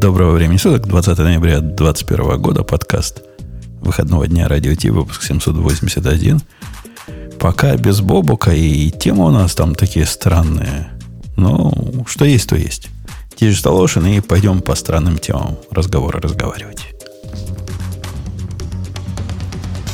Доброго времени суток, 20 ноября 2021 года, подкаст выходного дня Радио Ти, выпуск 781. Пока без Бобука, и темы у нас там такие странные. Ну, что есть, то есть. Digital Ocean, и пойдем по странным темам разговора разговаривать.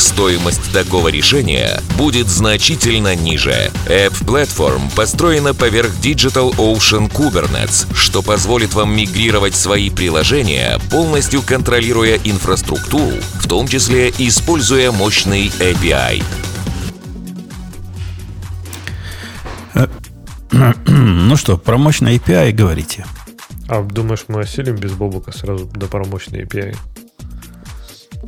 стоимость такого решения будет значительно ниже. App Platform построена поверх Digital Ocean Kubernetes, что позволит вам мигрировать свои приложения, полностью контролируя инфраструктуру, в том числе используя мощный API. Ну что, про мощный API говорите? А думаешь, мы осилим без Бобука сразу до про мощный API?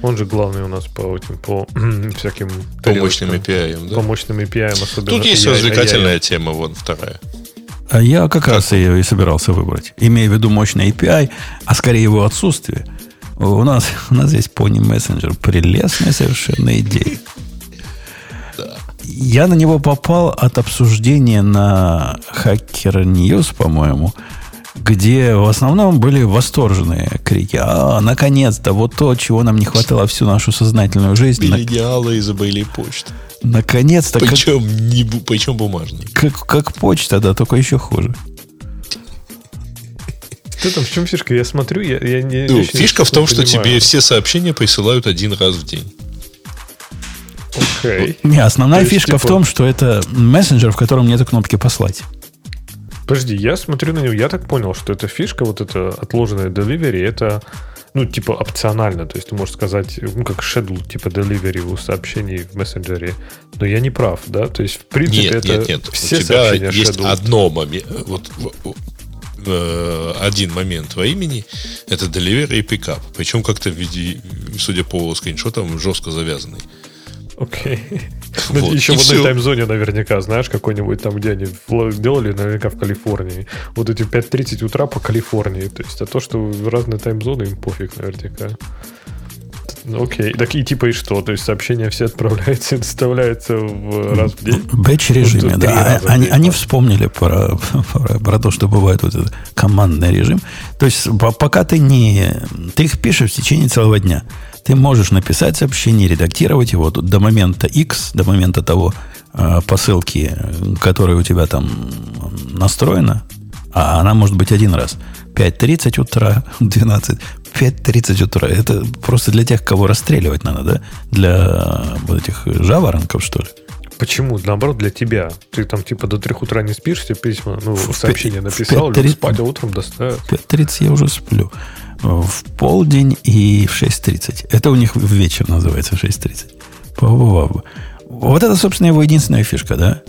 Он же главный у нас по этим, по всяким по мощным API, да? По мощным API, особенно. Тут есть развлекательная тема, вон вторая. А я как, как раз ее и собирался выбрать. Имея в виду мощный API, а скорее его отсутствие. У нас, у нас здесь Pony Messenger. Прелестная совершенно идея. Я на него попал от обсуждения на Hacker News, по-моему, где в основном были восторженные крики. А, наконец-то, вот то, чего нам не хватало всю нашу сознательную жизнь. Миллениалы изобрели почту. Наконец-то. Причем, как, не, причем бумажный. Как, как почта, да, только еще хуже. Что там, в чем фишка? Я смотрю, я, я не... Ну, фишка в том, что понимаю. тебе все сообщения присылают один раз в день. Окей. Okay. Не, основная То фишка есть, типа... в том, что это мессенджер, в котором нет кнопки послать. Подожди, я смотрю на него, я так понял, что эта фишка, вот эта отложенная delivery, это ну, типа, опционально. То есть ты можешь сказать, ну, как schedule, типа, delivery у сообщений в мессенджере. Но я не прав, да? То есть, в принципе, нет, это нет, нет. все у тебя есть schedule. одно момент, вот, э, один момент во имени, это delivery и pickup. Причем как-то в виде, судя по скриншотам, жестко завязанный. Окей. Okay. Ну, вот, еще в одной таймзоне наверняка, знаешь, какой-нибудь там, где они делали, наверняка в Калифорнии. Вот эти 5.30 утра по Калифорнии. То есть, а то, что в разные таймзоны, им пофиг наверняка. Ну, окей. Так и типа и что? То есть сообщения все отправляются и доставляются в раз в день? В бэч-режиме, вот, да. Они, день, они вспомнили про, про, про то, что бывает вот этот командный режим. То есть пока ты не... Ты их пишешь в течение целого дня. Ты можешь написать сообщение, редактировать его тут до момента X, до момента того э, посылки, которая у тебя там настроена, а она может быть один раз. 5.30 утра, 12, 5.30 утра. Это просто для тех, кого расстреливать надо, да? Для вот этих жаворонков, что ли? Почему? Наоборот, для тебя. Ты там типа до 3 утра не спишь, тебе письма, ну, в сообщение 5, написал, 5, спать, а утром доставят. В 5.30 я уже сплю в полдень и в 6.30. Это у них в вечер называется 6.30. Вот это, собственно, его единственная фишка, да?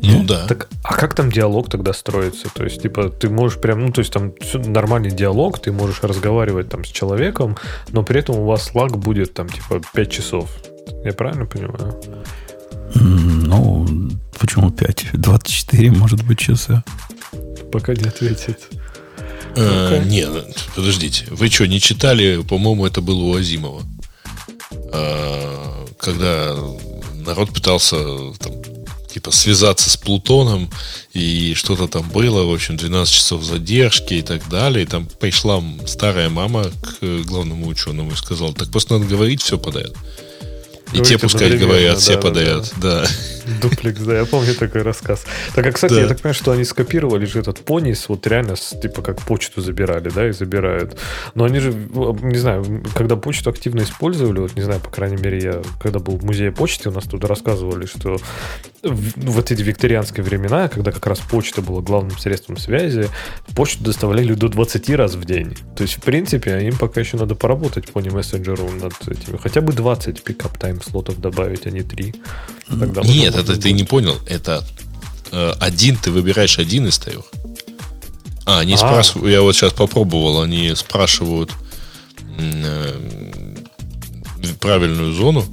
Ну да. Так, а как там диалог тогда строится? То есть, типа, ты можешь прям, ну, то есть там нормальный диалог, ты можешь разговаривать там с человеком, но при этом у вас лаг будет там, типа, 5 часов. Я правильно понимаю? Ну, почему 5? 24, может быть, часа. Пока не ответит. Э, нет, подождите. Вы что, не читали? По-моему, это было у Азимова. Э, когда народ пытался там, типа связаться с Плутоном, и что-то там было, в общем, 12 часов задержки и так далее. И там пришла старая мама к главному ученому и сказала, так просто надо говорить все подряд. И те пускай говорят, да, все да, подряд, да. Дуплекс, да, я помню такой рассказ. Так, а, кстати, да. я так понимаю, что они скопировали же этот понис, вот реально, типа, как почту забирали, да, и забирают. Но они же, не знаю, когда почту активно использовали, вот, не знаю, по крайней мере, я, когда был в музее почты, у нас тут рассказывали, что в, вот эти викторианские времена, когда как раз почта была главным средством связи, почту доставляли до 20 раз в день. То есть, в принципе, им пока еще надо поработать по мессенджеру над этими. Хотя бы 20 pickup time 7 слотов добавить, а не 3. Тогда Нет, это ты не понял. Это э, один, ты выбираешь один из трех. А, они а. спрашивают, я вот сейчас попробовал, они спрашивают э, правильную зону,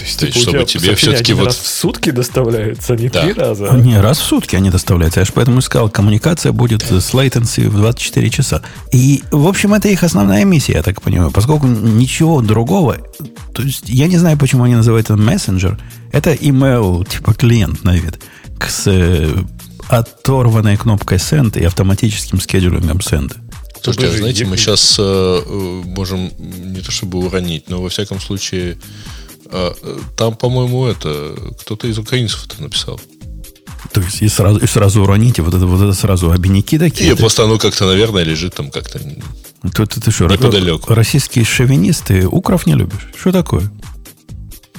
то есть, типа, чтобы тебе все-таки вот... раз в сутки доставляется, а не да. три раза? Не, раз в сутки они доставляются. Я же поэтому сказал, коммуникация будет с latency в 24 часа. И, в общем, это их основная миссия, я так понимаю. Поскольку ничего другого... То есть, я не знаю, почему они называют это мессенджер. Это email, типа клиент на вид. С э, оторванной кнопкой send и автоматическим скедулингом send. Слушайте, а знаете, мы сейчас э, э, можем не то чтобы уронить, но во всяком случае э, там, по-моему, это кто-то из украинцев это написал. То есть и сразу, и сразу уроните, вот это, вот это сразу обиняки такие. И просто оно как-то, наверное, лежит там как-то ты, ты, ты что, неподалеку. Российские шовинисты, укров не любишь? Что такое?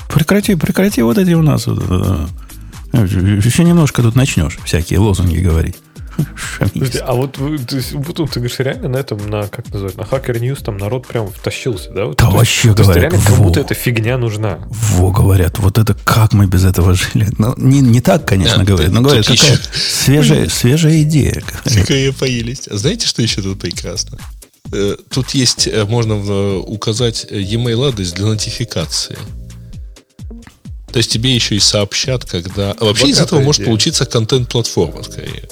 Прекрати, прекрати вот эти у нас. Еще немножко тут начнешь всякие лозунги говорить. Подожди, а вот то есть, вот, ты говоришь, реально на этом, на, как называют, на Hacker News там народ прям втащился, да? Вот, да то вообще есть, говорят. То есть, реально, кому-то эта фигня нужна. Во, говорят, вот это как мы без этого жили. Ну, не, не так, конечно, да, говорят, но говорят, какая еще... свежая, свежая идея. Какая поелись. А знаете, что еще тут прекрасно? Э, тут есть, э, можно э, указать e-mail адрес для нотификации. То есть тебе еще и сообщат, когда... А вообще вот из этого идея. может получиться контент-платформа, скорее.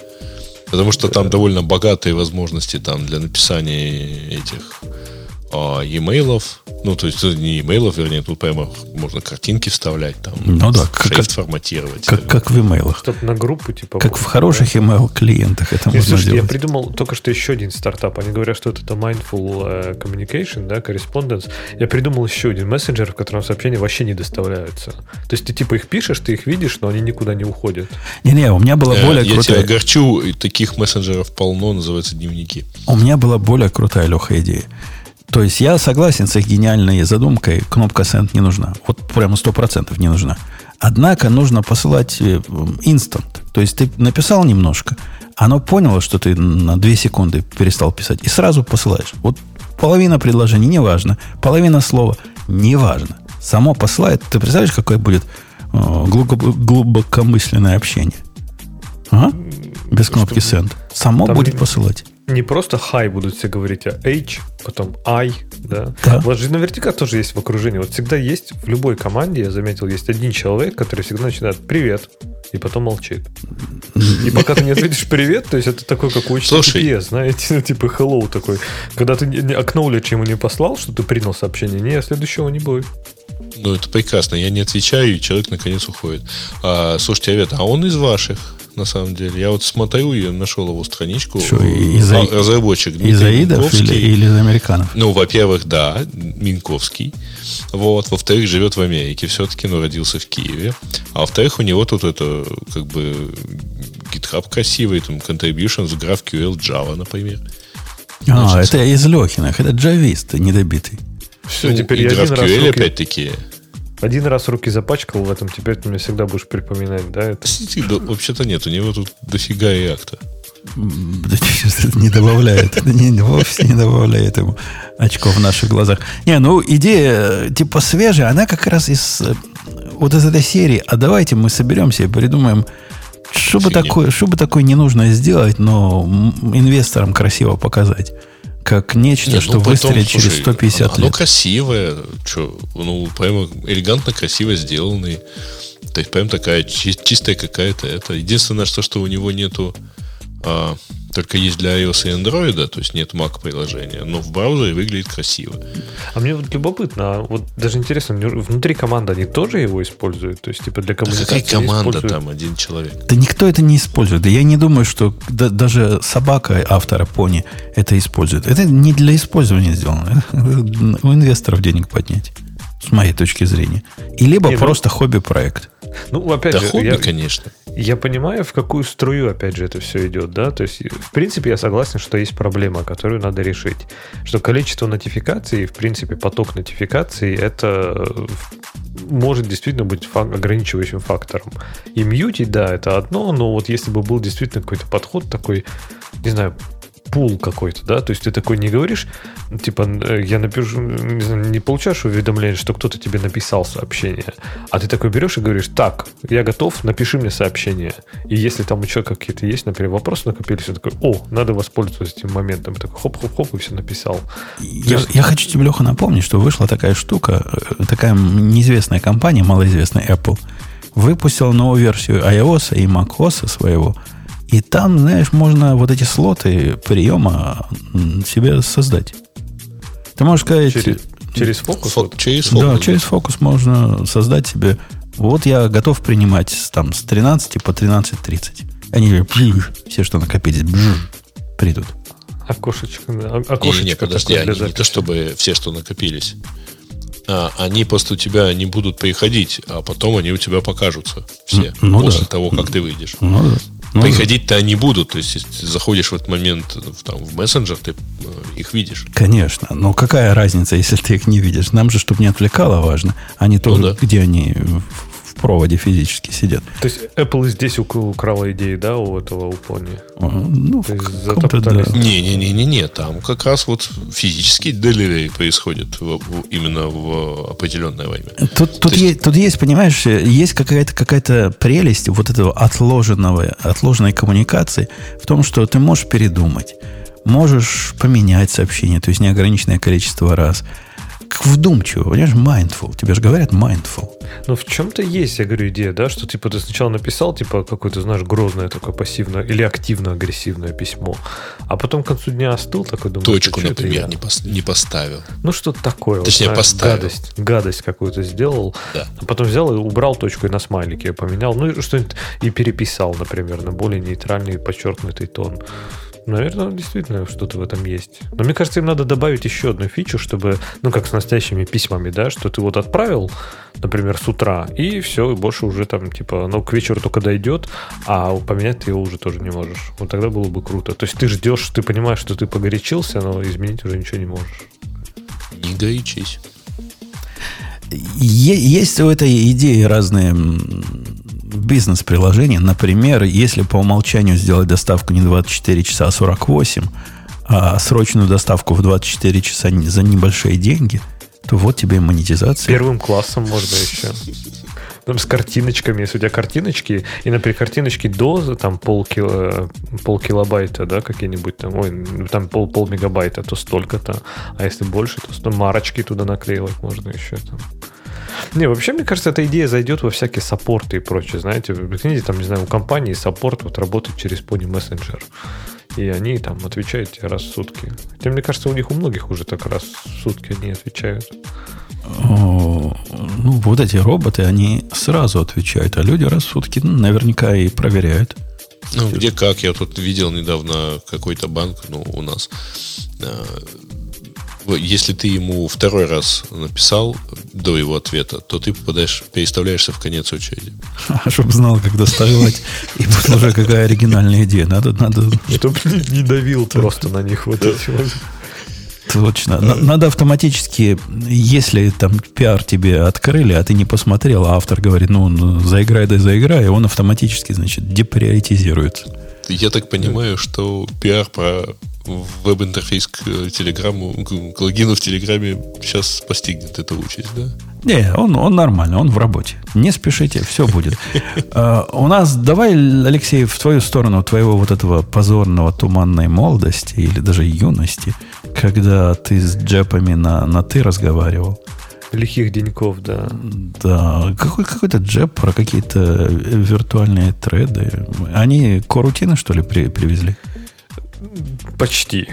Потому что там довольно богатые возможности там для написания этих а, e-mail. Ну, то есть не e-mail, вернее, тут прямо можно картинки вставлять, там, ну, да, шрифт как, форматировать. Как, как в e-mail. Чтобы на группу, типа. Как в хороших да? email клиентах это Нет, можно слушайте, делать. Я придумал только что еще один стартап. Они говорят, что это mindful э, communication, да, correspondence. Я придумал еще один мессенджер, в котором сообщения вообще не доставляются. То есть ты типа их пишешь, ты их видишь, но они никуда не уходят. Не-не, у меня была э, более я крутая... Я тебя огорчу, таких мессенджеров полно, называются дневники. У меня была более крутая, Леха, идея. То есть я согласен с их гениальной задумкой, кнопка send не нужна. Вот прямо сто процентов не нужна. Однако нужно посылать инстант. То есть ты написал немножко, оно поняло, что ты на 2 секунды перестал писать, и сразу посылаешь. Вот половина предложений, неважно. Половина слова, неважно. Само посылает. Ты представляешь, какое будет э, глубокомысленное общение? А? Без кнопки send. Само будет посылать не просто хай будут все говорить, а H, потом I, да? да. У вас же наверняка тоже есть в окружении. Вот всегда есть в любой команде, я заметил, есть один человек, который всегда начинает «Привет», и потом молчит. И пока ты не ответишь «Привет», то есть это такой, как у HTTPS, знаете, ну, типа hello такой. Когда ты acknowledge ему не послал, что ты принял сообщение, не, следующего не будет. Ну, это прекрасно. Я не отвечаю, и человек наконец уходит. А, слушайте, Авет, а он из ваших? На самом деле. Я вот смотрю и нашел его страничку. Что, из а, разработчик Из аидов или, или из американцев? Ну, во-первых, да, Минковский. Вот. Во-вторых, живет в Америке все-таки, но родился в Киеве. А во-вторых, у него тут это, как бы, GitHub красивый, там, contributions, GraphQL, Java, например. А, Значит, это из Лехиных, это джавист недобитый. Все, ну, теперь и я GraphQL опять-таки один раз руки запачкал в этом, теперь ты мне всегда будешь припоминать, да? Это? Да, вообще-то нет, у него тут дофига и акта. Не добавляет, не, вовсе не добавляет ему очков в наших глазах. Не, ну идея типа свежая, она как раз из вот из этой серии. А давайте мы соберемся и придумаем, что бы такое, что бы такое не нужно сделать, но инвесторам красиво показать как нечто, Нет, что ну, выстрелит через слушай, 150 оно, лет. Оно красивое, что, ну, прямо элегантно, красиво сделанный. То есть, прям такая чистая какая-то это. Единственное, что, что у него нету а, только есть для iOS и Android, то есть нет Mac приложения, но в браузере выглядит красиво. А мне вот любопытно, а вот даже интересно, внутри команды они тоже его используют? То есть, типа для коммуникации. Да какая команда там, один человек? Да никто это не использует. Да я не думаю, что да, даже собака автора пони это использует. Это не для использования сделано. У инвесторов денег поднять. С моей точки зрения. И либо не, ну просто ну, хобби-проект. Ну, опять да же, хобби, я, конечно. Я понимаю, в какую струю, опять же, это все идет, да. То есть, в принципе, я согласен, что есть проблема, которую надо решить. Что количество нотификаций, в принципе, поток нотификаций, это может действительно быть фак- ограничивающим фактором. И мьютить, да, это одно, но вот если бы был действительно какой-то подход такой, не знаю, пул какой-то, да, то есть ты такой не говоришь, типа, э, я напишу, не, знаю, не получаешь уведомление, что кто-то тебе написал сообщение, а ты такой берешь и говоришь, так, я готов, напиши мне сообщение. И если там у человека какие-то есть, например, вопросы накопились, он такой, о, надо воспользоваться этим моментом. Такой, хоп-хоп-хоп, и все написал. Я, есть... я хочу тебе, Леха, напомнить, что вышла такая штука, э, такая неизвестная компания, малоизвестная Apple, выпустила новую версию iOS и macOS своего – и там, знаешь, можно вот эти слоты приема себе создать. Ты можешь сказать... Через, через фокус? Фо, через фокус. Да, через фокус можно создать себе... Вот я готов принимать там, с 13 по 13.30. Они все, что накопились, придут. Окошечко, да. Окошечко не, не, подожди, они не то, чтобы все, что накопились. А, они просто у тебя не будут приходить, а потом они у тебя покажутся все ну, после да. того, как ты выйдешь. Ну, да. Ну, Приходить-то они будут. То есть, если заходишь в этот момент там, в мессенджер, ты э, их видишь. Конечно. Но какая разница, если ты их не видишь? Нам же, чтобы не отвлекало, важно, а не то, ну, да. где они проводе физически сидят. То есть Apple здесь украла идеи, да, у этого у Pony? Ну, То есть да. Не-не-не-не, там как раз вот физический delivery происходит в, в, именно в определенное время. Тут, тут, есть, есть, тут есть, понимаешь, есть какая-то какая прелесть вот этого отложенного, отложенной коммуникации в том, что ты можешь передумать, можешь поменять сообщение, то есть неограниченное количество раз – как вдумчиво, понимаешь, mindful. Тебе же говорят mindful. Ну, в чем-то есть, я говорю, идея, да, что, типа, ты сначала написал, типа, какое-то, знаешь, грозное такое пассивное или активно-агрессивное письмо, а потом к концу дня остыл, такой, думаю, Точку, например, не, пос- не поставил. Ну, что-то такое. Точнее, вот, знаешь, поставил. Гадость, гадость какую-то сделал, да. а потом взял и убрал точку и на смайлике поменял, ну, и что-нибудь и переписал, например, на более нейтральный, подчеркнутый тон. Наверное, действительно что-то в этом есть. Но мне кажется, им надо добавить еще одну фичу, чтобы, ну, как с настоящими письмами, да, что ты вот отправил, например, с утра, и все, и больше уже там, типа, ну, к вечеру только дойдет, а поменять ты его уже тоже не можешь. Вот тогда было бы круто. То есть ты ждешь, ты понимаешь, что ты погорячился, но изменить уже ничего не можешь. Не горячись. Есть у этой идеи разные бизнес-приложения. Например, если по умолчанию сделать доставку не 24 часа, а 48, а срочную доставку в 24 часа за небольшие деньги, то вот тебе и монетизация. Первым классом можно еще. Там с картиночками, если у тебя картиночки, и, например, картиночки до там полкило, полкилобайта, да, какие-нибудь там, ой, там пол, мегабайта, то столько-то. А если больше, то марочки туда наклеивать можно еще там. Не, вообще, мне кажется, эта идея зайдет во всякие саппорты и прочее. Знаете, прикиньте, там, не знаю, у компании саппорт вот работает через Pony Messenger. И они там отвечают тебе раз в сутки. Хотя, мне кажется, у них у многих уже так раз в сутки они отвечают. О, ну, вот эти роботы, они сразу отвечают, а люди раз в сутки ну, наверняка и проверяют. Ну, где как. Я тут видел недавно какой-то банк, ну, у нас э, если ты ему второй раз написал до его ответа, то ты попадаешь, переставляешься в конец очереди. Чтобы знал, как доставать. И тут уже какая оригинальная идея. Надо, надо... Чтобы не давил просто на них вот эти вот. Точно. Надо автоматически, если там пиар тебе открыли, а ты не посмотрел, а автор говорит, ну, заиграй, да заиграй, он автоматически, значит, деприоритизируется. Я так понимаю, что пиар про веб-интерфейс к Телеграму, к логину в Телеграме сейчас постигнет эту участь, да? Не, он, он нормально, он в работе. Не спешите, все будет. Uh, у нас, давай, Алексей, в твою сторону, твоего вот этого позорного туманной молодости или даже юности, когда ты с джепами на, на ты разговаривал. Лихих деньков, да. Да, какой, какой-то джеб про какие-то виртуальные треды. Они корутины, что ли, при, привезли? Почти.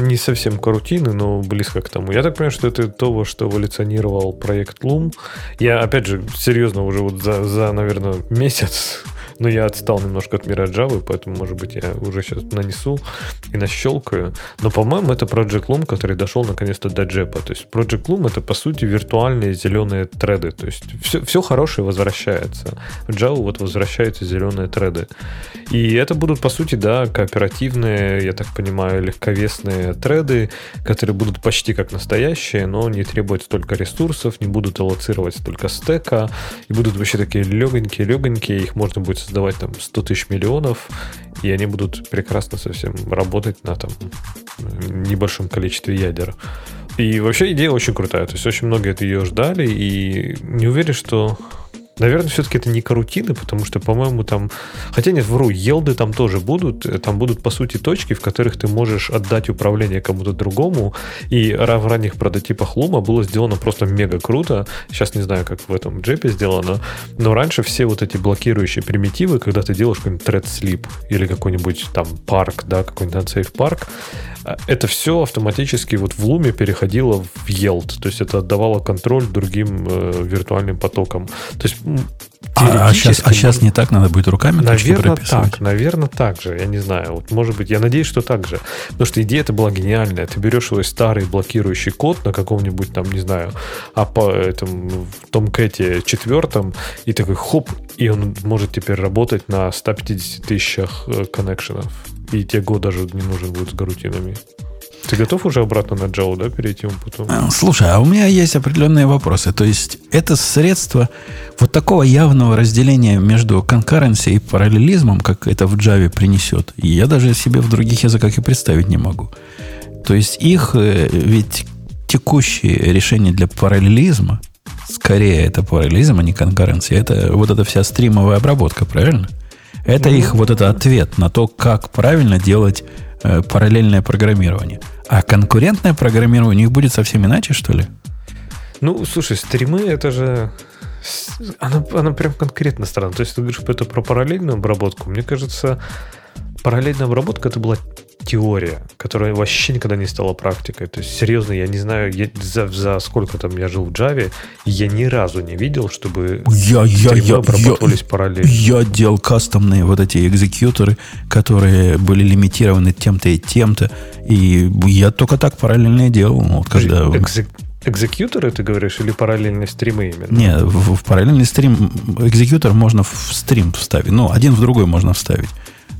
Не совсем карутины, но близко к тому. Я так понимаю, что это то, что эволюционировал проект Loom. Я, опять же, серьезно уже вот за, за наверное, месяц но я отстал немножко от мира Java, поэтому, может быть, я уже сейчас нанесу и нащелкаю. Но, по-моему, это Project Loom, который дошел наконец-то до джепа. То есть Project Loom это, по сути, виртуальные зеленые треды. То есть все, все хорошее возвращается. В Java вот возвращаются зеленые треды. И это будут, по сути, да, кооперативные, я так понимаю, легковесные треды, которые будут почти как настоящие, но не требуют столько ресурсов, не будут аллоцировать столько стека, и будут вообще такие легонькие-легонькие, их можно будет создавать там 100 тысяч миллионов, и они будут прекрасно совсем работать на там небольшом количестве ядер. И вообще идея очень крутая. То есть очень многие это ее ждали, и не уверен, что Наверное, все-таки это не карутины, потому что, по-моему, там... Хотя нет, вру, елды там тоже будут. Там будут, по сути, точки, в которых ты можешь отдать управление кому-то другому. И в ранних прототипах Лума было сделано просто мега круто. Сейчас не знаю, как в этом джепе сделано. Но раньше все вот эти блокирующие примитивы, когда ты делаешь какой-нибудь thread sleep или какой-нибудь там парк, да, какой-нибудь unsafe парк, это все автоматически вот в Луме переходило в Yield. То есть это отдавало контроль другим э, виртуальным потокам. То есть а, а, сейчас, а сейчас не так надо будет руками Наверное, так. Наверное, так же. Я не знаю. Вот, может быть, я надеюсь, что так же. Потому что идея это была гениальная. Ты берешь свой старый блокирующий код на каком-нибудь там, не знаю, а по этому в Tomcat четвертом, и такой хоп, и он может теперь работать на 150 тысячах э, коннекшенов. И тебе год даже не нужен будет с гарутинами. Ты готов уже обратно на Java, да, перейти путем? Э, слушай, а у меня есть определенные вопросы. То есть это средство вот такого явного разделения между конкуренцией и параллелизмом, как это в Java принесет, я даже себе в других языках и представить не могу. То есть их э, ведь текущие решения для параллелизма, скорее это параллелизм, а не конкуренция, это вот эта вся стримовая обработка, правильно? Это их вот это ответ на то, как правильно делать э, параллельное программирование. А конкурентное программирование у них будет совсем иначе, что ли? Ну, слушай, стримы это же... Она, она прям конкретно странно. То есть ты говоришь это про параллельную обработку. Мне кажется, параллельная обработка это была теория, которая вообще никогда не стала практикой. То есть, серьезно, я не знаю, я, за, за сколько там я жил в Java, я ни разу не видел, чтобы я, я, я, обрабатывались я, параллельно. Я делал кастомные вот эти экзекьюторы, которые были лимитированы тем-то и тем-то. И я только так параллельно делал. Вот, когда... Экзек... Экзекьюторы, ты говоришь, или параллельные стримы именно? Нет, в, в параллельный стрим экзекьютор можно в стрим вставить. Ну, один в другой можно вставить.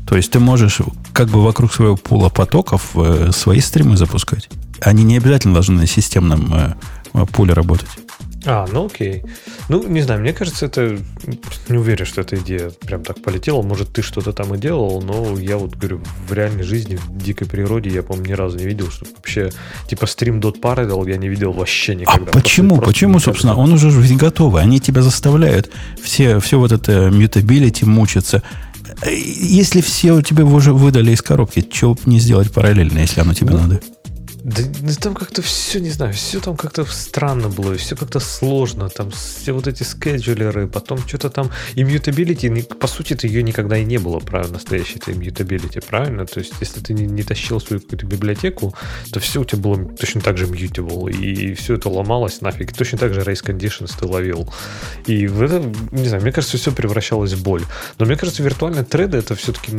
То есть ты можешь как бы вокруг своего пула потоков э, свои стримы запускать. Они не обязательно должны на системном э, пуле работать. А, ну окей. Ну, не знаю, мне кажется, это... Не уверен, что эта идея прям так полетела. Может, ты что-то там и делал, но я вот говорю, в реальной жизни, в дикой природе я, по-моему, ни разу не видел, что вообще... Типа стрим Dot Parallel я не видел вообще никогда. А почему? Просто, почему, собственно? Он уже ведь готовый. Они тебя заставляют все, все вот это mutability мучиться. Если все у тебя уже выдали из коробки, чего не сделать параллельно, если оно тебе ну, надо? Да, там как-то все, не знаю, все там как-то странно было, все как-то сложно, там все вот эти scheduler ы, потом что-то там, immutability, по сути, это ее никогда и не было, правильно, настоящей это immutability, правильно? То есть, если ты не, не тащил свою какую-то библиотеку, то все у тебя было точно так же mutable, и, все это ломалось нафиг, точно так же race conditions ты ловил. И в это, не знаю, мне кажется, все превращалось в боль. Но мне кажется, виртуальные треды это все-таки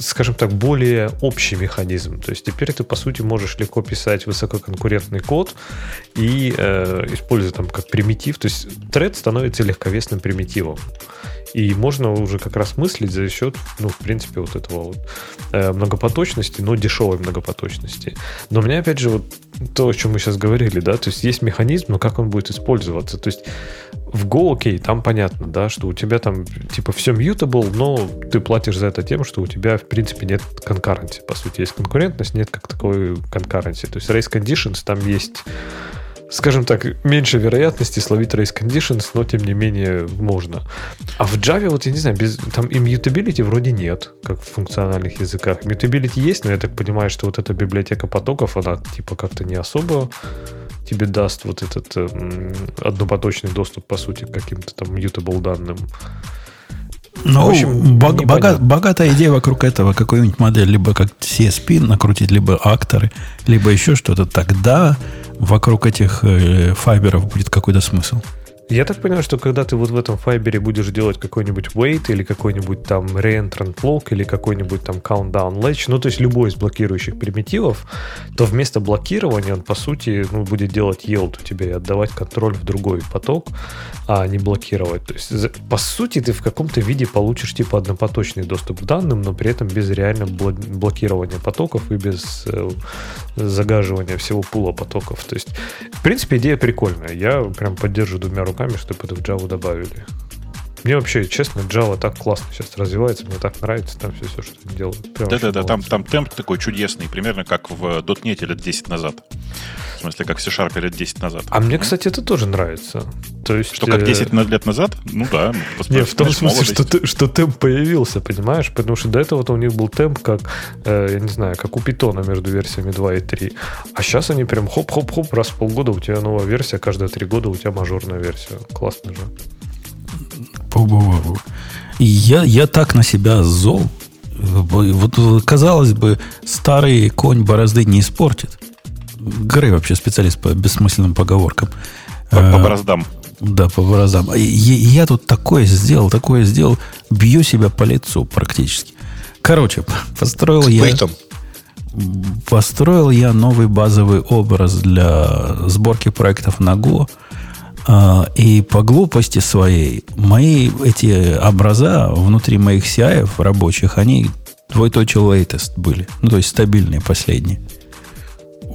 скажем так, более общий механизм. То есть теперь ты, по сути, можешь легко писать высококонкурентный код и э, используя там как примитив. То есть тред становится легковесным примитивом. И можно уже как раз мыслить за счет, ну, в принципе, вот этого вот э, многопоточности, но дешевой многопоточности. Но у меня, опять же, вот то, о чем мы сейчас говорили, да, то есть есть механизм, но как он будет использоваться. То есть в Go, окей, там понятно, да, что у тебя там типа все mutable, но ты платишь за это тем, что у тебя, в принципе, нет конкуренции. По сути, есть конкурентность, нет как такой конкуренции. То есть race conditions там есть скажем так, меньше вероятности словить race conditions, но тем не менее можно. А в Java, вот я не знаю, без, там immutability вроде нет, как в функциональных языках. Immutability есть, но я так понимаю, что вот эта библиотека потоков, она типа как-то не особо тебе даст вот этот э, однопоточный доступ, по сути, к каким-то там mutable данным. Ну, в общем, бог, бога, богатая идея вокруг этого, какую-нибудь модель, либо как CSP накрутить, либо акторы, либо еще что-то, тогда вокруг этих э, файберов будет какой-то смысл. Я так понимаю, что когда ты вот в этом файбере будешь делать какой-нибудь wait или какой-нибудь там reentrant lock или какой-нибудь там countdown latch, ну то есть любой из блокирующих примитивов, то вместо блокирования он по сути ну, будет делать yield у тебя и отдавать контроль в другой поток, а не блокировать. То есть по сути ты в каком-то виде получишь типа однопоточный доступ к данным, но при этом без реального блокирования потоков и без э, загаживания всего пула потоков. То есть в принципе идея прикольная. Я прям поддерживаю двумя руками руками, чтобы это в Java добавили. Мне вообще, честно, Java так классно сейчас развивается, мне так нравится там все, все что они делают. Да-да-да, там, там темп такой чудесный, примерно как в .NET лет 10 назад. В смысле, как в C-Sharp лет 10 назад. А мне, кстати, это тоже нравится. То есть, что, как 10 э, лет назад? Ну да. Нет, в том смысле, что, ты, что темп появился, понимаешь? Потому что до этого у них был темп, как, э, я не знаю, как у питона между версиями 2 и 3. А сейчас они прям хоп-хоп-хоп, раз в полгода у тебя новая версия, каждые 3 года у тебя мажорная версия. Классно же. Я, я так на себя зол. Вот, казалось бы, старый конь борозды не испортит. Грей вообще специалист по бессмысленным поговоркам. По, по э, бороздам. Да, по бороздам. Я, я тут такое сделал, такое сделал. Бью себя по лицу практически. Короче, построил я... Построил я новый базовый образ для сборки проектов на Go – и по глупости своей мои эти образа внутри моих CI рабочих, они двоеточие latest были. Ну, то есть стабильные последние.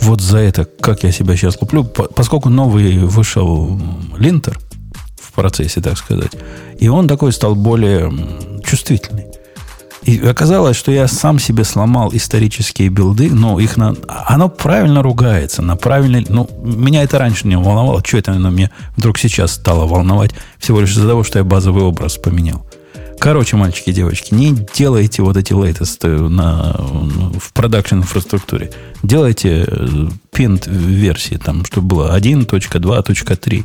Вот за это, как я себя сейчас куплю, поскольку новый вышел линтер в процессе, так сказать, и он такой стал более чувствительный. И оказалось, что я сам себе сломал исторические билды, но их на... Оно правильно ругается, на правильный... Ну, меня это раньше не волновало. Что это оно меня вдруг сейчас стало волновать? Всего лишь из-за того, что я базовый образ поменял. Короче, мальчики и девочки, не делайте вот эти latest на, в продакшн инфраструктуре. Делайте pint версии, там, чтобы было 1.2.3.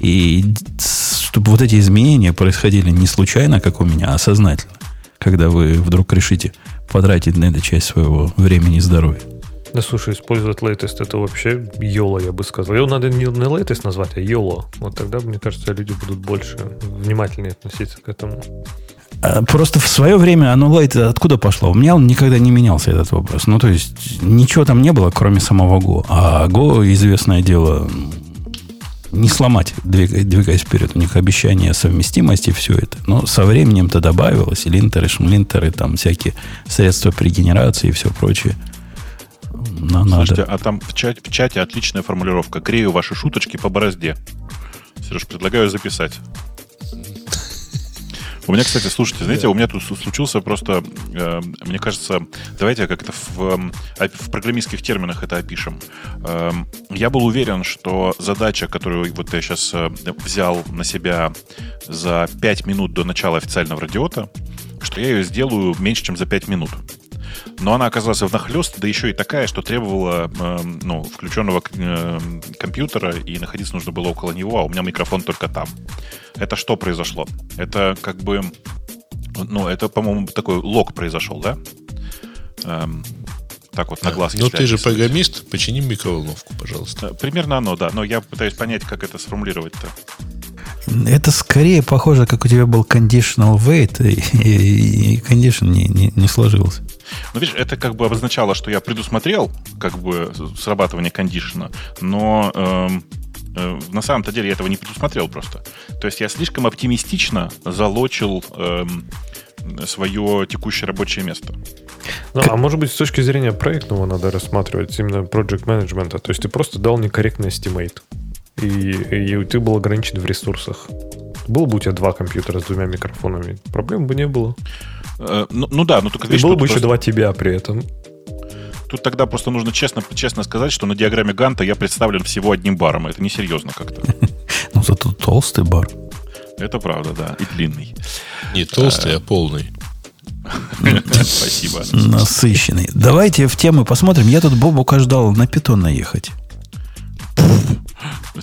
И чтобы вот эти изменения происходили не случайно, как у меня, а сознательно когда вы вдруг решите потратить на это часть своего времени и здоровья. Да слушай, использовать latest это вообще YOLO, я бы сказал. Его надо не, не latest назвать, а YOLO. Вот тогда, мне кажется, люди будут больше внимательнее относиться к этому. А просто в свое время оно лайт откуда пошло? У меня он никогда не менялся, этот вопрос. Ну, то есть, ничего там не было, кроме самого Go. А Go, известное дело, не сломать, двигаясь вперед. У них обещание совместимости, все это. Но со временем-то добавилось линтеры, шмлинтеры, там всякие средства при генерации и все прочее. Но Слушайте, надо. а там в чате, в чате отличная формулировка. Грею ваши шуточки по борозде. Сереж, предлагаю записать. У меня, кстати, слушайте, знаете, у меня тут случился просто, э, мне кажется, давайте как-то в, в программистских терминах это опишем. Э, я был уверен, что задача, которую вот я сейчас э, взял на себя за 5 минут до начала официального радиота, что я ее сделаю меньше, чем за 5 минут. Но она оказалась внахлест, да еще и такая, что требовала э, ну, включенного э, компьютера, и находиться нужно было около него, а у меня микрофон только там. Это что произошло? Это как бы... Ну, это, по-моему, такой лог произошел, да? Эм, так вот на глаз. Но ты же программист, почини микроволновку, пожалуйста. Примерно оно, да. Но я пытаюсь понять, как это сформулировать-то. Это скорее похоже, как у тебя был conditional wait, и, и condition не, не, не сложился. Ну, видишь, это как бы обозначало, что я предусмотрел как бы срабатывание кондишена, но эм, э, на самом-то деле я этого не предусмотрел просто. То есть я слишком оптимистично залочил эм, свое текущее рабочее место. Ну, а может быть, с точки зрения проектного надо рассматривать именно project менеджмента. То есть ты просто дал некорректный estimate. И, и ты был ограничен в ресурсах. Был бы у тебя два компьютера с двумя микрофонами, проблем бы не было. Э, ну, ну да, но только... И было бы еще два тебя при этом. Тут тогда просто нужно честно, честно сказать, что на диаграмме Ганта я представлен всего одним баром. Это несерьезно как-то. Ну, зато толстый бар. Это правда, да. И длинный. Не толстый, а полный. Спасибо. Насыщенный. Давайте в темы посмотрим. Я тут Бобука ждал на питон наехать.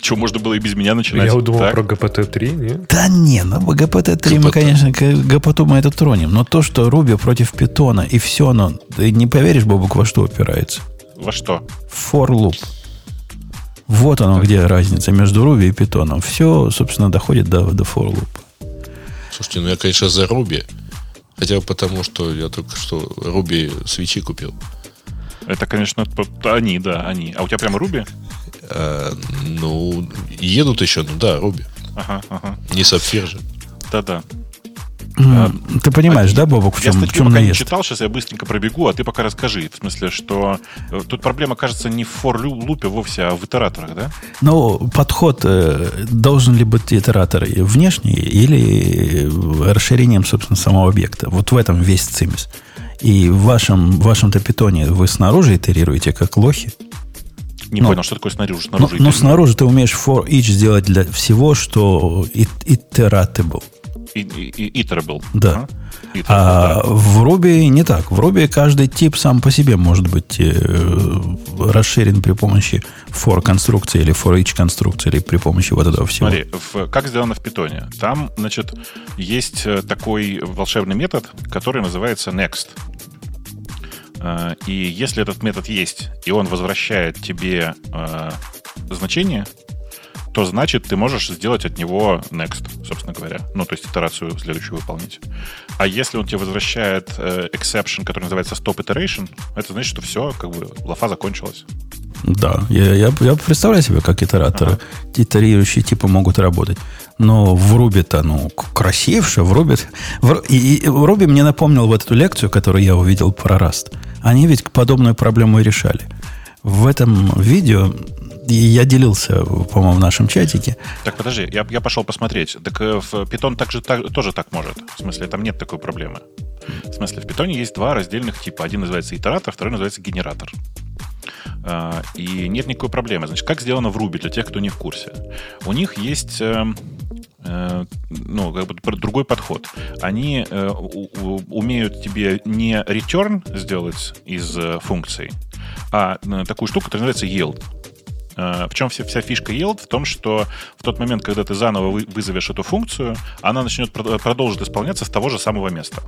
Что, можно было и без меня начинать? Я думал так? про GPT-3, нет? Да не, ну GPT-3 мы, конечно, к GPT мы это тронем. Но то, что Руби против питона и все оно, ты не поверишь, Бобук, во что опирается? Во что? For loop. Вот оно, так. где разница между Руби и питоном. Все, собственно, доходит до, до for loop. Слушайте, ну я, конечно, за Руби. Хотя бы потому, что я только что Руби свечи купил. Это, конечно, они, да, они. А у тебя прямо Руби? А, ну, едут еще, ну да, Руби. Ага, ага. Не сапфир же. Да-да. Mm, ты понимаешь, а, да, Бобок, в чем, я в чем пока наезд? не читал, сейчас я быстренько пробегу, а ты пока расскажи. В смысле, что э, тут проблема, кажется, не в for лупе вовсе, а в итераторах, да? Ну, подход э, должен ли быть итератор внешний или расширением, собственно, самого объекта. Вот в этом весь цимис. И в вашем, в вашем-то питоне вы снаружи итерируете, как лохи. Не ну, понял, что такое снаружи. снаружи ну, ну, снаружи ты умеешь for each сделать для всего, что iteratable. Iterable. Да. Iterable, а да. в Ruby не так. В Ruby каждый тип сам по себе может быть э, расширен при помощи for конструкции или for each конструкции или при помощи вот этого всего. Смотри, в, как сделано в питоне? Там, значит, есть э, такой волшебный метод, который называется next. Э, и если этот метод есть, и он возвращает тебе э, значение, то значит ты можешь сделать от него next, собственно говоря. Ну, то есть итерацию следующую выполнить. А если он тебе возвращает э, exception, который называется stop iteration, это значит, что все, как бы, лафа закончилась. Да, я, я, я представляю себе, как итераторы, ага. итерирующие типы могут работать. Но в Ruby-то, ну, красивше, в Ruby... В, и, и в Ruby мне напомнил вот эту лекцию, которую я увидел про Rust. Они ведь подобную проблему и решали. В этом видео я делился, по-моему, в нашем чатике. Так, подожди, я, я пошел посмотреть. Так э, в Python также, так, тоже так может. В смысле, там нет такой проблемы. В смысле, в Python есть два раздельных типа. Один называется итератор, второй называется генератор. А, и нет никакой проблемы. Значит, как сделано в Ruby для тех, кто не в курсе? У них есть эм, ну, как бы другой подход. Они э, умеют тебе не return сделать из э, функций, а такую штуку, которая называется yield. В чем вся, вся фишка yield? В том, что в тот момент, когда ты заново вызовешь эту функцию, она начнет продолжить исполняться с того же самого места.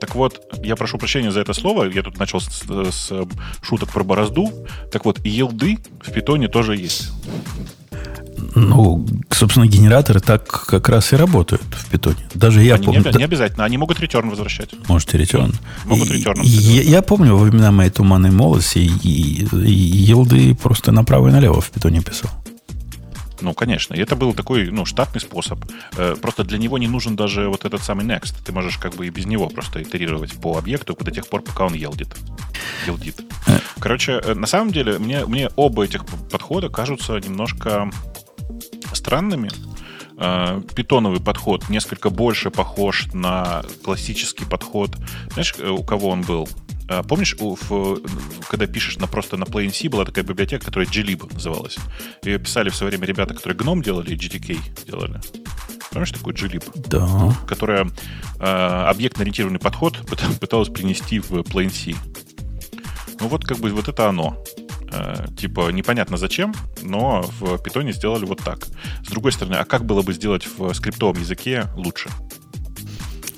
Так вот, я прошу прощения за это слово, я тут начал с, с шуток про борозду. Так вот, елды в питоне тоже есть. Ну, собственно, генераторы так как раз и работают в питоне. Даже я они помню... Не, не обязательно, они могут return возвращать. Можете return. Могут return. Я, я помню во времена моей туманной молодости и, и, и елды просто направо и налево в питоне писал. Ну, конечно. И это был такой, ну, штатный способ. Э, просто для него не нужен даже вот этот самый next. Ты можешь как бы и без него просто итерировать по объекту до тех пор, пока он елдит. Елдит. Э. Короче, э, на самом деле, мне, мне оба этих подхода кажутся немножко странными. Питоновый подход несколько больше похож на классический подход. Знаешь, у кого он был? А, помнишь, в, когда пишешь на просто на Plain C, была такая библиотека, которая glib называлась. Ее писали в свое время ребята, которые GNOME делали и GTK делали. Помнишь такой glib? Да. Которая э, объектно-ориентированный подход пыталась принести в Plain C. Ну вот как бы вот это оно. Э, типа непонятно зачем, но в питоне сделали вот так. С другой стороны, а как было бы сделать в скриптовом языке лучше?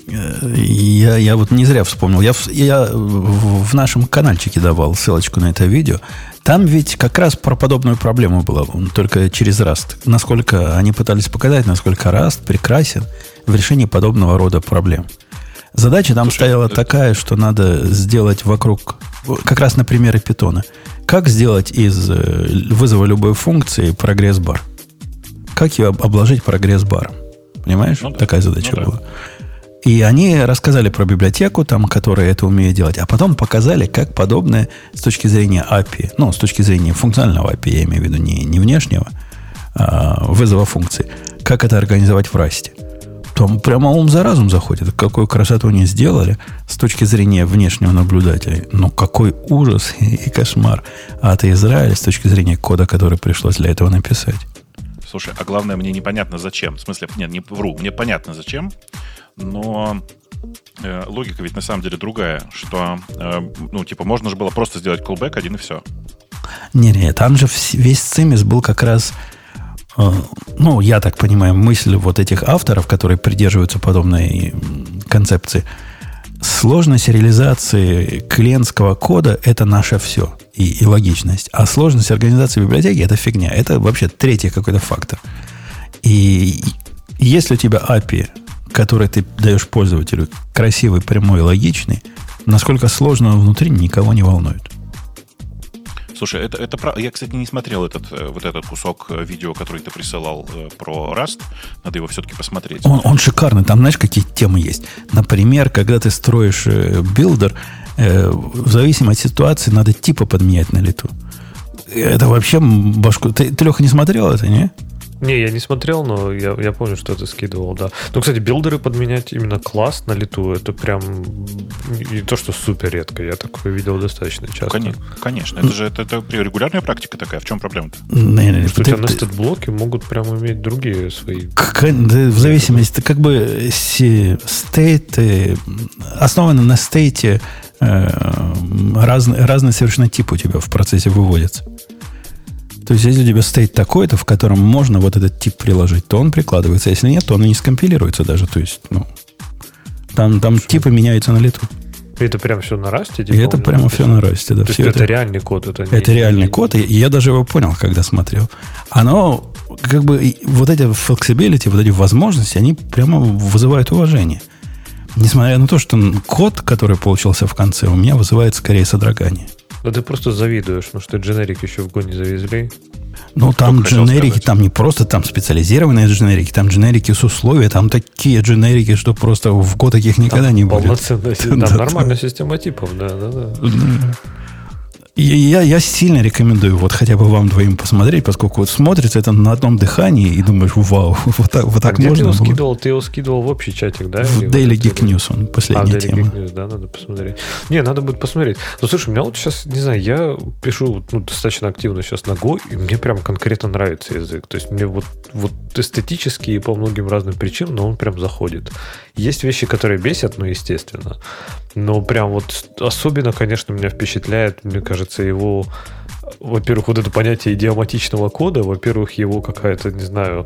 Я, я вот не зря вспомнил. Я, я в нашем каналчике давал ссылочку на это видео. Там ведь как раз про подобную проблему было, только через Rust. Насколько они пытались показать, насколько Rust прекрасен в решении подобного рода проблем. Задача там Слушай, стояла это... такая, что надо сделать вокруг, как раз на примере питона, как сделать из э, вызова любой функции прогресс-бар. Как ее обложить прогресс-баром. Понимаешь? Ну, да. Такая задача ну, была. Да. И они рассказали про библиотеку, там, которая это умеет делать, а потом показали, как подобное с точки зрения API, ну, с точки зрения функционального API, я имею в виду не, не внешнего, а вызова функции, как это организовать в расте. Там прямо ум за разум заходит. Какую красоту они сделали с точки зрения внешнего наблюдателя. Ну, какой ужас и кошмар. Это Израиль с точки зрения кода, который пришлось для этого написать. Слушай, а главное, мне непонятно зачем. В смысле, нет, не вру, мне понятно зачем но э, логика ведь на самом деле другая, что, э, ну, типа, можно же было просто сделать callback один и все. Не-не, там же весь цимис был как раз, ну, я так понимаю, мысль вот этих авторов, которые придерживаются подобной концепции. Сложность реализации клиентского кода – это наше все и, и логичность. А сложность организации библиотеки – это фигня. Это вообще третий какой-то фактор. И если у тебя API который ты даешь пользователю, красивый, прямой, логичный, насколько сложно внутри, никого не волнует. Слушай, это, это я, кстати, не смотрел этот, э, вот этот кусок э, видео, который ты присылал э, про Rust. Надо его все-таки посмотреть. Он, он шикарный. Там, знаешь, какие темы есть? Например, когда ты строишь builder, в зависимости от ситуации надо типа подменять на лету. Это вообще башку... Ты, ты Леха, не смотрел это, не? Не, я не смотрел, но я, я помню, что ты скидывал, да. Ну, кстати, builder ы подменять именно класс на лету, это прям не то, что супер редко. Я такое видел достаточно часто. Конечно, конечно. Это же это, это регулярная практика такая. В чем проблема-то? Не, не, что ты, у тебя ты, на state-блоке могут прям иметь другие свои... Как, в зависимости, как бы стейт основаны на стейте э, разный, разный совершенно тип у тебя в процессе выводится. То есть, если у тебя стоит такой-то, в котором можно вот этот тип приложить, то он прикладывается. Если нет, то он и не скомпилируется даже. То есть, ну, там, там типы меняются на лету. И это прям все на расте? Типа, это прямо все на расте, да. То есть это, это реальный код? Это, это не, реальный не, код, и я даже его понял, когда смотрел. Оно, как бы, вот эти flexibility, вот эти возможности, они прямо вызывают уважение. Несмотря на то, что код, который получился в конце, у меня вызывает скорее содрогание. Да ты просто завидуешь, ну что дженерик еще в Go не завезли. Ну, там дженерики, там не просто там специализированные дженерики, там дженерики с условия, там такие дженерики, что просто в Go таких никогда там не будет. Полноценная, там нормальная система типов, да, да, да. Я, я сильно рекомендую вот хотя бы вам двоим посмотреть, поскольку вот смотрится это на одном дыхании и думаешь, вау, вот так, вот так а можно. Где ты его скидывал? Ты его скидывал в общий чатик, да? В Daily Geek News он, последняя а, тема. Geek News, да, надо посмотреть. Не, надо будет посмотреть. Ну, слушай, у меня вот сейчас, не знаю, я пишу ну, достаточно активно сейчас на Go, и мне прям конкретно нравится язык. То есть мне вот, вот эстетически и по многим разным причинам, но он прям заходит. Есть вещи, которые бесят, ну, естественно. Но прям вот особенно, конечно, меня впечатляет, мне кажется, его во-первых, вот это понятие идиоматичного кода, во-первых, его какая-то, не знаю,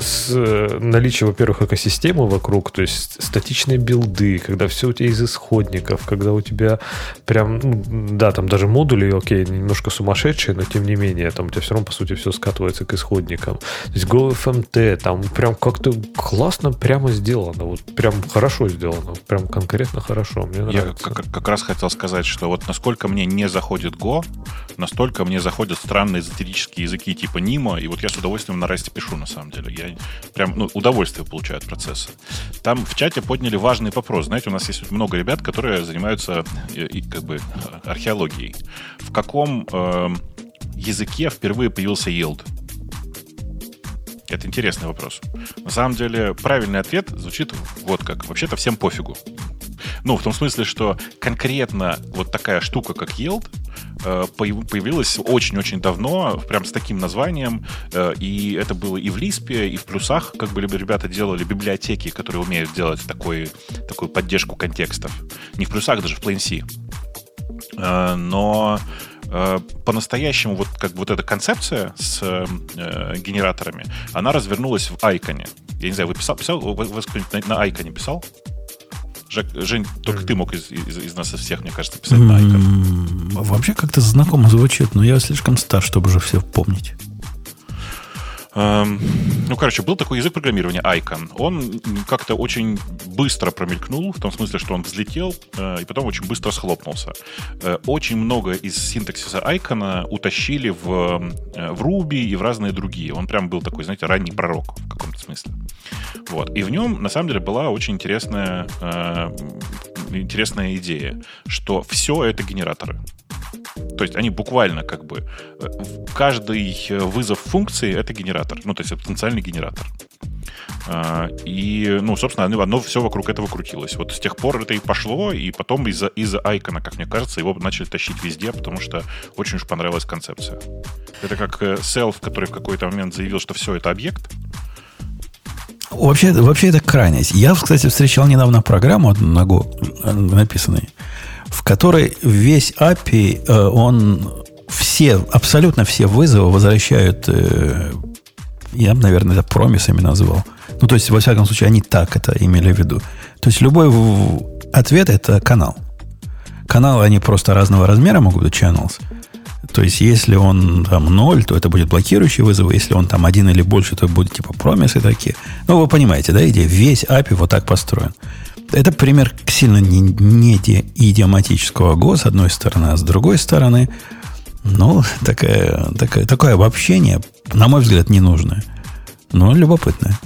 с э, наличием, во-первых, экосистемы вокруг, то есть статичные билды, когда все у тебя из исходников, когда у тебя прям, ну, да, там даже модули, окей, немножко сумасшедшие, но тем не менее, там у тебя все равно, по сути, все скатывается к исходникам. То есть GoFMT, там прям как-то классно прямо сделано, вот прям хорошо сделано, прям конкретно хорошо, мне нравится. Я как, как раз хотел сказать, что вот насколько мне не заходит Go, настолько мне заходят странные эзотерические языки типа Nimo, и вот я с удовольствием на расте пишу, на самом деле. Я прям ну, удовольствие получаю от процесса. Там в чате подняли важный вопрос. Знаете, у нас есть много ребят, которые занимаются э, как бы археологией. В каком э, языке впервые появился yield? Это интересный вопрос. На самом деле, правильный ответ звучит вот как. Вообще-то всем пофигу. Ну, в том смысле, что конкретно вот такая штука, как Yield, э, появилась очень-очень давно, прям с таким названием, э, и это было и в Лиспе, и в плюсах, как бы ребята делали библиотеки, которые умеют делать такой, такую поддержку контекстов. Не в плюсах, даже в Plain C. Э, но по-настоящему вот как бы вот эта концепция с э, генераторами, она развернулась в Айконе. Я не знаю, вы писал, писал, вы, вы на Айконе писал? Жень, только ты мог из, из, из нас из всех, мне кажется, писать на Icon. Вообще как-то знакомо звучит, но я слишком стар, чтобы уже все помнить. Эм, ну, короче, был такой язык программирования Icon. Он как-то очень быстро промелькнул, в том смысле, что он взлетел э, и потом очень быстро схлопнулся. Э, очень много из синтаксиса Icon утащили в, э, в Ruby и в разные другие. Он прям был такой, знаете, ранний пророк в каком-то смысле. Вот. И в нем, на самом деле, была очень интересная, интересная идея, что все это генераторы. То есть они буквально как бы... Э, каждый э, вызов функции — это генератор. Ну, то есть это потенциальный генератор. А, и, ну, собственно, оно, оно все вокруг этого крутилось. Вот с тех пор это и пошло, и потом из-за из айкона, как мне кажется, его начали тащить везде, потому что очень уж понравилась концепция. Это как э, Self, который в какой-то момент заявил, что все это объект, Вообще, вообще это крайность. Я, кстати, встречал недавно программу на Go, написанную, в которой весь API, э, он все, абсолютно все вызовы возвращают, э, я бы, наверное, это промисами назвал. Ну, то есть, во всяком случае, они так это имели в виду. То есть, любой ответ – это канал. Каналы, они просто разного размера могут быть, channels. То есть, если он там 0, то это будет блокирующий вызов. Если он там один или больше, то будет типа промисы такие. Ну, вы понимаете, да, идея? Весь API вот так построен. Это пример сильно не, не идиоматического Go, с одной стороны, а с другой стороны, Ну, такое, такое, такое обобщение, на мой взгляд, ненужное. Но любопытное.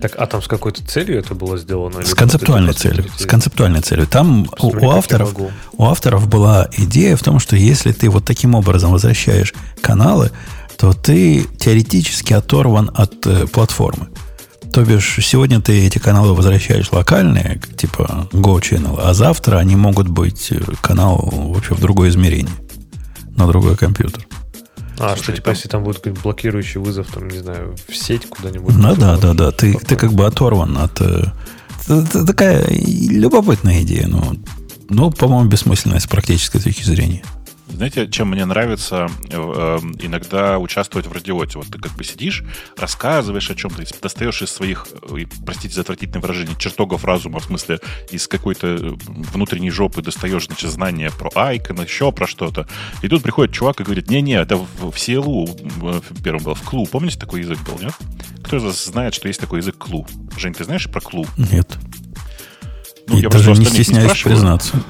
Так, а там с какой-то целью это было сделано? С концептуальной целью. С концептуальной целью. Там у, у, авторов, у авторов была идея в том, что если ты вот таким образом возвращаешь каналы, то ты теоретически оторван от э, платформы. То бишь, сегодня ты эти каналы возвращаешь локальные, типа Go Channel, а завтра они могут быть э, канал вообще в другое измерение, на другой компьютер. А, Слушай, что типа, там... если там будет блокирующий вызов, там, не знаю, в сеть куда-нибудь? Ну да, да, да. Ты, ты как бы оторван от... Это, это такая любопытная идея, но, но по-моему, бессмысленная с практической точки зрения. Знаете, чем мне нравится э, эм, иногда участвовать в радиоте? Вот ты как бы сидишь, рассказываешь о чем-то, достаешь из своих, э, простите за отвратительное выражение, чертогов разума, в смысле, из какой-то э, внутренней жопы достаешь, значит, знания про Айкон, еще про что-то. И тут приходит чувак и говорит, не-не, это в, в CLU первым был, в Клу. Помните, такой язык был, нет? Кто из вас знает, что есть такой язык Клу? Жень, ты знаешь про Клу? Нет. Ну, и я даже не стесняюсь не признаться.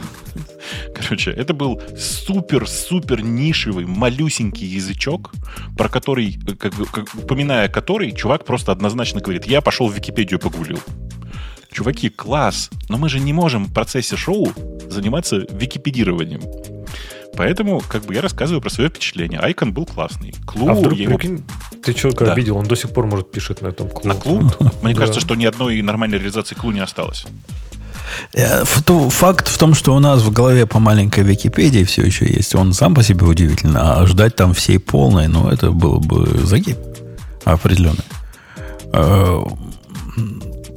Короче, это был супер-супер нишевый, малюсенький язычок, про который, как, как, упоминая который, чувак просто однозначно говорит, я пошел в Википедию погулил. Чуваки, класс, но мы же не можем в процессе шоу заниматься википедированием. Поэтому, как бы, я рассказываю про свое впечатление. Айкон был классный. Клу, а вдруг, его... прикинь, ты человека да. обидел, он до сих пор может пишет на этом Клу. На Клу? Мне кажется, что ни одной нормальной реализации Клу не осталось. Э, факт в том, что у нас в голове по маленькой Википедии все еще есть. Он сам по себе удивительно. А ждать там всей полной, ну, это было бы загиб определенный.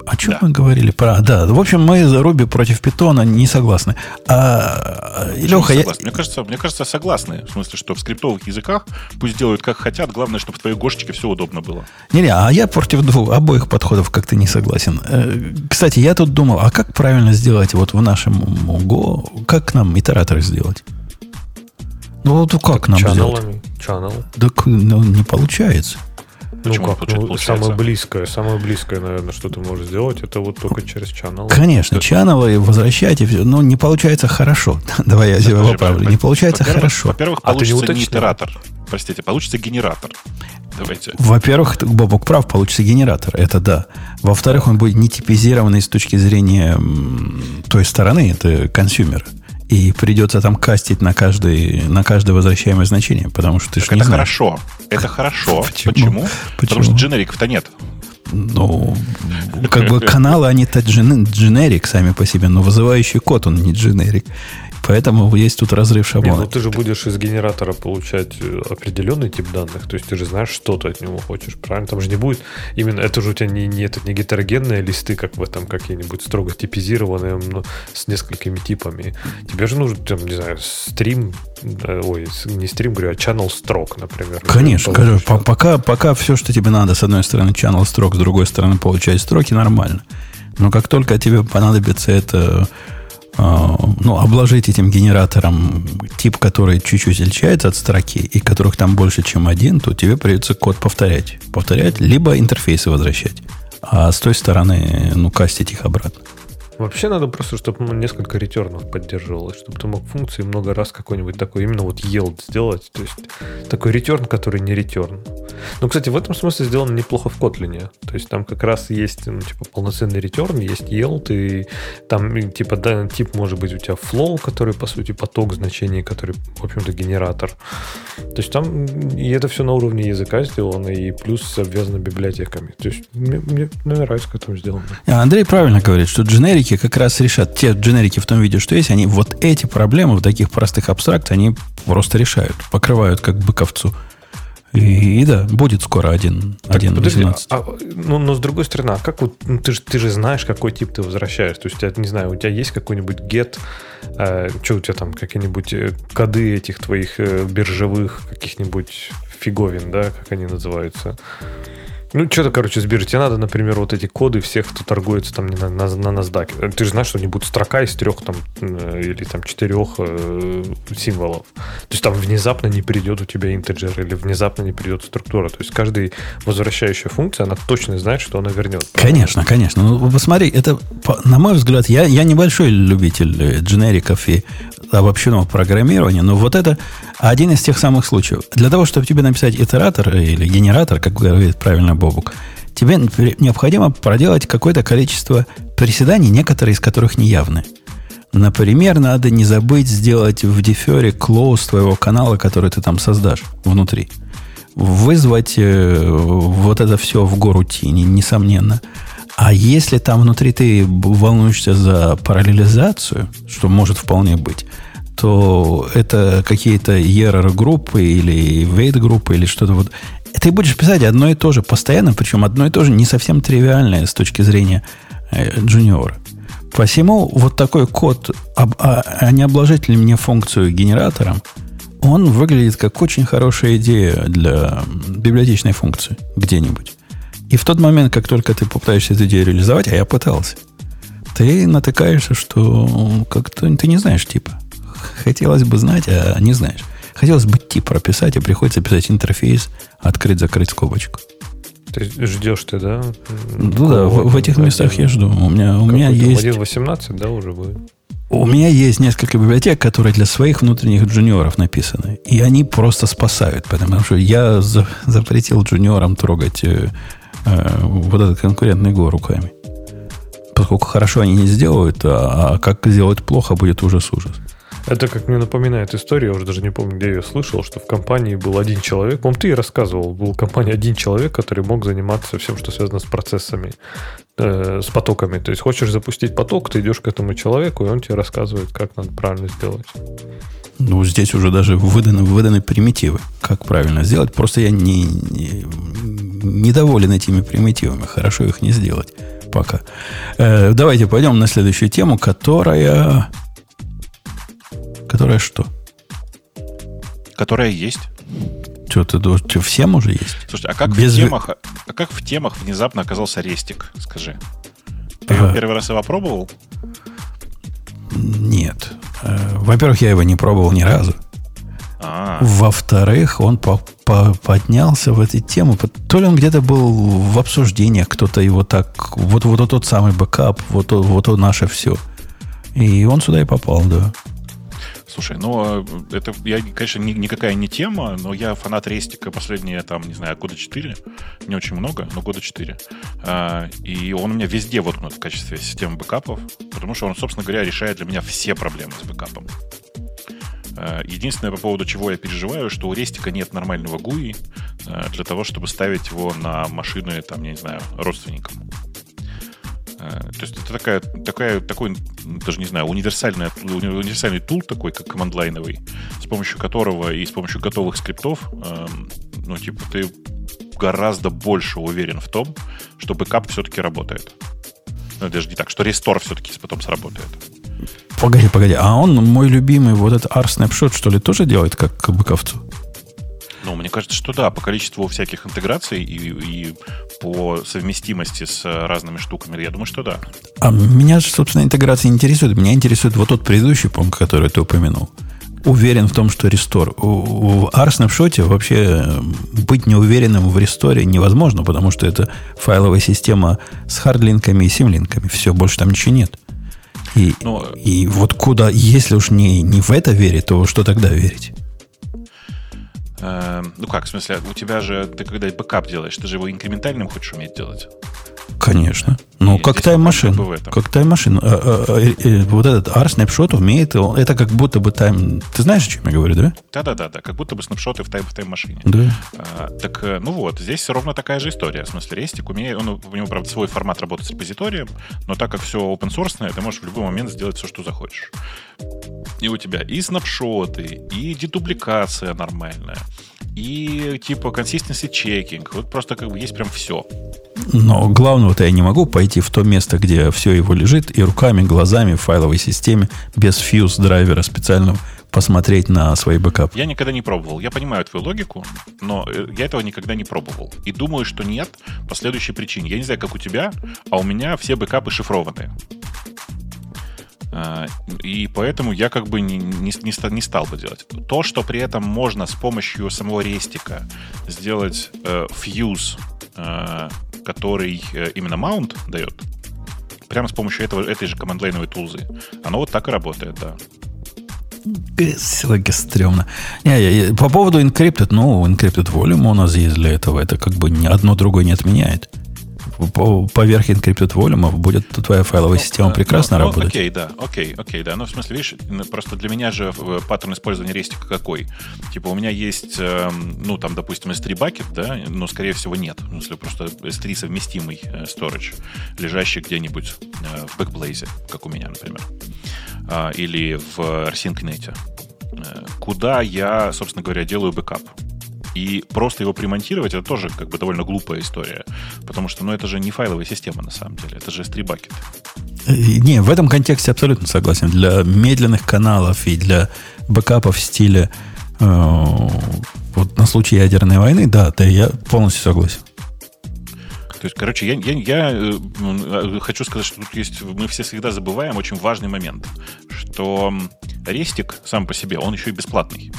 О чем да. мы говорили? Про, да, в общем, мы за Руби против Питона не согласны. А, Леха, я... Мне кажется, мне кажется, согласны. В смысле, что в скриптовых языках пусть делают как хотят, главное, чтобы в твоей гошечке все удобно было. Не-не, а я против двух, обоих подходов как-то не согласен. Э, кстати, я тут думал, а как правильно сделать вот в нашем Go, как нам итераторы сделать? Ну вот как так нам сделать? Channel. Так ну, не получается. Почему ну как? Ну, самое близкое, самое близкое, наверное, что ты можешь сделать, это вот только через чаннел. Конечно, чаннелы возвращайте, но не получается хорошо. Давай я тебя поправлю. Не получается хорошо. Во-первых, а получится не итератор. Простите, получится генератор. Давайте. Во-первых, Бобук прав, получится генератор. Это да. Во-вторых, он будет не типизированный с точки зрения той стороны, это consumer и придется там кастить на, каждый, на каждое возвращаемое значение, потому что ты так же это хорошо. Это хорошо. Почему? Почему? Потому что дженериков-то нет. Ну, как бы каналы, они-то дженерик сами по себе, но вызывающий код, он не дженерик. Поэтому есть тут разрыв шаблона. Не, ну ты же будешь из генератора получать э, определенный тип данных, то есть ты же знаешь, что ты от него хочешь, правильно? Там же не будет именно, это же у тебя не, не, это не гетерогенные листы, как в этом какие-нибудь строго типизированные, но с несколькими типами. Тебе же нужен, там, не знаю, стрим, ой, не стрим, говорю, а channel строк, например. Конечно, скажу, пока, пока все, что тебе надо, с одной стороны channel строк, с другой стороны получать строки, нормально. Но как только тебе понадобится это ну, обложить этим генератором тип, который чуть-чуть отличается от строки, и которых там больше, чем один, то тебе придется код повторять. Повторять, либо интерфейсы возвращать. А с той стороны, ну, кастить их обратно. Вообще надо просто, чтобы ну, несколько ретернов поддерживалось, чтобы ты мог функции много раз какой-нибудь такой, именно вот yield сделать. То есть такой return, который не return. Ну, кстати, в этом смысле сделано неплохо в Kotlin. То есть там как раз есть, ну, типа, полноценный return, есть yield, и там, типа, да, тип может быть у тебя flow, который, по сути, поток значений, который, в общем-то, генератор. То есть там, и это все на уровне языка сделано, и плюс обвязано библиотеками. То есть мне, мне, мне нравится, как это сделано. Андрей правильно говорит, что дженерики дженерики как раз решат, те дженерики в том виде, что есть, они вот эти проблемы в таких простых абстракт, они просто решают, покрывают как быковцу. И, и да, будет скоро один, так, один подожди, 18. А, ну, но с другой стороны, а как вот ну, ты, же, ты же знаешь, какой тип ты возвращаешь? То есть, я не знаю, у тебя есть какой-нибудь get, э, что у тебя там, какие-нибудь э, коды этих твоих э, биржевых каких-нибудь фиговин, да, как они называются? Ну, что-то, короче, сбежать. Тебе надо, например, вот эти коды всех, кто торгуется там на, на, на NASDAQ. Ты же знаешь, что они будут строка из трех там э, или там четырех э, символов. То есть там внезапно не придет у тебя интеджер или внезапно не придет структура. То есть каждая возвращающая функция, она точно знает, что она вернет. Конечно, конечно. Ну, посмотри, это, на мой взгляд, я, я небольшой любитель э, дженериков и обобщенного программирования, но вот это один из тех самых случаев. Для того, чтобы тебе написать итератор или генератор, как говорит правильно Бобук, тебе необходимо проделать какое-то количество приседаний, некоторые из которых неявны. Например, надо не забыть сделать в дефере close твоего канала, который ты там создашь внутри. Вызвать э, вот это все в гору тени, несомненно. А если там внутри ты волнуешься за параллелизацию, что может вполне быть, то это какие-то error-группы или wait-группы или что-то вот. Ты будешь писать одно и то же постоянно, причем одно и то же не совсем тривиальное с точки зрения э, джуниора. Посему вот такой код, об, а, а не обложить ли мне функцию генератором, он выглядит как очень хорошая идея для библиотечной функции где-нибудь. И в тот момент, как только ты попытаешься эту идею реализовать, а я пытался, ты натыкаешься, что как-то ты не знаешь типа. Хотелось бы знать, а не знаешь. Хотелось бы тип прописать, а приходится писать интерфейс, открыть-закрыть скобочку. Ты ждешь ты, да? Ну да, в, в этих местах я жду. У меня, у меня есть... 1.18, да, уже будет? У меня есть несколько библиотек, которые для своих внутренних джуниоров написаны. И они просто спасают, потому что я за, запретил джуниорам трогать э, э, вот этот конкурентный го руками. Поскольку хорошо они не сделают, а, а как сделать плохо, будет ужас-ужас. Это как мне напоминает историю, я уже даже не помню, где я ее слышал, что в компании был один человек, по ты и рассказывал, был в компании один человек, который мог заниматься всем, что связано с процессами, э, с потоками. То есть хочешь запустить поток, ты идешь к этому человеку, и он тебе рассказывает, как надо правильно сделать. Ну, здесь уже даже выданы, выданы примитивы, как правильно сделать. Просто я не, не, недоволен этими примитивами. Хорошо их не сделать пока. Э, давайте пойдем на следующую тему, которая Которая что? Которая есть. Что, ты думаешь, что всем уже есть? Слушай, а как, Без... в темах, а как в темах внезапно оказался restic, скажи? Ты его первый раз его пробовал? Нет. Э, во-первых, я его не пробовал ни разу. А. Во-вторых, он по по поднялся в этой теме. То ли он где-то был в обсуждениях, кто-то его так... Вот, вот тот самый бэкап, вот, вот, вот наше все. И он сюда и попал, да. Слушай, ну, это, я, конечно, ни, никакая не тема, но я фанат рестика последние, там, не знаю, года 4, не очень много, но года 4. А, и он у меня везде воткнут в качестве системы бэкапов, потому что он, собственно говоря, решает для меня все проблемы с бэкапом. А, единственное, по поводу чего я переживаю, что у рестика нет нормального а, для того, чтобы ставить его на машины, там, я не знаю, родственникам. Э, то есть это такая, такая, такой, даже не знаю, универсальный, универсальный tool такой, как command line овый, с помощью которого и с помощью готовых скриптов, эм, ну, типа, ты гораздо больше уверен в том, что бэкап все-таки работает. Ну, даже не так, что restore все-таки потом сработает. Погоди, погоди, а он, мой любимый, вот этот rsnapshot, что ли, тоже делает как к быковцу? Ну, мне кажется, что да, по количеству всяких интеграций и, и по совместимости с разными штуками, я думаю, что да. А меня, собственно, интеграция интересует. Меня интересует вот тот предыдущий пункт, который ты упомянул. Уверен в том, что restore. В rsnapshot е вообще быть неуверенным в restore невозможно, потому что это файловая система с hardlink ами и symlink ами. Все, больше там ничего нет. И, Но... и вот куда, если уж не, не в это верить, то что тогда верить? Э, ну как, в смысле, у тебя же, ты когда бэкап делаешь, ты же его инкрементальным хочешь уметь делать? Конечно. Ну, как тайм-машин. Как тайм-машин. А, а, а, вот этот R-снапшот умеет, это как будто бы тайм... Ты знаешь, о чем я говорю, да? Да-да-да, да, как будто бы снапшоты в, тайм, в тайм-машине. Да. А, так, э, ну вот, здесь ровно такая же история. В смысле, рестик умеет, он, у него, правда, свой формат работы с репозиторием, но так как все open source, ты можешь в любой момент сделать все, что захочешь. И у тебя и снапшоты, и дедубликация нормальная, и типа consistency checking. Вот просто как бы есть прям все. Но главного-то я не могу пойти в то место, где все его лежит, и руками, глазами в файловой системе, без фьюз драйвера специального посмотреть на свои бэкапы. Я никогда не пробовал. Я понимаю твою логику, но э, я этого никогда не пробовал. И думаю, что нет по следующей причине. Я не знаю, как у тебя, а у меня все бэкапы шифрованы. А, и поэтому я как бы не, не, не, не стал бы делать. То, что при этом можно с помощью самого рестика сделать э, фьюз, э, который э, именно маунт дает, прямо с помощью этого, этой же командлейновой тулзы, оно вот так и работает, да. Ссылки стрёмно. Не, я, по поводу Encrypted, ну, Encrypted Volume у нас есть для этого. Это как бы ни одно другое не отменяет поверх Encrypted Volume будет твоя файловая ну, система прекрасно ну, работать. Окей, да, окей, окей, да. Ну, в смысле, видишь, просто для меня же э, паттерн использования рестика какой? Типа у меня есть, эм, ну, там, допустим, S3 bucket, да, но, скорее всего, нет. В смысле, просто S3 совместимый э, storage, лежащий где-нибудь э, в Backblaze, как у меня, например. А, или в RSync.net. Куда я, собственно говоря, делаю бэкап. И просто его примонтировать, это тоже как бы довольно глупая история. Потому что, ну, это же не файловая система на самом деле. Это же S3 bucket. Э, не, в этом контексте абсолютно согласен. Для медленных каналов и для бэкапов в стиле э, вот на случай ядерной войны, да, да, я полностью согласен. То есть, короче, я, я, я э, хочу сказать, что тут есть, мы все всегда забываем очень важный момент, что рестик сам по себе, он еще и бесплатный.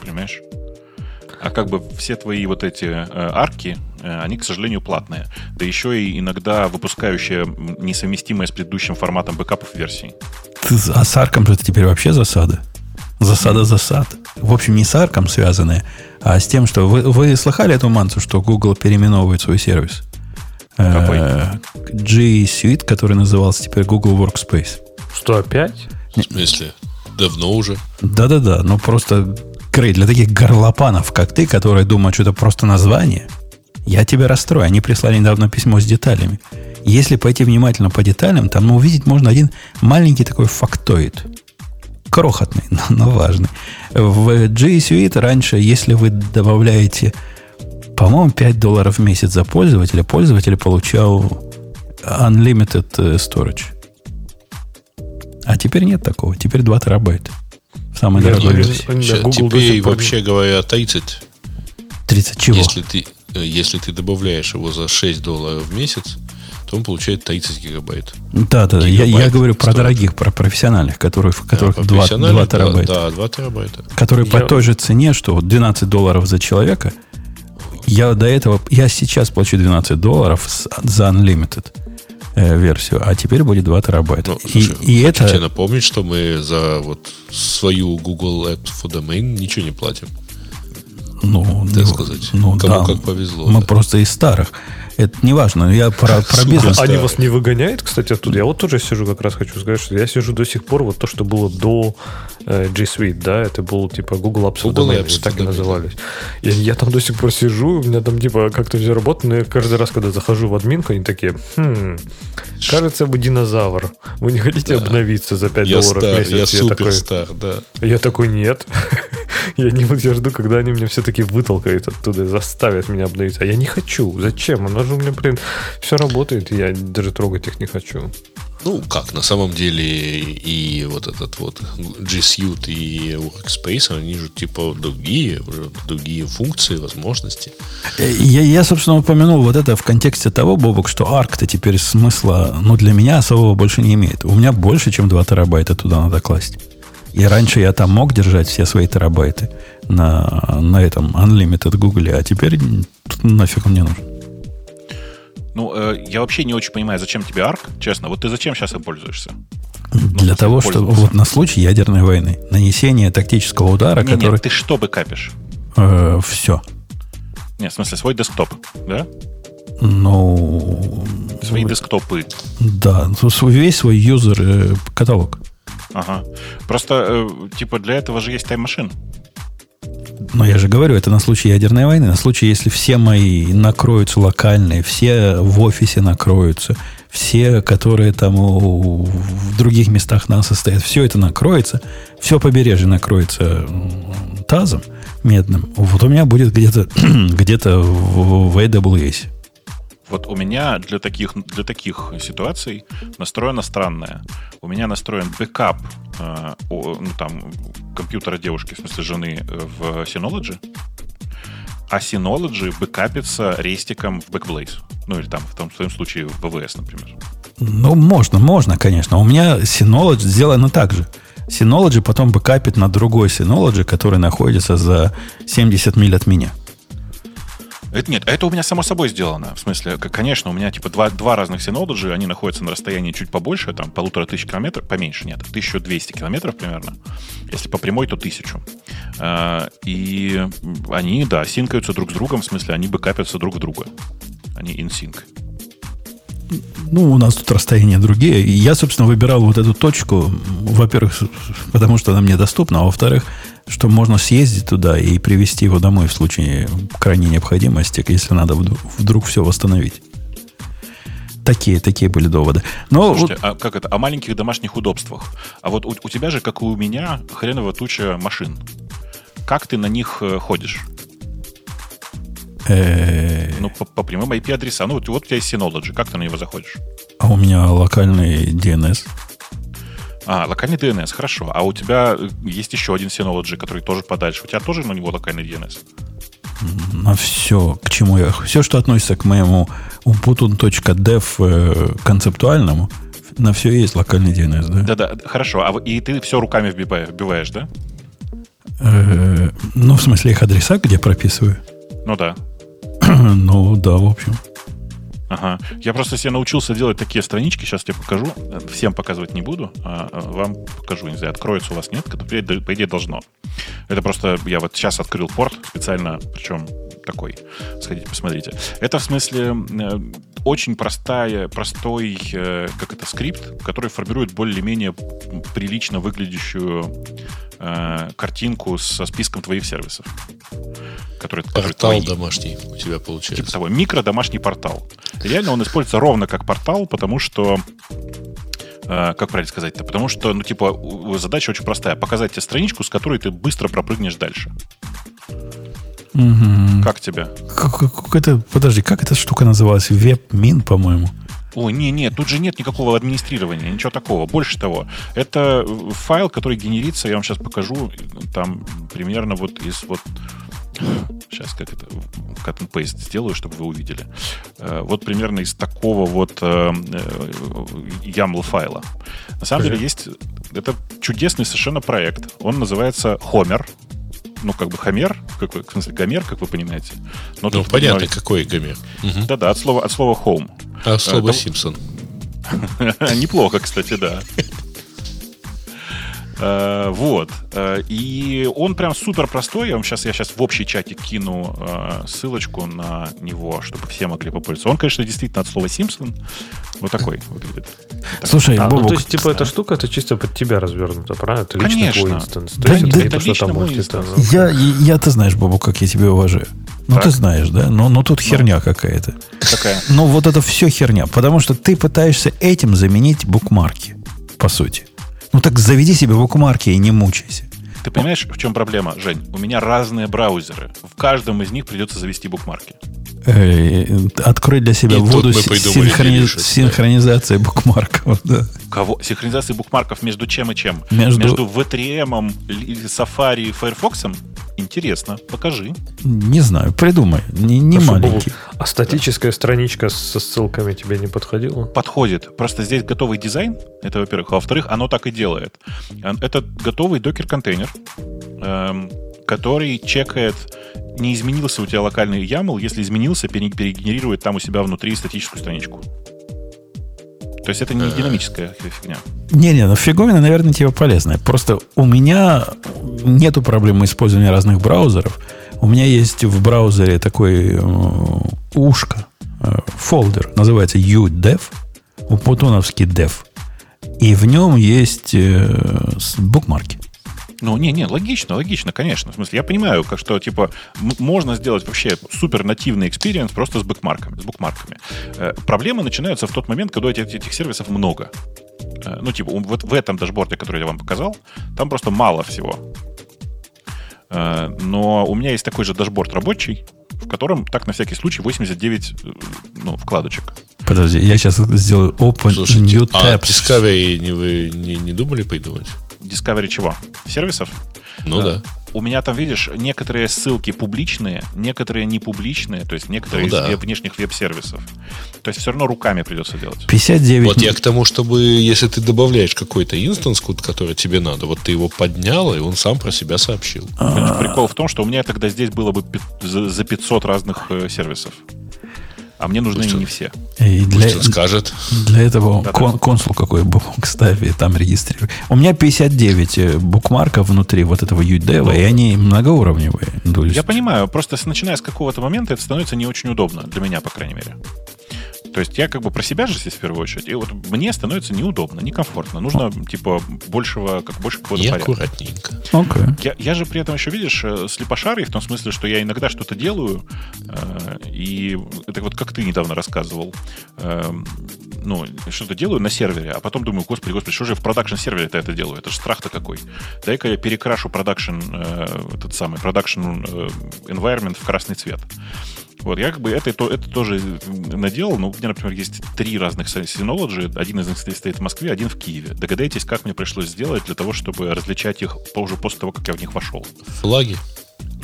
Понимаешь? А как бы все твои вот эти э, арки, э, они, к сожалению, платные. Да еще и иногда выпускающие несовместимые с предыдущим форматом бэкапов версии. Ты, а с арком же это теперь вообще засада? Засада засад. В общем, не с арком связанные, а с тем, что... Вы, вы слыхали эту мансу, что Google переименовывает свой сервис? Какой? G Suite, который назывался теперь Google Workspace. Что, опять? В смысле? Давно уже. Да-да-да, но просто Крей, для таких горлопанов, как ты, которые думают, что это просто название, я тебя расстрою. Они прислали недавно письмо с деталями. Если пойти внимательно по деталям, там увидеть можно один маленький такой фактоид. Крохотный, но, но важный. В G Suite раньше, если вы добавляете, по-моему, 5 долларов в месяц за пользователя, пользователь получал unlimited э, storage. А теперь нет такого. Теперь 2 терабайта. Самый дорогой версии. Сейчас, теперь, вообще говоря, 30. 30 чего? Если ты, э, если ты добавляешь его за 6 долларов в месяц, то он получает 30 гигабайт. Да, да, я, я говорю про дорогих, про профессиональных, которые, в которых да, 2, 2 терабайта. Да, 2 терабайта. Которые я... по той же цене, что 12 долларов за человека. Я до этого, я сейчас плачу 12 долларов за Unlimited э, версию, а теперь будет 2 терабайта. Ну, и, слушай, и это... напомнить, что мы за вот свою Google App for Domain ничего не платим. Ну, так ну, сказать. Ну, Кому да. как повезло. Мы да. просто из старых. Это не важно, я про, про бизнес. Они вас не выгоняют, кстати, оттуда? Я вот тоже сижу, как раз хочу сказать, что я сижу до сих пор, вот то, что было до э, G Suite, да, это был типа Google Apps Google Domain, Apps, так и назывались. Я, я там до сих пор сижу, у меня там типа как-то все работает, но я каждый раз, когда захожу в админку, они такие, хм, кажется, вы динозавр. Вы не хотите да. обновиться за 5 я долларов стар, в месяц? Я, я супер такой, стар, да. Я такой, нет. я не я жду, когда они меня все-таки вытолкают оттуда, заставят меня обновиться. А я не хочу. Зачем? Оно же у меня, блин, все работает, и я даже трогать их не хочу. Ну, как, на самом деле и вот этот вот G Suite и Workspace, они же типа другие, уже другие функции, возможности. Э, я, я, собственно, упомянул вот это в контексте того, Бобок, что Arc-то теперь смысла, ну, для меня особого больше не имеет. У меня больше, чем 2 терабайта туда надо класть. И раньше я там мог держать все свои терабайты на, на этом Unlimited Google, а теперь нафиг он мне нужен. Ну, э, я вообще не очень понимаю, зачем тебе ARC, честно. Вот ты зачем сейчас им пользуешься? Для ну, того, чтобы вот на случай ядерной войны, нанесение тактического удара, не, который... Нет, ты что бы капишь? Э, все. Нет, в смысле, свой десктоп, да? Ну... Свои десктопы. Да, весь свой юзер-каталог. Э, ага. Просто, э, типа, для этого же есть тайм-машин. Но я же говорю, это на случай ядерной войны, на случай, если все мои накроются локальные, все в офисе накроются, все, которые там у, в других местах нас состоят, все это накроется, все побережье накроется тазом медным. Вот у меня будет где-то где в, в AWS. Вот у меня для таких, для таких ситуаций настроено странное. У меня настроен бэкап э, ну, там, компьютера девушки, в смысле жены, э, в Synology, а Synology бэкапится restic ом в Backblaze. Ну, или там, в том в своем случае, в BVS, например. Ну, можно, можно, конечно. У меня Synology сделано так же. Synology потом бэкапит на другой Synology, который находится за 70 миль от меня. Это нет, это у меня само собой сделано. В смысле, конечно, у меня типа два, два разных Synology, они находятся на расстоянии чуть побольше, там полутора тысяч километров, поменьше, нет, 1200 километров примерно. Если по прямой, то тысячу. А, и они, да, синкаются друг с другом, в смысле, они бэкапятся друг в друга. Они sync. Ну, у нас тут расстояния другие. Я, собственно, выбирал вот эту точку, во-первых, потому что она мне доступна, а во-вторых, что можно съездить туда и привезти его домой в случае крайней необходимости, если надо вдруг все восстановить. Такие, такие были доводы. Но Слушайте, вот... а как это? О маленьких домашних удобствах. А вот у, у тебя же, как и у меня, хреново туча машин. Как ты на них э, ходишь? Э, ну, по, по прямым IP-адресам. Ну, вот, вот у тебя есть Synology. Как ты на него заходишь? А у меня локальный DNS. А, локальный DNS, хорошо. А у тебя э, есть еще один Synology, который тоже подальше. У тебя тоже на него локальный DNS? На все, к чему я... Все, что относится к моему ubuntu.dev э, концептуальному, на все есть локальный DNS, да? Да-да, хорошо. А и ты все руками вбиваешь, да? Ну, в смысле, их адреса, где прописываю? Ну да. ну да, в общем. Ага. Я просто себе научился делать такие странички, сейчас тебе покажу. Всем показывать не буду, а, а вам покажу. Не знаю, откроется у вас нет, по идее должно. Это просто я вот сейчас открыл порт специально, причем такой. Сходите, посмотрите. Это в смысле э, очень простая, простой, э, как это, скрипт, который формирует более-менее прилично выглядящую э, картинку со списком твоих сервисов. Который, портал твои. домашний у тебя получается. Типа того, микро-домашний портал. реально он используется ровно как портал, потому что э, как правильно сказать-то? Потому что, ну, типа, задача очень простая. Показать тебе страничку, с которой ты быстро пропрыгнешь дальше. Угу. Как тебе? Как, как это, подожди, как эта штука называлась? Вебмин, по-моему. Ой, не, не, тут же нет никакого администрирования, ничего такого. Больше того, это файл, который генерится, я вам сейчас покажу, там примерно вот из вот Сейчас как это cut and paste сделаю, чтобы вы увидели. Э, вот примерно из такого вот э, э, YAML файла. На самом деле есть... Это чудесный совершенно проект. Он называется Homer ну, как бы Хомер, как вы, в смысле, Гомер, как вы понимаете. Но ну, понятно, понимали... какой Гомер. Да-да, от слова, от слова home. А слово Симпсон. Неплохо, кстати, да. Э, вот. Э, и он прям супер простой. Я вам сейчас, я сейчас в общий чатик кину э, ссылочку на него, чтобы все могли попользоваться. Он, конечно, действительно от слова Симпсон. Вот такой выглядит. Слушай, а, ну, то есть, типа, эта штука, это чисто под тебя развернута, правильно? Это лично Конечно. твой инстанс. То да, есть, да, это, это что там может ну, я, я, ты знаешь, Бобу, как я тебя уважаю. Ну, так. ты знаешь, да? Но, но тут ну. херня какая-то. Какая? Ну, вот это все херня. Потому что ты пытаешься этим заменить букмарки, по сути. Ну так заведи себе букмарки и не мучайся. Ты понимаешь, в чем проблема, Жень? У меня разные браузеры. В каждом из них придется завести букмарки. Открой для себя и воду синхрони... синхронизации да. букмарков. Да. Кого? Синхронизации букмарков между чем и чем? Между, между V3M, Safari и Firefox? Интересно, покажи. Не знаю, придумай. Не, не маленький. А статическая страничка со ссылками тебе не подходила? Подходит. Просто здесь готовый дизайн, это во-первых. А во-вторых, оно так и делает. Это готовый докер-контейнер, эм, который чекает, не изменился у тебя локальный YAML, если изменился, перегенерирует там у себя внутри статическую страничку. То есть это не динамическая фигня. Не-не, ну фиговина, наверное, тебе полезная. Просто у меня нету проблемы использования разных браузеров. У меня есть в браузере такой э, ушко, э, folder, называется udev, умпутуновский dev. И в нем есть э, bookmark и. Ну, не, не, логично, логично, конечно. В смысле, я понимаю, как что, типа, можно сделать вообще супер нативный experience просто с bookmark ами. С bookmark ами. Э, проблемы начинаются в тот момент, когда этих, этих сервисов много. Э, ну, типа, вот в этом дашборде, который я вам показал, там просто мало всего. Э, но у меня есть такой же дашборд рабочий, в котором так на всякий случай 89 ну, вкладочек. Подожди, я сейчас сделаю Open Слушайте, New а Tabs. Discovery не, вы не, не думали придумать? Discovery чего? Сервисов? Ну да. У меня там, видишь, некоторые ссылки публичные, некоторые не публичные, то есть некоторые Ну из да. веб- внешних веб-сервисов. То есть все равно руками придется делать. 59 Вот я к тому, чтобы, если ты добавляешь какой-то инстанс, который тебе надо, вот ты его поднял, и он сам про себя сообщил. Прикол в том, что у меня тогда здесь было бы за 500 разных э, сервисов. А мне нужны Пусть он- не все. И для, Пусть он скажет. для этого кон- консул какой бумаг ставь и там регистрируй. У меня 59 э, букмарков внутри вот этого UDEV, и они многоуровневые. Я понимаю, просто с- начиная с какого-то момента это становится не очень удобно, для меня, по крайней мере. То есть я как бы про себя же здесь в первую очередь, и вот мне становится неудобно, некомфортно. Нужно, типа, большего, как больше какого-то порядка. аккуратненько. Окей. Я, я же при этом еще, видишь, э, слепошарый в том смысле, что я иногда что-то делаю, э, и это вот как ты недавно рассказывал, э, ну, что-то делаю на сервере, а потом думаю, господи, господи, что же я в production-сервере-то это делаю? Это же страх-то какой. Дай-ка я перекрашу production, э, этот самый, production э, environment в красный цвет. Вот, я как бы это, то- это тоже наделал, но у меня, например, есть три разных Synology, один из них стоит в Москве, один в Киеве. Догадайтесь, как мне пришлось сделать для того, чтобы различать их уже после того, как я в них вошел. Флаги.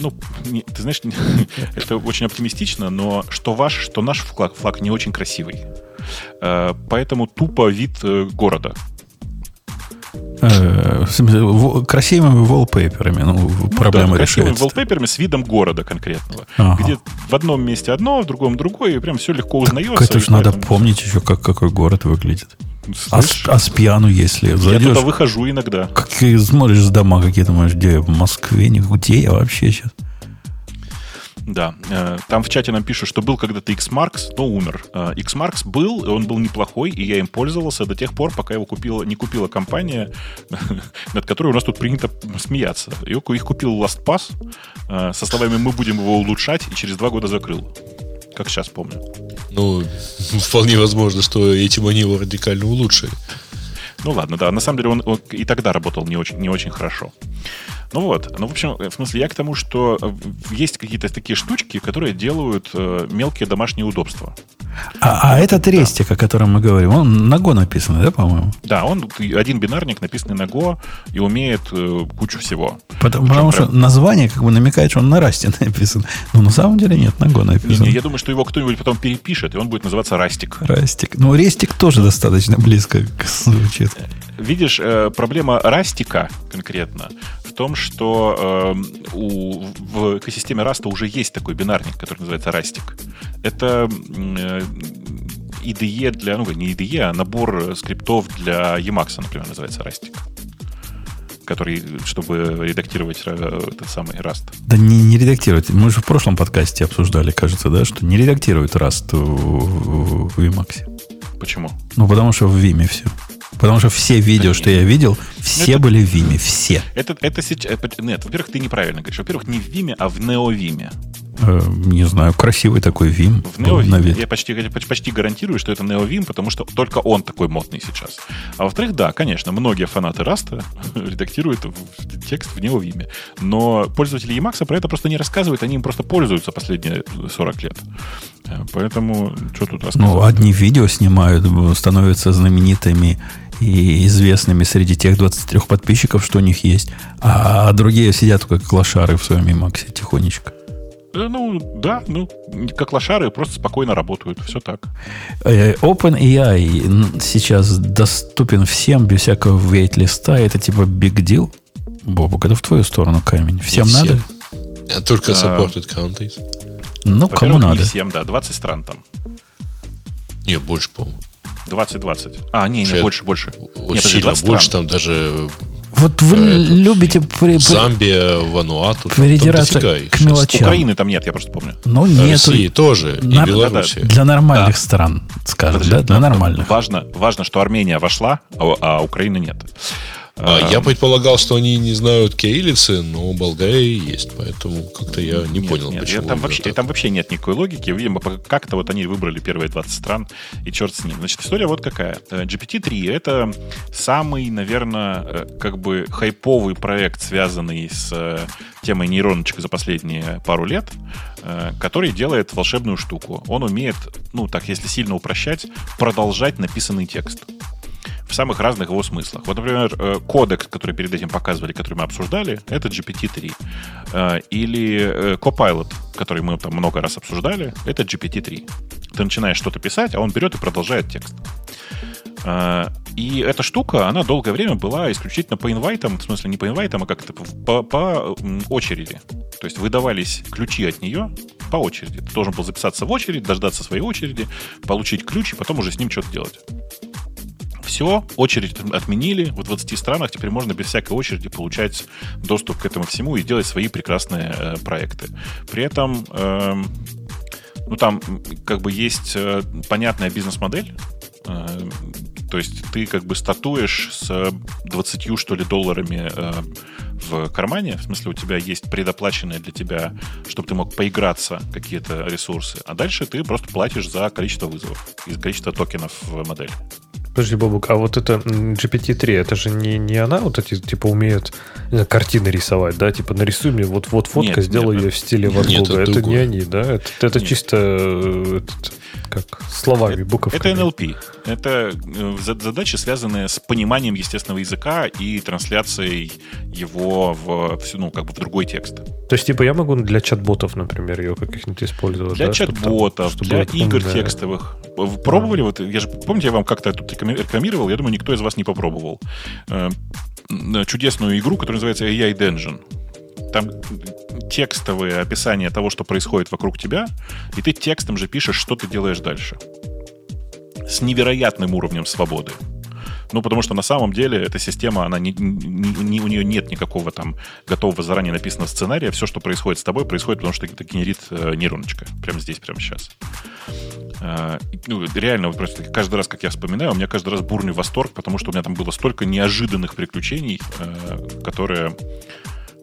Ну, не- ты знаешь, это очень оптимистично, но что ваш, что наш флаг, флаг не очень красивый. Э, Поэтому тупо вид э, города. Красивыми волпейперами, ну, Ну проблема да, красивыми решается. wallpaper'ами с видом города конкретного. Ага. Где в одном месте одно, в другом другое, и прям все легко узнается. Как это и ж надо поэтому- помнить еще, как, какой город выглядит. А, Слышь, с, а с пьяну, если я зайдешь, туда выхожу иногда. как смотришь с дома какие-то, думаешь, где я, в Москве, где я вообще сейчас? Да, э, там в чате нам пишут, что был когда-то Xmarks, но умер. Э, Xmarks был, он был неплохой, и я им пользовался до тех пор, пока его купила, не купила компания, над которой у нас тут принято смеяться. Их купил LastPass э, со словами «мы будем его улучшать», и через два года закрыл. Как сейчас помню. Ну, вполне возможно, что этим они его радикально улучшили. Ну ладно, да, на самом деле он, он и тогда работал не очень, не очень хорошо. Ну вот, ну в общем, в смысле, я к тому, что э, есть какие-то такие штучки, которые делают э, мелкие домашние удобства. А, а этот рестик, о котором мы говорим, он на Go написан, да, по-моему? Да, он один бинарник, написанный на Go, и умеет э, кучу всего. Потому, потому что прям- название как бы намекает, что он на Расте написан. Но на самом деле нет, на Go Не, написан. не, я думаю, что его кто-нибудь потом перепишет, и он будет называться Растик. Rustic. Ну, рестик тоже достаточно близко звучит. Видишь, э, проблема Rustic а конкретно в том, что э, у, в экосистеме Rust а уже есть такой бинарник, который называется Rustic. Это э, IDE для, ну, не IDE, а набор скриптов для Emacs, например, называется Rustic. Который, чтобы редактировать э, этот самый Rust. Да не, не редактировать. Мы же в прошлом подкасте обсуждали, кажется, да, что не редактируют Rust в, в, в Emacs. Почему? Ну, потому что в Vime все. Потому что все видео, Да что нет. я видел, все это- были в Vime. Все. Это, это сейчас... Нет, во-первых, ты неправильно говоришь. Во-первых, не в Виме, а в NeoVime. Э, не знаю, красивый такой Vim. В NeoVim. Я почти, почти, гарантирую, что это NeoVim, потому что только он такой модный сейчас. А во-вторых, да, конечно, многие фанаты Раста редактируют текст в NeoVim. Но пользователи Emacs про это просто не рассказывают, они им просто пользуются последние 40 лет. Э, Поэтому что тут Ну, рассказывать? одни видео снимают, становятся знаменитыми и известными среди тех 23 подписчиков, что у них есть. А другие сидят как лошары в своем Emacs тихонечко. Э, Ну, да, ну, как лошары просто спокойно работают. Все так. Э, OpenAI сейчас доступен всем без всякого вейт-листа. Это типа big deal. Бобок, это в твою сторону камень. Всем надо? А только supported countries. Ну, кому надо. Всем, да. 20 стран там. Не, больше, по-моему. 20-20. А, не, не, больше, больше. Вот Не, подожди, сильно 20 больше, там даже Вот вы Э, это- любите при- при- Замбия, Вануату. там- их к мелочам. Украины там нет, я просто помню. Ну, А нету. России тоже, и Беларуси. Для нормальных Да. стран, скажем, Подожди, да? Для нормальных. Важно, важно, что Армения вошла, а, а Украины нет. А, я предполагал, что они не знают кириллицы, но Болгария есть, поэтому как-то я не нет, понял, нет, почему. Там вообще, там вообще нет никакой логики. Видимо, как-то вот они выбрали первые 20 стран, и черт с ним. Значит, история вот какая. Э, GPT-3 — это самый, наверное, э, как бы хайповый проект, связанный с э, темой нейроночек за последние пару лет, который делает волшебную штуку. Он умеет, ну так, если сильно упрощать, продолжать написанный текст в самых разных его смыслах. Вот, например, э, кодекс, который перед этим показывали, который мы обсуждали, это GPT-3. Э, или э, Copilot, который мы там много раз обсуждали, это GPT-3. Ты начинаешь что-то писать, а он берет и продолжает текст. И эта штука, она долгое время была исключительно по инвайтам, в смысле не по инвайтам, а как-то по, по очереди. То есть выдавались ключи от нее по очереди. Ты должен был записаться в очередь, дождаться своей очереди, получить ключ и потом уже с ним что-то делать. Все, очередь отменили. В 20 странах теперь можно без всякой очереди получать доступ к этому всему и делать свои прекрасные э, проекты. При этом, э, ну там как бы есть э, понятная бизнес-модель. Э, то есть ты как бы статуешь с 20, что ли, долларами э, в кармане, в смысле у тебя есть предоплаченные для тебя, чтобы ты мог поиграться какие-то ресурсы, а дальше ты просто платишь за количество вызовов и количество токенов в модели. Подожди, Бобук, а вот это GPT-3, это же не, не она вот эти, типа, умеет знаю, картины рисовать, да? Типа, нарисуй мне вот, вот фотка, нет, сделай нет, ее в стиле Ван Гога. Это, это не они, да? Это, это чисто этот, как словами, буковками. Это NLP. Это э, задачи, связанные с пониманием естественного языка и трансляцией его в, ну, как бы в другой текст. То есть, типа, я могу для чат-ботов, например, ее каких-нибудь использовать, Для да? чат-ботов, чтобы для игр умная... текстовых. Пробовали? Вот, я же, помните, я вам как-то тут рекламировал? Я думаю, никто из вас не попробовал. Э, чудесную игру, которая называется AI Dungeon. Там текстовые описания того, что происходит вокруг тебя, и ты текстом же пишешь, что ты делаешь дальше. С невероятным уровнем свободы. Ну, потому что на самом деле эта система, она не, не, у нее нет никакого там готового заранее написанного сценария. Все, что происходит с тобой, происходит, потому что это генерит э, нейроночка. Прямо здесь, прямо сейчас. Э, ну, реально, вот просто каждый раз, как я вспоминаю, у меня каждый раз бурный восторг, потому что у меня там было столько неожиданных приключений, э, которые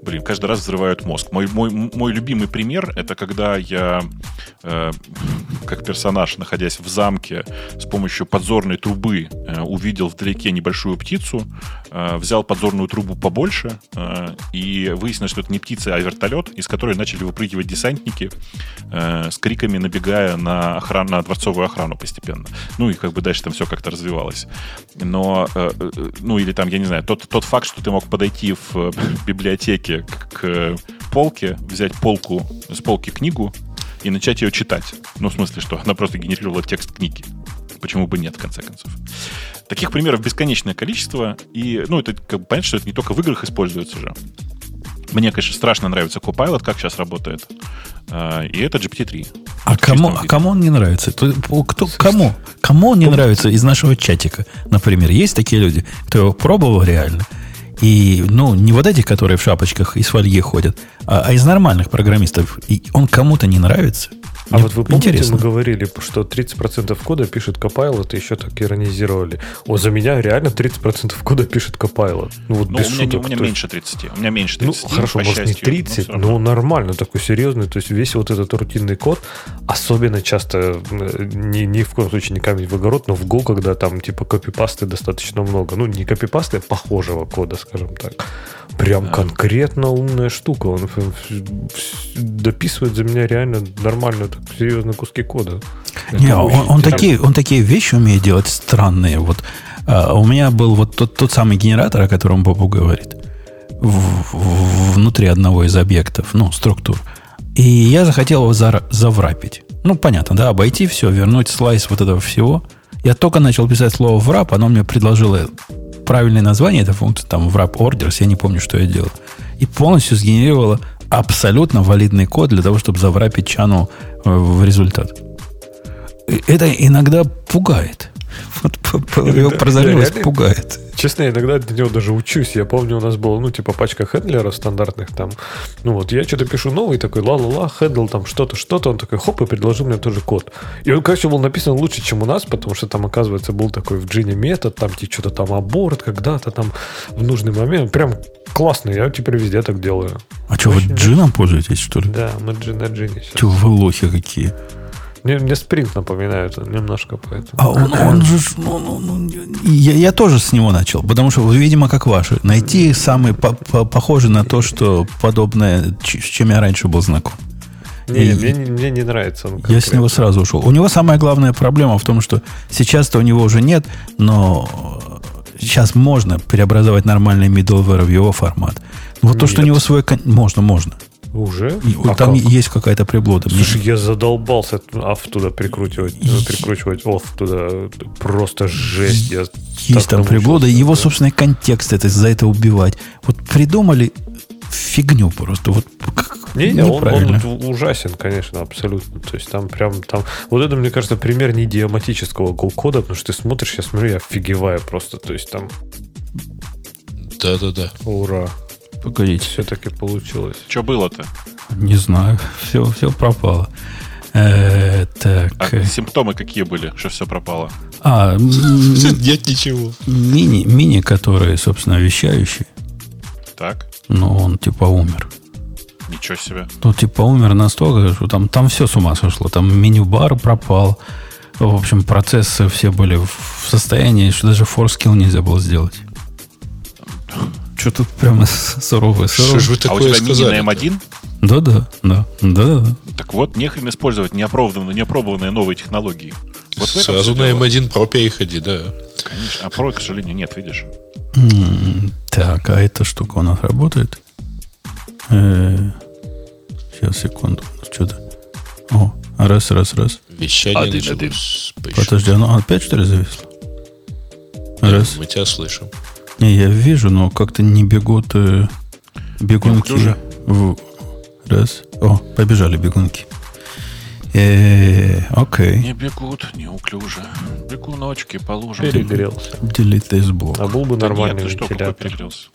блин, каждый раз взрывают мозг. Мой, мой, мой любимый пример это когда я, э, как персонаж, находясь в замке, с помощью подзорной трубы э, увидел вдалеке небольшую птицу, взял подзорную трубу побольше, э, и выяснилось, что это не птица, а вертолет, из которой начали выпрыгивать десантники э, с криками, набегая на, охрану, на дворцовую охрану постепенно. Ну и как бы дальше там все как-то развивалось. Но, э, э, ну или там, я не знаю, тот, тот факт, что ты мог подойти в э, библиотеке к полке, взять полку с полки книгу и начать ее читать. Ну, в смысле, что она просто генерировала текст книги. Почему бы нет, в конце концов? Таких примеров бесконечное количество. И, ну, это как бы понятно, что это не только в играх используется же. Мне, конечно, страшно нравится Copilot, как сейчас работает. А, и это GPT-3. А кому, а кому он не нравится? Кто, кому? Кому он не нравится из нашего чатика? Например, есть такие люди, кто его пробовал реально – и, ну, не вот этих, которые в шапочках из фольги ходят, а, а из нормальных программистов. И он кому-то не нравится. А вот вы помните, Интересно. мы говорили, что 30% кода пишет Copilot, и еще так иронизировали. О, за меня реально 30% кода пишет Copilot. Ну, вот ну, без у меня, шуток. У меня есть... меньше 30. У меня меньше 30. Ну, хорошо, может счастью, не 30, но, но нормально, такой серьезный. То есть весь вот этот рутинный код, особенно часто, ни, ни в коем случае не камень в огород, но в Go, когда там типа копипасты достаточно много. Ну, не копипасты, а похожего кода, скажем так. Прям конкретно умная штука. Он дописывает за меня реально нормально, так, серьезные куски кода. Не, он, он, такие, он такие вещи умеет делать странные. Вот а, у меня был вот тот, тот самый генератор, о котором Бобу говорит, в, в, внутри одного из объектов, ну, структур. И я захотел его за, заврапить. Ну, понятно, да, обойти все, вернуть слайс вот этого всего. Я только начал писать слово врап, оно мне предложило правильное название этой функции, там, wrap errors, я не помню, что я делал. И полностью сгенерировало абсолютно валидный код для того, чтобы заврапить чану э, в результат. Это иногда пугает. Вот его прозорливость пугает. Честно, иногда до него даже учусь. Я помню, у нас было, ну, типа, пачка хендлеров стандартных там. Ну, вот я что-то пишу новый такой, ла-ла-ла, handle там что-то, что-то. Он такой, хоп, и предложил мне тоже код. И он, конечно, был написан лучше, чем у нас, потому что там, оказывается, был такой в джине метод, там тебе что-то там abort когда-то там в нужный момент. Прям классно, я теперь везде так делаю. А что, вы джином пользуетесь, что ли? Да, мы джин на джине сейчас. Что вы лохи какие? Мне, мне спринт напоминает немножко поэтому. А он, он же... Ну, ну, ну, я, я тоже с него начал, потому что, видимо, как ваши. Найти самый по, по, похожий на то, что подобное, с чем я раньше был знаком. Не, и, мне, мне не нравится. Он я с него сразу ушел. У него самая главная проблема в том, что сейчас-то у него уже нет, но сейчас можно преобразовать нормальный middleware в его формат. Вот нет. то, что у него свой... Можно, можно. Уже? И, а там как? есть какая-то приблуда. Слушай, я задолбался AF туда прикручивать, прикручивать OFF туда. Просто жесть. Я есть там приблуда. Его, собственный контекст это за это убивать. Вот придумали фигню просто. Вот не, не, он, он ужасен, конечно, абсолютно. То есть там прям там. Вот это, мне кажется, пример не идиоматического кода, потому что ты смотришь, я смотрю, я офигеваю просто. То есть там. Да-да-да. Ура. Погодите. Все-таки получилось. Что было-то? Не знаю. Все, все пропало. Э, так. А симптомы какие были, что все пропало? А, нет ничего. Мини, мини, который, собственно, вещающий. Так. Но он типа умер. Ничего себе. Ну, типа умер настолько, что там, там все с ума сошло. Там меню-бар пропал. В общем, процессы все были в состоянии, что даже форскилл нельзя было сделать. Что тут прямо суровое, суровое. Что же вы такое а у тебя сказали? мини на M1? Да, да, да, да, да. Так вот, нехрен использовать неопробованные, неопробованные новые технологии. Вот Сразу на M1 Pro переходи, да. Конечно. А Pro, к сожалению, нет, видишь. Так, а эта штука у нас работает? Э, сейчас, секунду. Что-то. О, раз, раз, раз. Вещание один, один. Подожди, оно опять что ли зависло? Раз. Мы тебя слышим. Не, я вижу, но как-то не бегут э, бегунки. В... Раз. О, побежали бегунки. Э, окей. Не бегут, неуклюже. Бегуночки по лужам. Перегрелся. Delete this block. А был бы нормальный да нет, вентилятор. Что, перегрелся?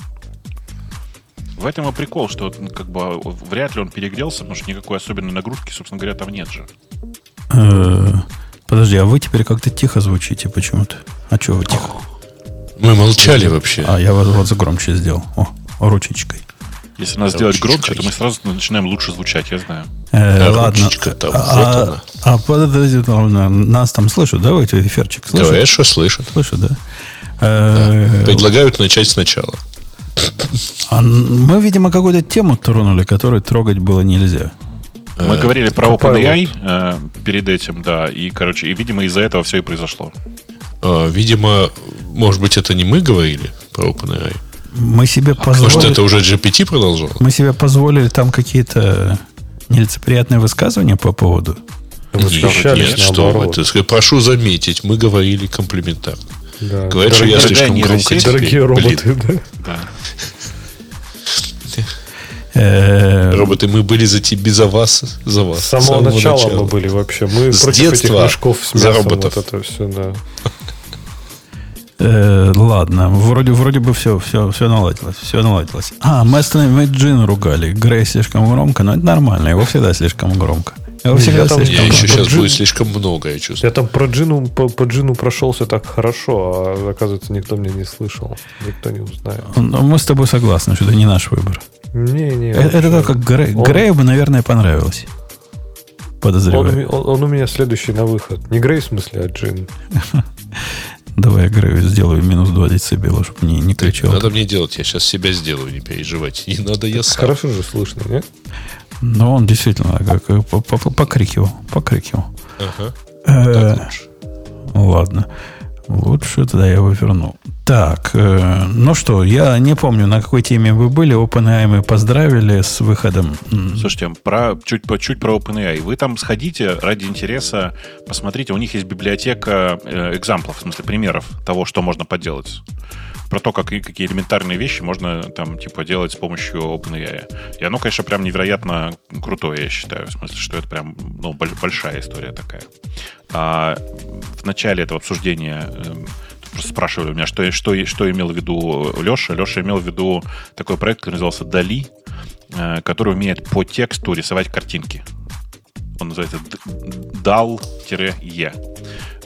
В этом и прикол, что как бы вряд ли он перегрелся, потому что никакой особенной нагрузки, собственно говоря, там нет же. Э, подожди, а вы теперь как-то тихо звучите почему-то. А что вы тихо? Мы молчали вообще. А, я вот, вот громче сделал. О, ручечкой. Если нас сделать громче, то мы сразу начинаем лучше звучать, я знаю. Э, а ладно. Там, а, вот а подожди, нас там слышат, да, эти эфирчик? Слышат? Да, что слышат. Слышат, да? да. Предлагают начать сначала. А мы, видимо, какую-то тему тронули, которую трогать было нельзя. Мы э, говорили про OpenAI э, перед этим, да, и, короче, и, видимо, из-за этого все и произошло. Э, видимо, может быть, это не мы говорили про OpenAI. Мы себе а позволили... Может, это уже GPT продолжал? Мы себе позволили там какие-то нелицеприятные высказывания по поводу. Нет, нет что вы. Так, прошу заметить, мы говорили комплиментарно. Да. Говорят, что я слишком громко Дорогие роботы, да. да. Э, роботы, мы были за тебя, за вас, за вас. С самого, самого начала, начала мы были вообще. Мы с против детства этих мешков с мясом, за роботов. Вот это все, да. Э, ладно, вроде, вроде бы все, все, все наладилось. Все наладилось. А, мы остановились, Джин ругали. Грей слишком громко, но это нормально, его всегда слишком громко. Его всегда я, там, слишком я еще сейчас джин... будет слишком много, я чувствую. Я там про джину, по, по джину прошелся так хорошо, а оказывается, никто меня не слышал. Никто не узнает. Но мы с тобой согласны, что это не наш выбор. Не, не. Это, это как Грей, он... Грею бы, наверное, понравилось. Подозреваю. Он, он, он у меня следующий на выход. Не Грей в смысле, а Джин. Давай я Грею сделаю минус 2 децибела, чтобы не, не кричал. Надо мне делать, я сейчас себя сделаю, не переживайте. Не надо я сам. Хорошо же слышно, нет? Но он действительно как, покрикивал. Покрикивал. Ага. Э, ладно. Лучше тогда я его верну. Так, э, ну что, я не помню, на какой теме вы были. OpenAI мы поздравили с выходом. Слушайте, про, чуть, чуть про OpenAI. Вы там сходите ради интереса, посмотрите, у них есть библиотека э, в смысле примеров того, что можно поделать про то, как, какие элементарные вещи можно там, типа, делать с помощью OpenAI. И оно, конечно, прям невероятно крутое, я считаю. В смысле, что это прям, ну, большая история такая. А в начале этого обсуждения эм, просто спрашивали у меня, что, что, что имел в виду Леша. Леша имел в виду такой проект, который назывался Дали, э, который умеет по тексту рисовать картинки. Он называется DAL-E.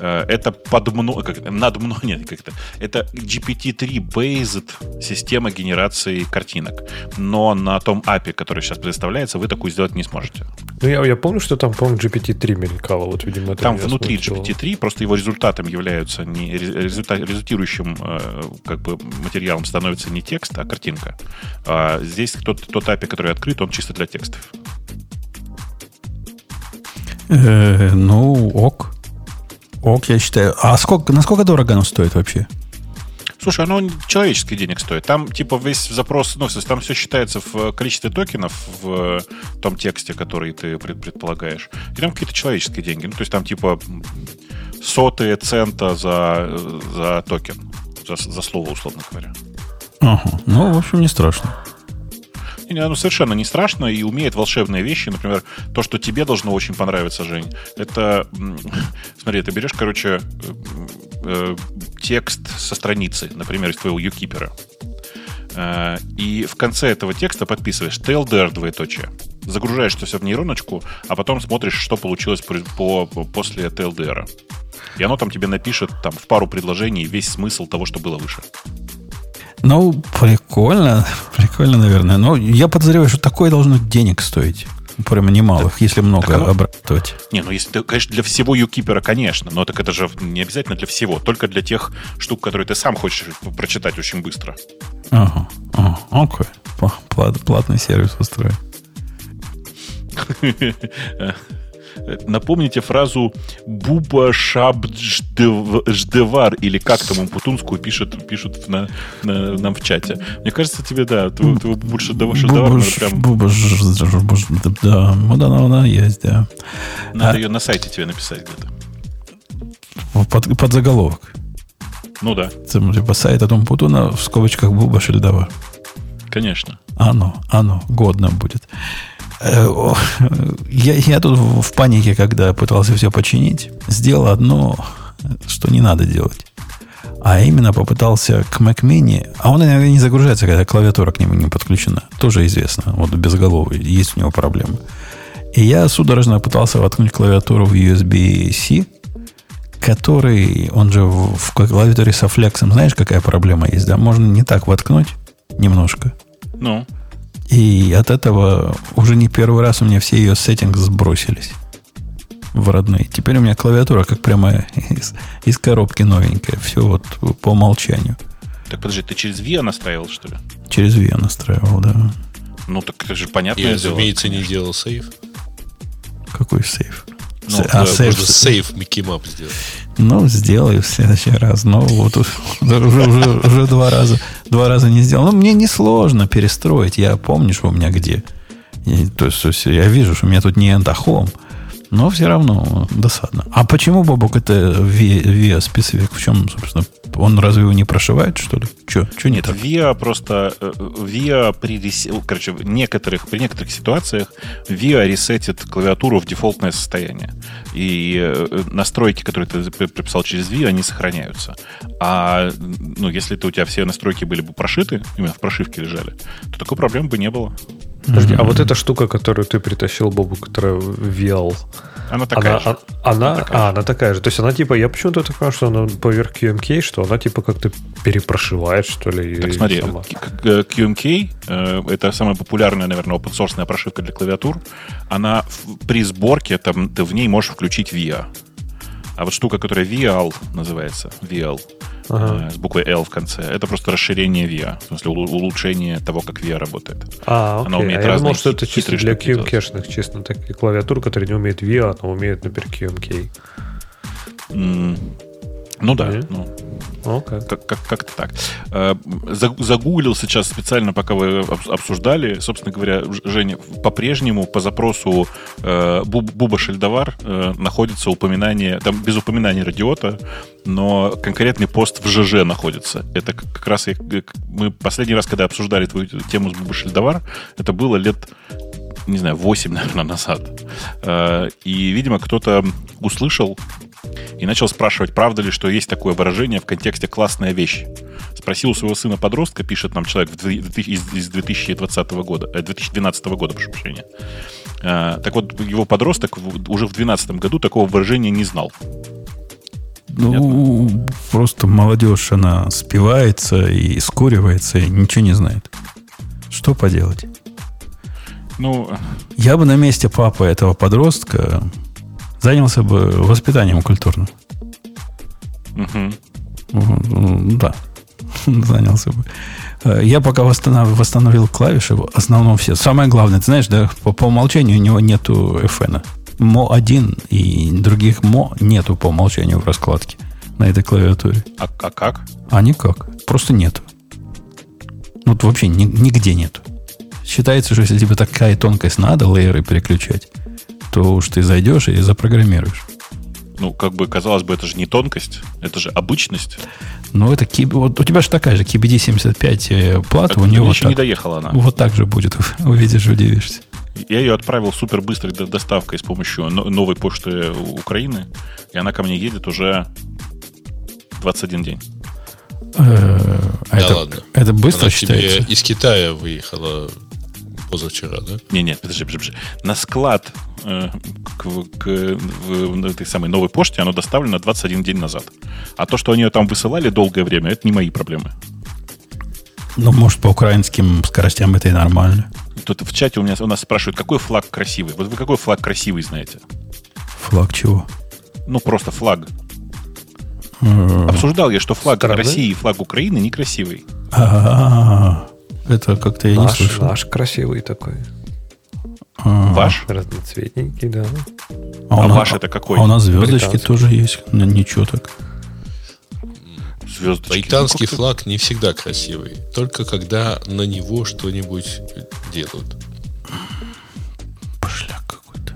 Э, это под мно, как, над мно, нет, как это. Это GPT-3 based система генерации картинок. Но на том API, который сейчас предоставляется, вы такую сделать не сможете. Ну, я, я помню, что там, по-моему, GPT-3 мелькало. Вот, видимо, там внутри GPT-3 просто его результатом являются не результат, результирующим э, как бы материалом становится не текст, а картинка. А здесь тот, тот API, который открыт, он чисто для текстов. Э, ну, ок. Ок, я считаю. А сколько, насколько дорого оно стоит вообще? Слушай, оно человеческих денег стоит. Там, типа, весь запрос, ну, там все считается в количестве токенов в том тексте, который ты предполагаешь. И там какие-то человеческие деньги. Ну, то есть там, типа, сотые цента за, за токен. За, за слово, условно говоря. Ага. Ну, в общем, не страшно. Оно совершенно не страшно и умеет волшебные вещи. Например, то, что тебе должно очень понравиться, Жень. Это, смотри, ты берешь, короче, э, текст со страницы, например, из твоего юкипера. Э, и в конце этого текста подписываешь TLDR двоеточие. Загружаешь это все в нейроночку, а потом смотришь, что получилось по, по, после TLDR. И оно там тебе напишет там, в пару предложений весь смысл того, что было выше. Ну, прикольно. Прикольно, наверное. Но я подозреваю, что такое должно денег стоить. Прямо немалых, так, если много так, обрабатывать. Не, ну если конечно, для всего юкипера, конечно, но так это же не обязательно для всего, только для тех штук, которые ты сам хочешь прочитать очень быстро. Ага, ага окей. Плат, платный сервис устроить. Напомните фразу «Буба шабждевар» или как там путунскую пишут, пишут на, на, нам в чате. Мне кажется, тебе, да, твой, Буба прям... Буба да, вот она, она есть, да. Надо а... ее на сайте тебе написать где-то. Под, под заголовок. Ну да. Там, типа сайт Том Путуна в скобочках Буба Шельдовар. Конечно. Оно, оно, годно будет. Э, я, я тут в панике, когда пытался все починить, сделал одно, что не надо делать. А именно попытался к Mac Mini, а он иногда не загружается, когда клавиатура к нему не подключена. Тоже известно. Вот безголовый, есть у него проблемы. И я судорожно пытался воткнуть клавиатуру в USB-C, который, он же в, в клавиатуре со флексом, знаешь, какая проблема есть, да? Можно не так воткнуть немножко. Ну. И от этого уже не первый раз у меня все ее сеттинги сбросились в родные. Теперь у меня клавиатура как прямо из, из коробки новенькая. Все вот по умолчанию. Так подожди, ты через VIA настраивал, что ли? Через VIA настраивал, да. Ну, так это же понятно. И, разумеется, не делал сейф. Какой сейф? Ну, а, сейф, можно сейф Mickey Map сделать. Ну, сделаю в следующий раз. Но вот уже, уже, уже два, раза, два раза не сделал. Но мне несложно перестроить. Я помню, что у меня где. И, то, есть, я вижу, что у меня тут не Антахом. Но все равно досадно. А почему, Бобок, это VIA специфик? В чем, собственно, он разве его не прошивает, что ли? Че, че не так? VIA просто... Э, VIA при, короче, некоторых, при некоторых ситуациях VIA ресетит клавиатуру в дефолтное состояние. И э, настройки, которые ты прописал через VIA, они сохраняются. А ну, если это у тебя все настройки были бы прошиты, именно в прошивке лежали, то такой проблемы бы не было. Подожди, mm-hmm. а вот эта штука, которую ты притащил, Бобу, которая VL, она такая она, же. А, она, она, такая а, она такая же. То есть она типа, я почему-то так понимаю, что она поверх QMK, что она типа как-то перепрошивает, что ли. Так смотри, сама. QMK э, это самая популярная, наверное, open source прошивка для клавиатур. Она при сборке, там, ты в ней можешь включить VIA. А вот штука, которая VL называется, VL, ага. э, с буквой L в конце, это просто расширение VIA, в смысле улучшение того, как VIA работает. А, окей. Она умеет а я думал, что это чисто для QMK-шных, честно, такие клавиатуры, которые не умеют VIA, но умеют, например, QMK. Ну да, ну, okay. как, как, как-то так. Э, загуглил сейчас специально, пока вы обсуждали. Собственно говоря, Женя, по-прежнему по запросу э, Буба Шельдовар э, находится упоминание, там без упоминания радиота, но конкретный пост в ЖЖ находится. Это как раз я, мы последний раз, когда обсуждали твою тему с Буба Шельдовар, это было лет не знаю, 8, наверное, назад. И, видимо, кто-то услышал и начал спрашивать, правда ли, что есть такое выражение в контексте «классная вещь». Спросил у своего сына-подростка, пишет нам человек из 2020 года, 2012 э, года, прошу прощения. Э, так вот, его подросток уже в 2012 году такого выражения не знал. Ну, Понятно? просто молодежь, она спивается и скуривается, и ничего не знает. Что поделать? Ну... Я бы на месте папы этого подростка занялся бы воспитанием культурным. Угу. Да, занялся бы. Э, я пока восстанов, восстановил клавиши, в основном все. Самое главное, ты знаешь, да, по, по умолчанию у него нету FN. МО1 и других МО нету по умолчанию в раскладке на этой клавиатуре. А, а как? А никак. Просто нету. Вот вообще ни, нигде нету. Считается, что если тебе такая тонкость надо, лейеры переключать, то уж ты зайдешь и запрограммируешь. Ну, как бы, казалось бы, это же не тонкость, это же обычность. Ну, это киб... вот у тебя же такая же KBD 75 э, плата, у него еще так, не доехала она. Вот так же будет, увидишь, удивишься. Я ее отправил супер быстрой доставкой с помощью новой почты Украины, и она ко мне едет уже 21 день. Э, а да это, ладно. Это быстро Она считается? из Китая выехала позавчера, да? Не, нет, подожди, подожди. На склад э, к, к в, этой самой новой почте оно доставлено 21 день назад. А то, что они ее там высылали долгое время, это не мои проблемы. Ну, может, по украинским скоростям это и нормально. Тут в чате у, меня, у нас спрашивают, какой флаг красивый. Вот вы какой флаг красивый знаете? Флаг чего? Ну, просто флаг. Обсуждал я, что флаг Страны? России и флаг Украины некрасивый. А, это как-то я наш, не слышал. Наш красивый такой. А. Ваш? Разноцветненький, да. А, а ваш это какой? А у нас звездочки тоже есть. Ну, ничего так. Звездочки. Британский ну, флаг не всегда красивый. Только когда на него что-нибудь делают. Пошляк какой-то.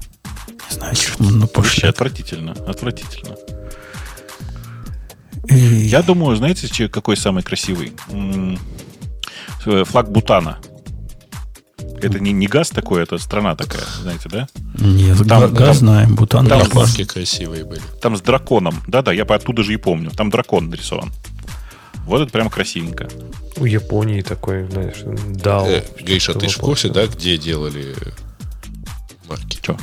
Не знаю, почему, но пошляк. Отвратительно. Отвратительно. Я думаю, знаете, какой самый красивый? Э, флаг Бутана. Это не, не газ такой, это страна такая, знаете, да? Нет, там, газ там, знаем, Бутан. Там флаги красивые были. Там с драконом. Да-да, я оттуда же и помню. Там дракон нарисован. Вот это прямо красивенько. У Японии такой, знаешь, дал. Э, Гриша, ты в курсе, да, где делали марки? Что?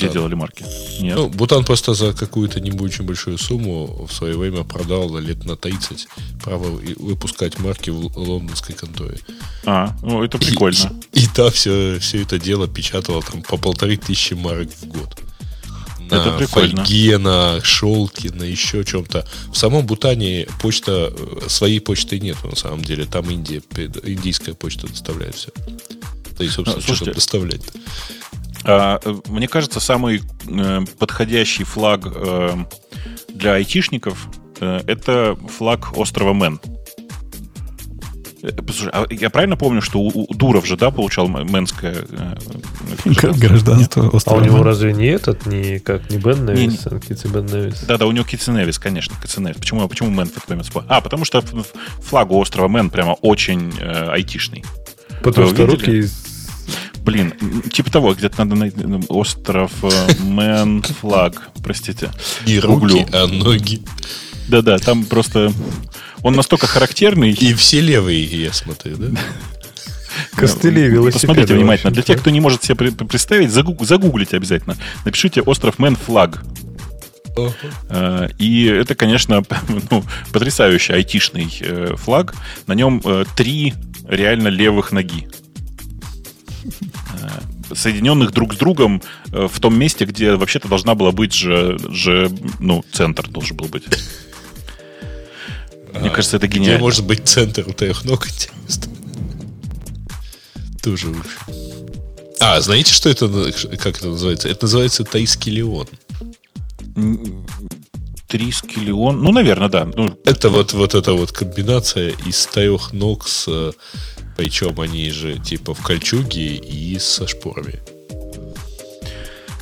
Где делали марки? Нет. Ну, Бутан просто за какую-то не очень большую сумму в свое время продал лет на 30 право выпускать марки в лондонской конторе. А, ну это прикольно. И, и, и там все, все это дело печатало там по полторы тысячи марок в год. На это прикольно. фольге, на шелке, на еще чем-то. В самом Бутане почта, э, своей почты нет на самом деле. Там Индия, индийская почта доставляет все. Да и, собственно, ну, что там доставлять-то? А, мне кажется, самый э, подходящий флаг э, для айтишников э, это флаг острова Мэн. Послушай, а я правильно помню, что у, Дуров же, да, получал мэнское гражданство? острова А у него разве не этот, не как не Бен Невис, а Китс и Бен Невис? Да, да, у него Китс и Невис, конечно, Китс и Невис. Почему, почему Мэн в этот момент А, потому что флаг у острова Мэн прямо очень э, айтишный. Потому что руки Блин, типа того, где-то надо найти остров э, Мэн Флаг, простите. Не руки, а ноги. Да-да, там просто... Он настолько характерный. И все левые, я смотрю, да? Костыли велосипеда. Посмотрите внимательно. Для тех, кто не может себе представить, загуглите обязательно. Напишите «Остров Мэн Флаг». Uh-huh. И это, конечно, ну, потрясающий айтишный э, флаг. На нем три реально левых ноги соединенных друг с другом э, в том месте, где вообще-то должна была быть же, же ну, центр должен был быть. Мне а, кажется, это гениально. Где может быть центр у трех ног, интересно. Тоже уж. А, знаете, что это, как это называется? Это называется Таискелион. Трискелион? Ну, наверное, да. Ну, это вот, вот эта вот комбинация из трех ног с причем они же типа в кольчуге и со шпорами.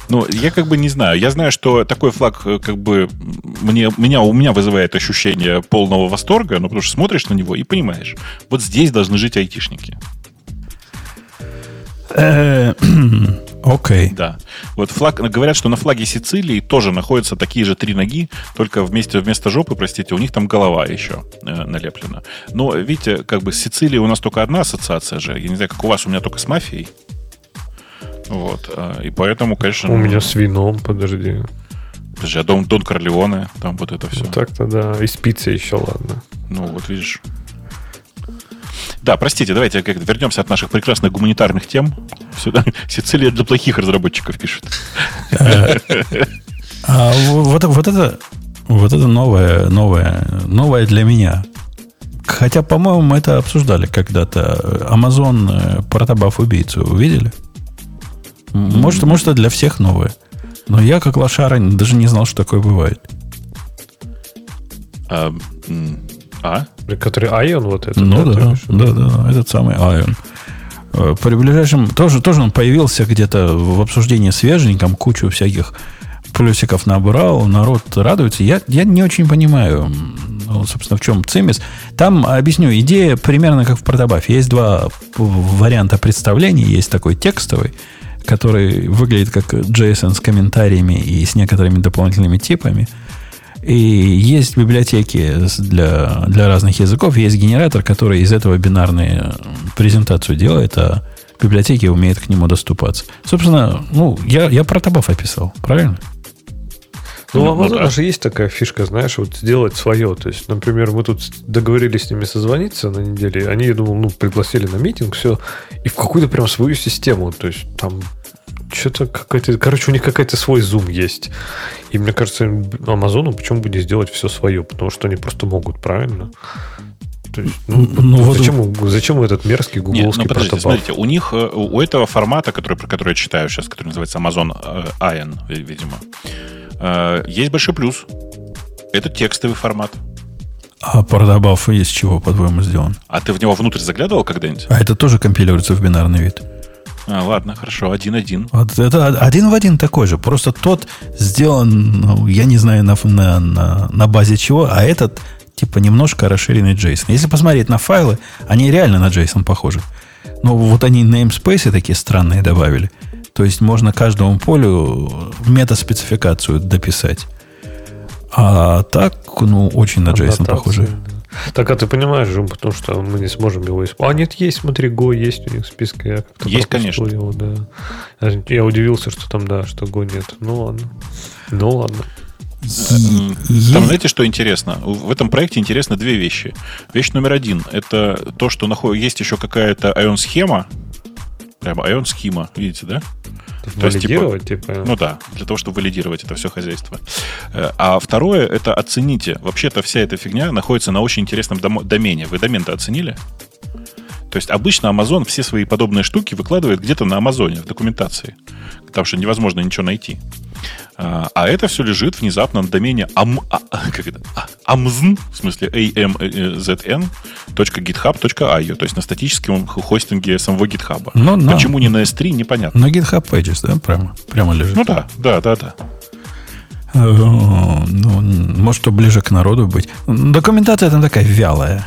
Ну, я как бы не знаю. Я знаю, что такой флаг э, как бы мне, меня, у меня вызывает ощущение полного восторга, ну, потому что смотришь на него и понимаешь, вот здесь должны жить айтишники. Окей. Okay. Да. Вот флаг, говорят, что на флаге Сицилии тоже находятся такие же три ноги, только вместе, вместо жопы, простите, у них там голова еще э, налеплена. Но, видите, как бы с Сицилией у нас только одна ассоциация же. Я не знаю, как у вас, у меня только с мафией. Вот. Э, и поэтому, конечно... У меня с вином, подожди. Подожди, а Дон, Дон Корлеоне, там вот это все. Ну, так-то да. И спицы еще, ладно. Ну, вот видишь. Да, простите, давайте как вернемся от наших прекрасных гуманитарных тем. Сюда Сицилия для плохих разработчиков пишет. А вот, вот это вот это новое, новое, новое для меня. Хотя, по-моему, мы это обсуждали когда-то. Amazon э, протобаф убийцу увидели? Может, может, это для всех новое. Но я, как лошара, даже не знал, что такое бывает. А? А? Который Ion вот это? Ну да, да, да, да, этот самый Ion. Э, при ближайшем... Тоже, тоже он появился где-то в обсуждении свеженьком, кучу всяких плюсиков набрал, народ радуется. Я, я не очень понимаю, ну, собственно, в чем цимис. Там, объясню, идея примерно как в протобафе. Есть два варианта представления. Есть такой текстовый, который выглядит как JSON с комментариями и с некоторыми дополнительными типами – и есть библиотеки для, для разных языков, есть генератор, который из этого бинарную презентацию делает, а библиотеки умеют к нему доступаться. Собственно, ну, я, я про табов описал, правильно? Ну, у Amazon да. же есть такая фишка, знаешь, вот сделать свое. То есть, например, мы тут договорились с ними созвониться на неделе, они, я думал, ну, пригласили на митинг, все, и в какую-то прям свою систему. То есть, там что-то какая-то... Короче, у них какой-то свой зум есть. И мне кажется, Амазону почему бы не сделать все свое? Потому что они просто могут, правильно? То есть, ну, ну, зачем, вот... зачем этот мерзкий гугловский Нет, ну, подождите, смотрите, у них, э, у этого формата, который, про который я читаю сейчас, который называется Amazon э, Iron, видимо, э, есть большой плюс. Это текстовый формат. А протобаф из чего, по-твоему, сделан? А ты в него внутрь заглядывал когда-нибудь? А это тоже компилируется в бинарный вид? А, ладно, хорошо, один-один. Вот это один в один такой же. Просто тот сделан, ну, я не знаю, на, на, на, на базе чего, а этот типа немножко расширенный JSON. Если посмотреть на файлы, они реально на JSON похожи. Но вот они namespace такие странные добавили. То есть можно каждому полю метаспецификацию дописать. А так, ну, очень на JSON похоже. Да. Так, а ты понимаешь, Жум, потому что мы не сможем его использовать. А нет, есть, смотри, Go есть у них в списке. Я есть, конечно. Его, да. Я удивился, что там, да, что Go нет. Ну ладно. Ну ладно. Там, знаете, что интересно? В этом проекте интересно две вещи. Вещь номер один – это то, что есть еще какая-то ion-схема, прямо ion-схема, видите, да? Валидировать, есть, типа, типа? Ну да, для того, чтобы валидировать это все хозяйство. Э, а второе, это оцените. Вообще-то вся эта фигня находится на очень интересном домене. Вы домен-то оценили? То есть обычно Amazon все свои подобные штуки выкладывает где-то на Амазоне в документации, потому что невозможно ничего найти. А, а это все лежит внезапно на домене am, а, как это, amzn, в смысле amzn, .github.io, то есть на статическом хостинге самого GitHub. Но, ну, Почему не на S3, непонятно. На GitHub Pages, да, прямо, прямо лежит? Ну да, да, да, да. Э, ну, может, что ближе к народу быть. Документация там такая вялая,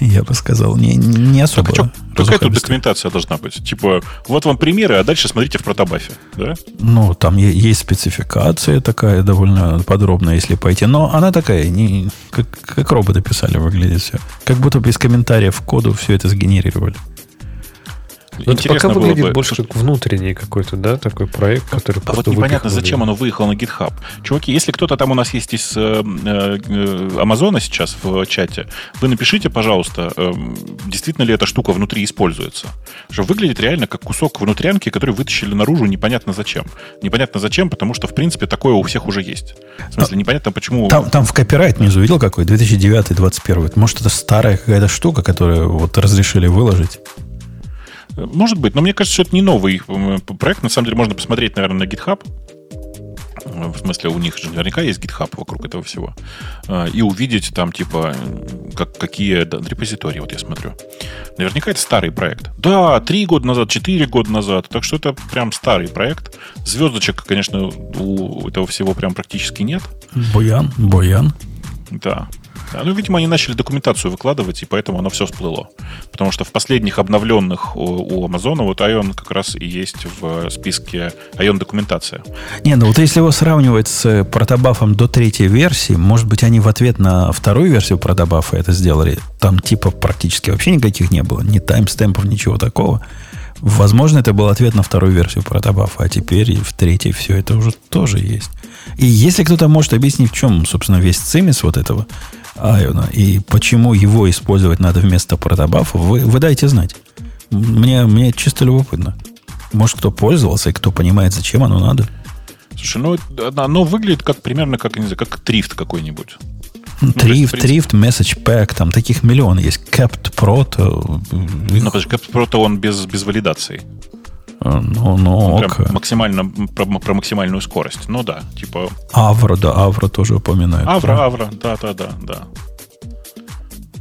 я бы сказал, не, не особо. Так, а какая тут документация должна быть? Типа, вот вам примеры, а дальше смотрите в протобафе, да? Ну, там есть спецификация такая довольно подробная, если пойти. Но она такая, не, как, как роботы писали, выглядит все. Как будто без комментариев в коду все это сгенерировали. Но это пока выглядит бы, больше как внутренний какой-то, да, такой проект, который А вот непонятно, зачем оно выехало на GitHub. Чуваки, если кто-то там у нас есть из э, э, Амазона сейчас в чате, вы напишите, пожалуйста, э, действительно ли эта штука внутри используется. Что выглядит реально как кусок внутрянки, который вытащили наружу непонятно зачем. Непонятно зачем, потому что, в принципе, такое у всех уже есть. В смысле, непонятно, почему... Там, там в копирайт внизу видел какой? 2009-2021. Может, это старая какая-то штука, которую вот разрешили выложить? Может быть, но мне кажется, что это не новый проект. На самом деле можно посмотреть, наверное, на GitHub. В смысле, у них же наверняка есть GitHub вокруг этого всего. А, и увидеть там, типа, как, какие репозитории, вот я смотрю. Наверняка это старый проект. Да, три года назад, четыре года назад. Так что это прям старый проект. Звездочек, конечно, у этого всего прям практически нет. Буян, Буян. Да. Да, ну, видимо, они начали документацию выкладывать, и поэтому оно все всплыло. Потому что в последних обновленных у, у Amazon вот Ion как раз и есть в списке Ion документация. Не, ну вот если его сравнивать с протобафом до третьей версии, может быть, они в ответ на вторую версию протобафа это сделали. Там типа практически вообще никаких не было. Ни таймстемпов, ничего такого. Возможно, это был ответ на вторую версию протобафа, а теперь в третьей все это уже тоже есть. И если кто-то может объяснить, в чем, собственно, весь цимис вот этого Айона, и почему его использовать надо вместо протобафа, вы, вы дайте знать. Мне, мне чисто любопытно. Может, кто пользовался и кто понимает, зачем оно надо. Слушай, ну оно выглядит как примерно как, не знаю, как трифт какой-нибудь. Трифт, ну, Трифт, Message Pack, там таких миллион есть. Capt Pro, то... Ну, подожди, Capt Pro, то он без, без валидации. Ну, ну, ок. максимально, про, про максимальную скорость. Ну да, типа... Авро, да, Авро тоже упоминает. Авро, да. Авро, да, да, да, да.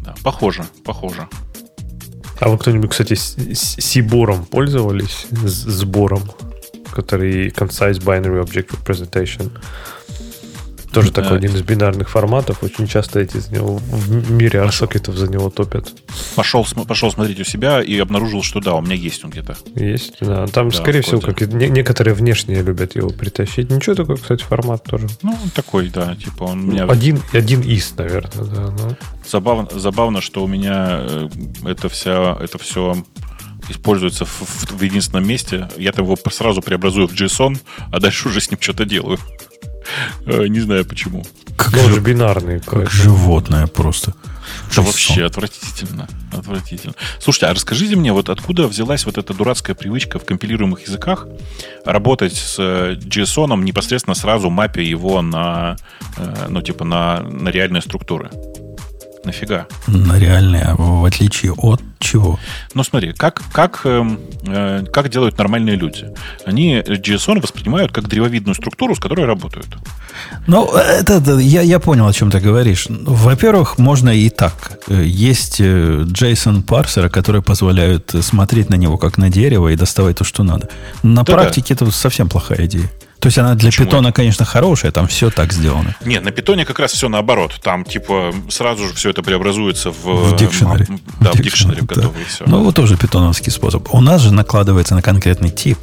Да, похоже, похоже. А вы кто-нибудь, кстати, с Сибором пользовались? С сбором, который Concise Binary Object Representation? Тоже такой один из бинарных форматов. Очень часто эти за него в мире арсокетов за него топят. Пошел, пошел смотреть у себя и обнаружил, что да, у меня есть он где-то. Есть, да. Там, да, скорее всего, как и некоторые внешние любят его притащить. Ничего такой, кстати, формат тоже. Ну, такой, да. Типа он меня... Один, один из, наверное, да. Но... Забавно, забавно, что у меня э, это, вся, это все используется в, в, в единственном месте. Я там его сразу преобразую в JSON, а дальше уже с ним что-то делаю. Э, не знаю почему. Как же бинарный. Как животное просто. Это вообще отвратительно. Отвратительно. Слушайте, а расскажите мне, вот откуда взялась вот эта дурацкая привычка в компилируемых языках работать с э, JSON непосредственно сразу мапя его на, э, ну, типа на, на реальные структуры? Нафига? На реальные, в отличие от чего? Ну, смотри, как, как, э, э, как делают нормальные люди? Они JSON воспринимают как древовидную структуру, с которой работают. Ну, это, это я, я понял, о чем ты говоришь. Во-первых, можно и так. Есть JSON-парсеры, э, которые позволяют смотреть на него как на дерево и доставать то, что надо. На да, практике это совсем плохая идея. То есть она для Почему питона, конечно, хорошая, там все так сделано. Нет, на питоне как раз все наоборот. Там, типа, сразу же все это преобразуется в... В дикшенаре. Да, в дикшенаре да. готовый. Все. Ну, вот тоже питоновский способ. У нас же накладывается на конкретный тип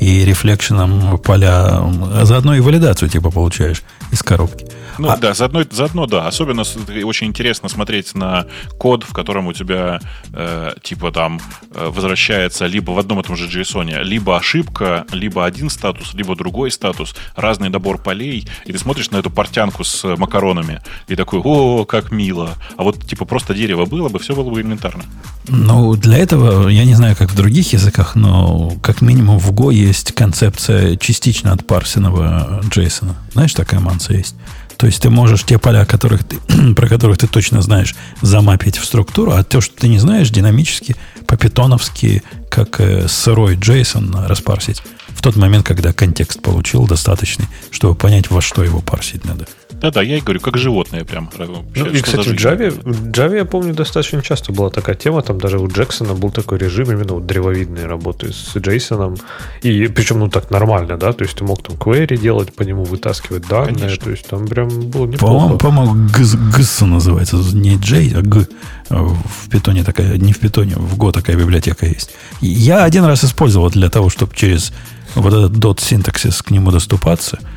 и рефлекшеном поля, а заодно и валидацию типа получаешь из коробки. Ну а... да, заодно, заодно да. Особенно очень интересно смотреть на код, в котором у тебя э, типа там э, возвращается либо в одном и том же JSON, либо ошибка, либо один статус, либо другой статус, разный набор полей, и ты смотришь на эту портянку с макаронами и такой, о, как мило. А вот типа просто дерево было бы, все было бы элементарно. Ну, для этого, я не знаю, как в других языках, но как минимум в Go есть концепция частично отпарсенного JSON. Знаешь, такая манса есть. То есть ты можешь те поля, которых ты, про которых ты точно знаешь, замапить в структуру, а то, что ты не знаешь, динамически, по-питоновски, как э, сырой JSON распарсить в тот момент, когда контекст получил достаточный, чтобы понять, во что его парсить надо. Да-да, я и говорю, как животное прям. Ну, и, кстати, в Java, в Java, я помню, достаточно часто была такая тема, там даже у Джексона был такой режим именно вот древовидной работы с Джейсоном, и причем, ну, так нормально, да, то есть ты мог там query делать, по нему вытаскивать данные, Конечно. то есть там прям было неплохо. По-моему, по-моему ГС называется, не J, а Г. В питоне такая, не в питоне, в Go такая библиотека есть. Я один раз использовал для того, чтобы через вот этот dot синтаксис к нему доступаться –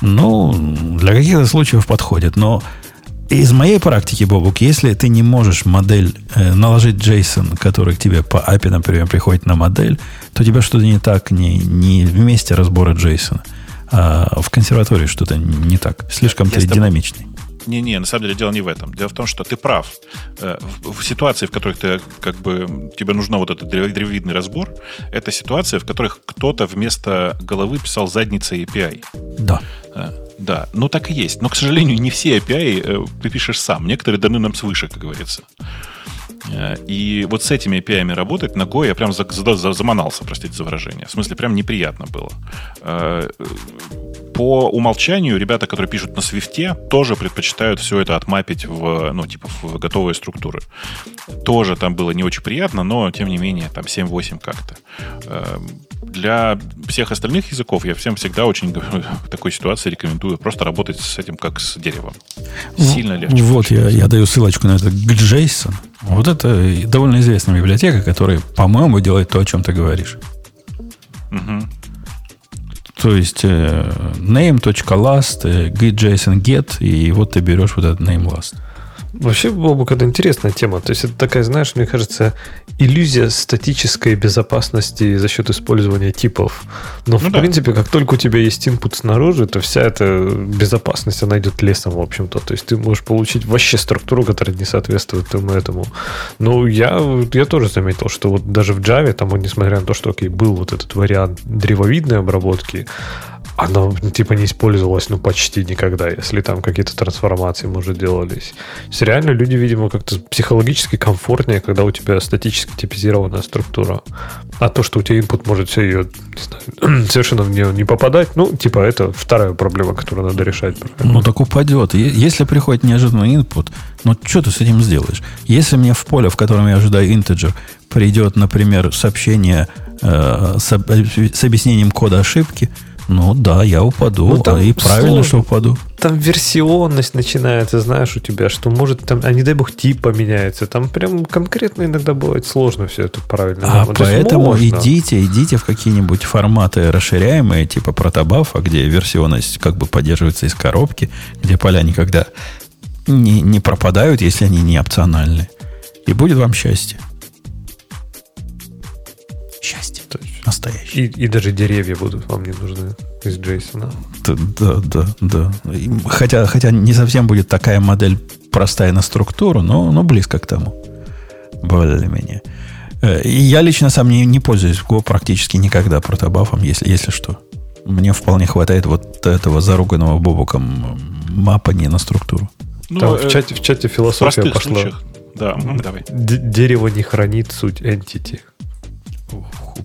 ну, для каких-то случаев подходит. Но из моей практики, Бобук, если ты не можешь модель э, наложить JSON, который к тебе по API, например, приходит на модель, то у тебя что-то не так, не, не в месте разбора JSON, а в консерватории что-то не так. Слишком ты динамичный. Не-не, на самом деле дело не в этом. Дело в том, что ты прав. Э, в ситуации, в которых ты, как бы, тебе нужно вот этот древовидный разбор, это ситуация, в которых кто-то вместо головы писал задницей API. Да. Э, да, ну так и есть. Но, к сожалению, не все API э, ты пишешь сам. Некоторые даны нам свыше, как говорится. Э, и вот с этими API работать на Go я прям за, за, заманался, простите за выражение. В смысле, прям неприятно было. Э, по умолчанию ребята, которые пишут на Swift, тоже предпочитают все это отмапить в, ну, типа, в готовые структуры. Тоже там было не очень приятно, но, тем не менее, там 7-8 как-то. Для всех остальных языков я всем всегда очень в такой ситуации рекомендую просто работать с этим как с деревом. Сильно легче. Вот я, я даю ссылочку на это JSON. Вот это довольно известная библиотека, которая, по-моему, делает то, о чем ты говоришь. Угу. То есть э, name.last, э, get get, и вот ты берешь вот этот name last. Вообще, Бобук, это интересная тема. То есть, это такая, знаешь, мне кажется, иллюзия статической безопасности за счет использования типов. Но, ну, в да. принципе, как только у тебя есть input снаружи, то вся эта безопасность, она идет лесом, в общем-то. То есть, ты можешь получить вообще структуру, которая не соответствует тому этому. Ну, я, я тоже заметил, что вот даже в Java, там, несмотря на то, что, окей, был вот этот вариант древовидной обработки, оно типа не использовалось ну почти никогда, если там какие-то трансформации, может, делались. То есть реально люди, видимо, как-то психологически комфортнее, когда у тебя статически типизированная структура. А то, что у тебя input может все ее знаю, совершенно в нее не попадать, ну, типа, это вторая проблема, которую надо решать. Правильно? Ну, так упадет. Если приходит неожиданный input, ну, что ты с этим сделаешь? Если мне в поле, в котором я ожидаю integer, придет, например, сообщение э, с, с объяснением кода ошибки – ну да, я упаду, ну, там а и правильно, сложно. что упаду. Там версионность начинается, знаешь, у тебя, что может там, а не дай бог, тип поменяется. Там прям конкретно иногда бывает сложно все это правильно. А поэтому идите, идите в какие-нибудь форматы расширяемые, типа протобафа, где версионность как бы поддерживается из коробки, где поля никогда не, не пропадают, если они не опциональны. И будет вам счастье. Счастье. Настоящий. И, и даже деревья будут вам не нужны из Джейсона. Да, да, да. Хотя, хотя не совсем будет такая модель простая на структуру, но, но близко к тому. Более-менее. Э, и я лично сам не, не пользуюсь Go практически никогда протобафом, если, если что. Мне вполне хватает вот этого заруганного бобуком мапа не на структуру. Ну, Там э, в, чате, в чате философия пошла. Случаях. Да, давай. Д- дерево не хранит суть entity.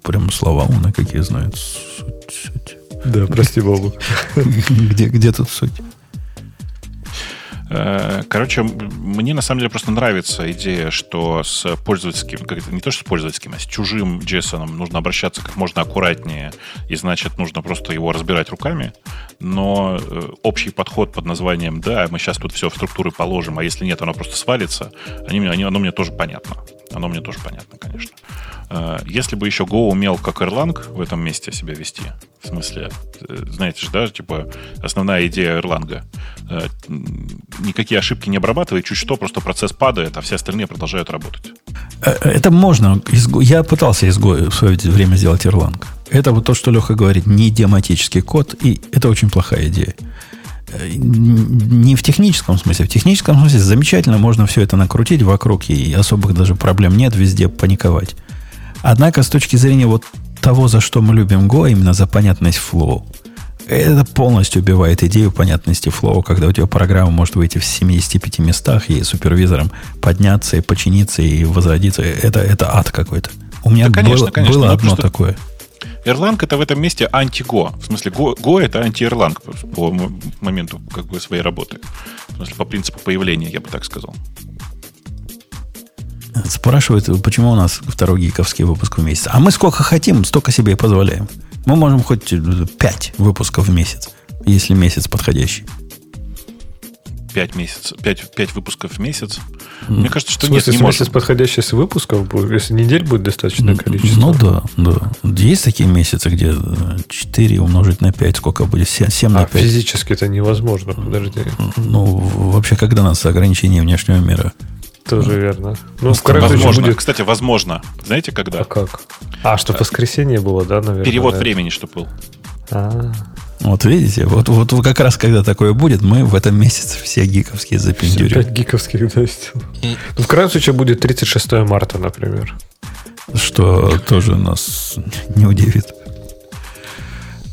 Прям слова умные какие знают. Суть, суть. Да, прости, Богу. Где, где тут суть? Э, короче, мне на самом деле просто нравится идея, что с пользовательским, как это не то, что с пользовательским, а с чужим JSON нужно обращаться как можно аккуратнее, и значит, нужно просто его разбирать руками. Но э, общий подход под названием «да, мы сейчас тут все в структуры положим, а если нет, оно просто свалится», они, они, оно мне тоже понятно. Оно мне тоже понятно, конечно. Э, если бы еще Go умел как Erlang в этом месте себя вести, в смысле, знаете же, да, типа основная идея Erlang, никакие ошибки не обрабатывает, чуть что, просто процесс падает, а все остальные продолжают работать. Это можно. Я пытался из Go в свое время сделать Erlang. Это вот то, что Леха говорит, не идиоматический код, и это очень плохая идея не в техническом смысле. В техническом смысле замечательно можно все это накрутить вокруг, и особых даже проблем нет, везде паниковать. Однако, с точки зрения вот того, за что мы любим Go, именно за понятность flow, это полностью убивает идею понятности flow, когда у тебя программа может выйти в 75 местах и супервизором подняться и починиться и возродиться. Это, это ад какой-то. У меня да, конечно, было, конечно, было одно такое. Erlang это в этом месте анти-Go. В смысле, Go, Go это анти-Erlang по моменту как бы, своей работы. В смысле, по принципу появления, я бы так сказал. Спрашивают, почему у нас второй гиковский выпуск в месяц. А мы сколько хотим, столько себе и позволяем. Мы можем хоть 5 выпусков в месяц, если месяц подходящий. 5 месяцев, 5, 5 выпусков в месяц. Мне кажется, что в смысле, нет, не месяц подходящий с выпусков будет, если недель будет достаточное количество. Ну да, да. Есть такие месяцы, где 4 умножить на 5, сколько будет? 7, 7 на 5. А физически это невозможно, подожди. Ну, вообще, когда у нас ограничение внешнего мира? Тоже верно. Ну, в возможно. Будет... Кстати, возможно. Знаете, когда? А как? А, что воскресенье было, да, наверное? Перевод времени, что был. А. Вот видите, вот, вот как раз когда такое будет, мы в этом месяце все гиковские запендюрим. 5 гиковских, да, Ну, в крайнем случае будет 36 марта, например. Что тоже нас не удивит.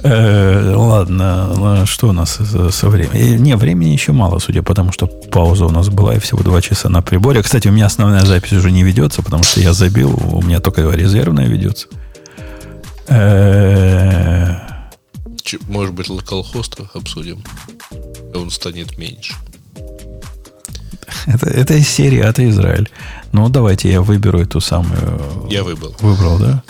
Э, ладно, что у нас со временем? Не, времени еще мало, судя по тому, что пауза у нас была и всего два часа на приборе. Кстати, у меня основная запись уже не ведется, потому что я забил, у меня только резервная ведется. Может быть, локалхост обсудим. Он станет меньше. Это, это из серии «А Израиль». Ну, давайте я выберу эту самую... Я выбрал. Выбрал, да?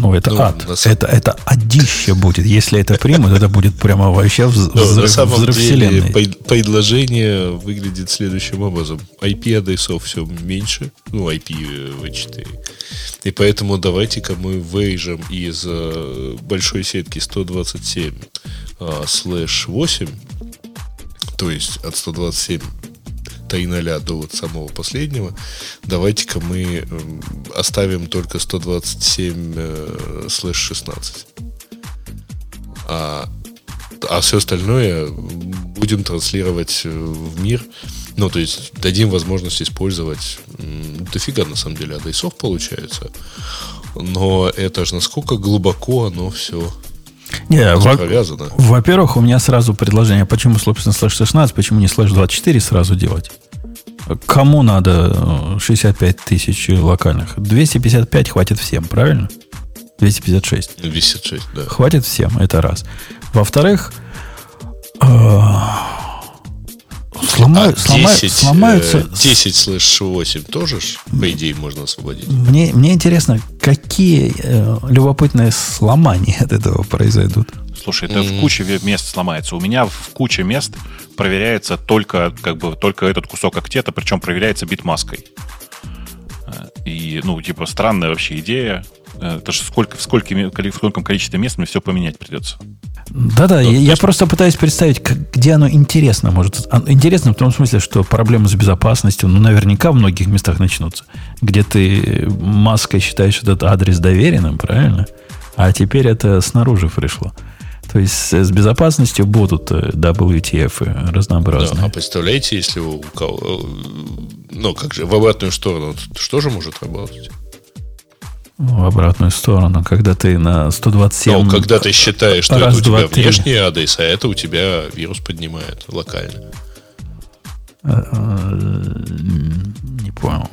Ну, это ну, ад. Самом... Это, это адище будет. Если это примут, это будет прямо вообще взрыв, на самом взрыв деле, вселенной. предложение выглядит следующим образом. IP-адресов все меньше. Ну, IPv4. И поэтому давайте-ка мы вырежем из э, большой сетки 127 э, слэш 8, то есть от 127 3.0 до вот самого последнего, давайте-ка мы эм, оставим только 127 э, слэш 16. А, а все остальное будем транслировать э, в мир. Ну, то есть дадим возможность использовать дофига на самом деле адресов получается. Но это же насколько глубоко оно все не, во- Во-первых, у меня сразу предложение, почему, собственно, слэш 16, почему не слэш 24 сразу делать? Кому надо 65 э, тысяч локальных? 255 хватит всем, правильно? 256. 256, да. Хватит всем, это раз. Во-вторых, э, сломают, а 10, сломаются... 10 слэш 8 тоже, по идее, можно освободить. Мне, мне интересно, какие э, любопытные сломания от этого произойдут. Слушай, это mm-hmm. в куче мест сломается. У меня в куче мест проверяется только, как бы, только этот кусок актета, причем проверяется битмаской. Э, и, ну, типа, странная вообще идея. Э, это же сколько, в, сколько, в скольком количестве мест мне все поменять придется. Да-да, я, я просто пытаюсь представить, как, где оно интересно может. А, интересно в том смысле, что проблемы с безопасностью, ну, наверняка в многих местах начнутся, где ты маской считаешь этот адрес доверенным, правильно? А теперь это снаружи пришло. То есть с безопасностью будут э, WTF разнообразные. Да, а представляете, если у кого... Ну, как же, в обратную сторону, что же может работать? В обратную сторону, когда ты на 127... Ну, когда ты считаешь, что раз, это у тебя 2, внешний адрес, а это у тебя вирус поднимает локально. Э, э, не понял.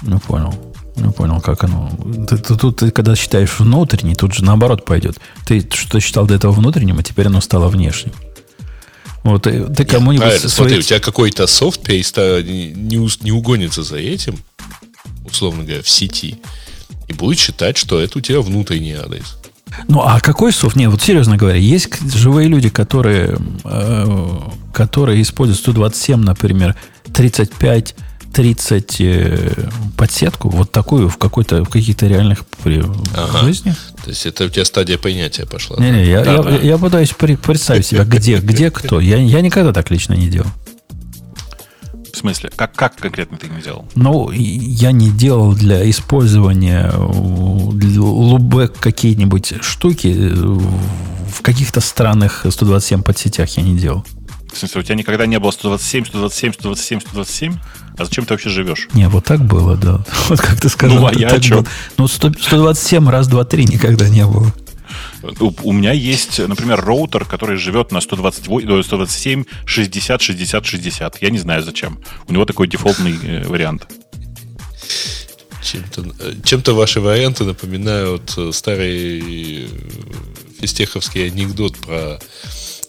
Не понял. Не понял, как оно. Ты, ты, тут, ты когда считаешь внутренний, тут же наоборот пойдет. Ты что считал до этого внутренним, а теперь оно стало внешним. Вот ты, ты кому-нибудь... Правильно, свои... смотри, у тебя какой-то софт не, не, не угонится за этим, условно говоря, в сети, и будет считать, что это у тебя внутренний адрес. Ну, а какой софт? Не, вот серьезно говоря, есть живые люди, которые, э, которые используют 127, например, 35 30 э, подсетку, вот такую в какой-то в каких-то реальных при, ага. жизни. То есть это у тебя стадия понятия пошла. Не, не, я, да, я, да. я пытаюсь представить себя, где, где кто. Я, я никогда так лично не делал. В смысле? Как, как конкретно ты не делал? Ну, я не делал для использования лубек какие-нибудь штуки в каких-то странных 127 подсетях я не делал. В смысле, у тебя никогда не было 127, 127, 127, 127? А зачем ты вообще живешь? Не, вот так было, да. Вот как ты сказал. Ну, а я о чем? Ну, 127 раз, два, три никогда не было. У, у меня есть, например, роутер, который живет на 128, 127, 60, 60, 60. Я не знаю зачем. У него такой дефолтный э, вариант. Чем-то, э, чем-то ваши варианты напоминают э, старый э, фистеховский анекдот про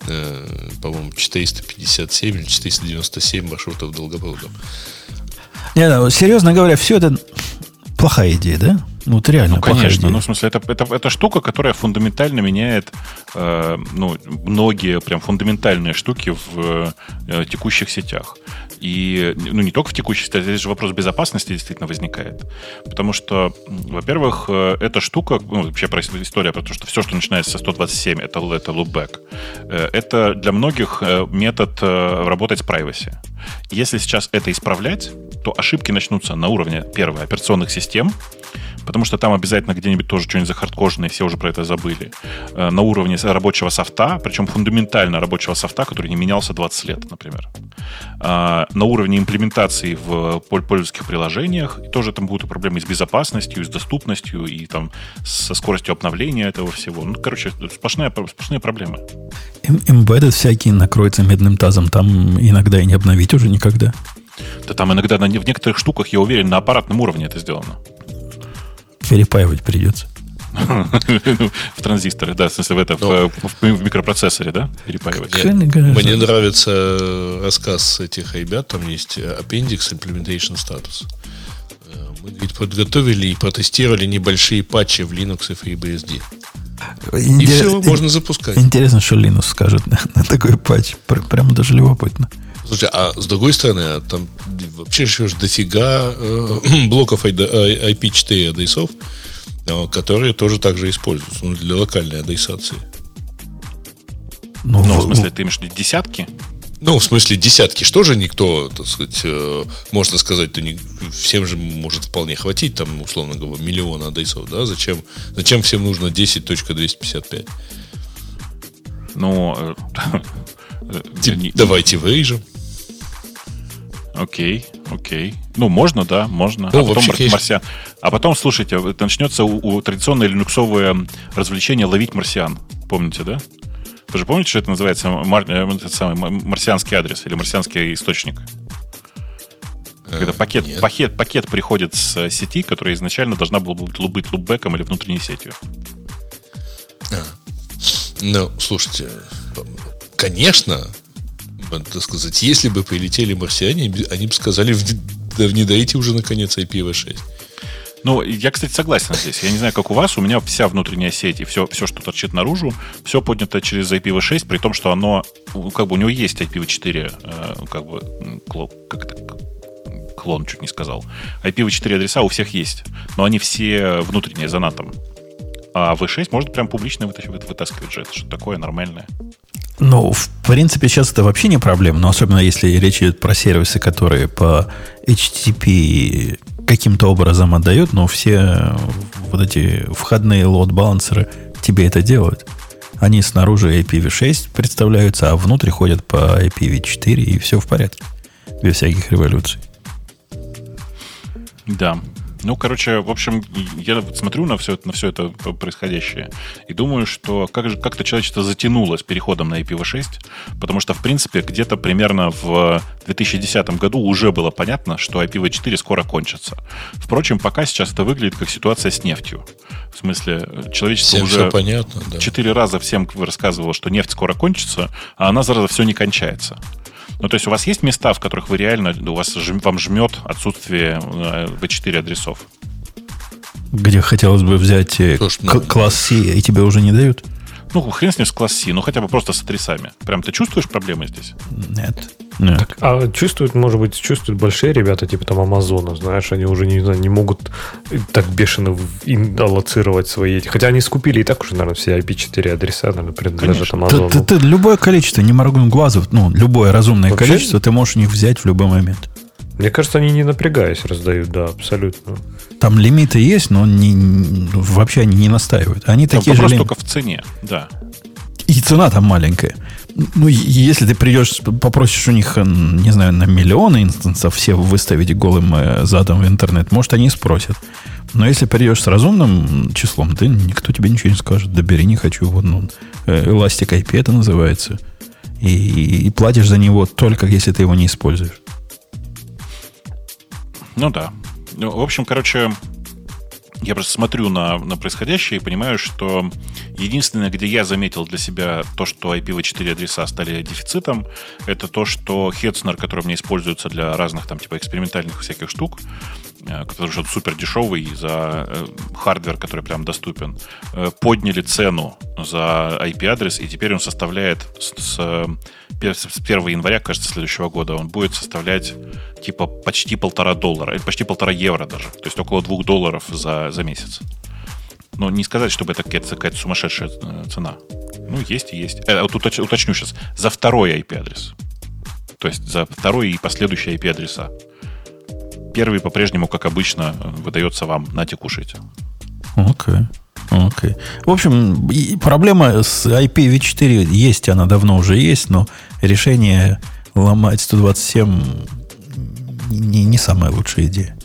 э, по-моему, 457 или 497 маршрутов долгопроводом. Не, ну, серьезно говоря, все это плохая идея, да? Ну, вот реально ну, конечно. Идея. Ну, в смысле, это, это, это штука, которая фундаментально меняет э, ну, многие прям фундаментальные штуки в э, текущих сетях. И ну, не только в текущей ситуации, здесь же вопрос безопасности действительно возникает. Потому что, во-первых, э, эта штука, ну, вообще история про то, что все, что начинается со 127, это, это loopback. Э, это для многих э, метод работать с privacy. Если сейчас это исправлять, то ошибки начнутся на уровне, первое, операционных систем, потому что там обязательно где-нибудь тоже что-нибудь захардкоженное, все уже про это забыли, на уровне рабочего софта, причем фундаментально рабочего софта, который не менялся 20 лет, например. На уровне имплементации в пользовательских приложениях. И тоже там будут проблемы с безопасностью, с доступностью и там со скоростью обновления этого всего. Ну, короче, сплошная, сплошные проблемы. Embedded всякие накроется медным тазом. Там иногда и не обновить уже никогда. Да там иногда на, в некоторых штуках, я уверен, на аппаратном уровне это сделано. Перепаивать придется. В транзисторы, да, в смысле в, это, в, в микропроцессоре, да, перепаивать. Мне нравится рассказ этих ребят, там есть Appendix Implementation Status. Мы говорит, подготовили и протестировали небольшие патчи в Linux и FreeBSD. И все, можно запускать. Интересно, что Linux скажет на, на такой патч. Прямо даже любопытно. Слушай, а с другой стороны, а там вообще еще дофига э, блоков IP4 адресов, э, которые тоже также используются ну, для локальной адресации. Ну, ну, в смысле, ты имеешь в виду десятки? Ну, в смысле, десятки. Что же никто, так сказать, э, можно сказать, то не, всем же может вполне хватить, там, условно говоря, миллиона адресов, да? Зачем, зачем всем нужно 10.255? Ну, э, э, давайте вырежем. Окей, окей. Ну, можно, да, можно. Ну, а, потом марсиан. а потом, слушайте, начнется у, у традиционное линуксовое развлечение ловить марсиан. Помните, да? Вы же помните, что это называется мар, э, этот самый марсианский адрес или марсианский источник? Когда пакет, пакет, пакет приходит с сети, которая изначально должна была быть лупбеком или внутренней сетью. А. Ну, слушайте, конечно, так сказать, если бы прилетели марсиане, они бы сказали, внедрите уже наконец IPv6. Ну, я, кстати, согласен здесь. Я не знаю, как у вас, у меня вся внутренняя сеть и все, все что торчит наружу, все поднято через IPv6, при том, что оно, как бы у него есть IPv4, э, как бы, как это, клон чуть не сказал. IPv4 адреса у всех есть, но они все внутренние, за натом. А V6 может прям публично вытаскивать же. Это что такое нормальное. Ну, в принципе, сейчас это вообще не проблема, но особенно если речь идет про сервисы, которые по HTTP каким-то образом отдают, но все вот эти входные лот-балансеры тебе это делают. Они снаружи IPv6 представляются, а внутрь ходят по IPv4, и все в порядке. Без всяких революций. Да, ну, короче, в общем, я смотрю на все, на все это происходящее и думаю, что как же, как-то человечество затянуло с переходом на IPv6, потому что, в принципе, где-то примерно в 2010 году уже было понятно, что IPv4 скоро кончится. Впрочем, пока сейчас это выглядит как ситуация с нефтью. В смысле, человечество всем уже понятно, да. раза всем рассказывало, что нефть скоро кончится, а она, зараза, все не кончается. Ну, то есть у вас есть места, в которых вы реально, у вас вам жмет отсутствие V4 э, адресов? Где хотелось бы взять э, Слушай, ну, класс C, и тебе уже не дают? Ну, хрен с ним с класс C, ну хотя бы просто с адресами. Прям ты чувствуешь проблемы здесь? Нет. Нет. Так, а чувствуют, может быть, чувствуют большие ребята, типа там Амазона, знаешь, они уже не, не могут так бешено аллоцировать свои эти. Хотя они скупили и так уже, наверное, все IP4 адреса, наверное, принадлежат Амазону. Ты, ты, ты, любое количество, не моргнув глазу, ну, любое разумное Вообще? количество, ты можешь у них взять в любой момент. Мне кажется, они не напрягаясь раздают, да, абсолютно. Там лимиты есть, но не, вообще они не настаивают. Они там такие же лим... только в цене, да. И цена там маленькая. Ну, если ты придешь, попросишь у них, не знаю, на миллионы инстансов все выставить голым э, задом в интернет, может, они спросят. Но если придешь с разумным числом, ты никто тебе ничего не скажет. Да бери, не хочу. Вот, ну, э, Elastic IP это называется. И, и платишь за него только если ты его не используешь. Ну да. Ну, в общем, короче, я просто смотрю на, на происходящее и понимаю, что единственное, где я заметил для себя то, что IPv4 адреса стали дефицитом, это то, что Hetzner, который меня используется для разных там типа экспериментальных всяких штук, который что супер дешевый за э, hardware, который прям доступен, э, подняли цену за IP-адрес, и теперь он составляет с, с 1 января, кажется, следующего года, он будет составлять типа почти полтора доллара, или почти полтора евро даже, то есть около двух долларов за, за месяц. Но не сказать, чтобы это какая-то, какая сумасшедшая цена. Ну, есть и есть. Э, вот уточ, уточню сейчас. За второй IP-адрес. То есть за второй и последующие IP-адреса первый по-прежнему, как обычно, выдается вам. Нате, кушайте. Окей. Okay. Окей. Okay. В общем, проблема с IPv4 есть, она давно уже есть, но решение ломать 127 не, не самая лучшая идея.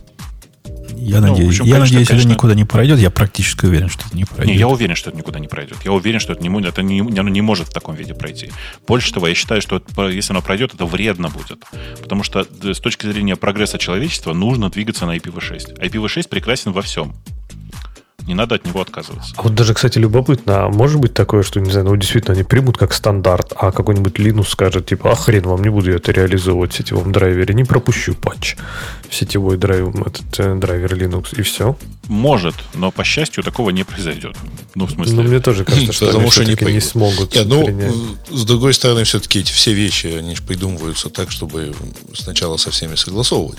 Я ну, надеюсь, общем, я конечно, надеюсь конечно... это никуда не пройдет. Я практически уверен, что это не пройдет. Не, я уверен, что это никуда не пройдет. Я уверен, что это не, это не, оно не может в таком виде пройти. Больше того, я считаю, что это, если оно пройдет, это вредно будет. Потому что с точки зрения прогресса человечества нужно двигаться на IPv6. IPv6 прекрасен во всем не надо от него отказываться. А вот даже, кстати, любопытно, а может быть такое, что, не знаю, ну, действительно, они примут как стандарт, а какой-нибудь Linux скажет, типа, а хрен вам, не буду я это реализовывать в сетевом драйвере, не пропущу патч в сетевой драйв, этот э, драйвер Linux, и все? Может, но, по счастью, такого не произойдет. Ну, в смысле... Ну, мне тоже кажется, что Потому они что не, не смогут Нет, ну, принять. с другой стороны, все-таки эти все вещи, они же придумываются так, чтобы сначала со всеми согласовывать.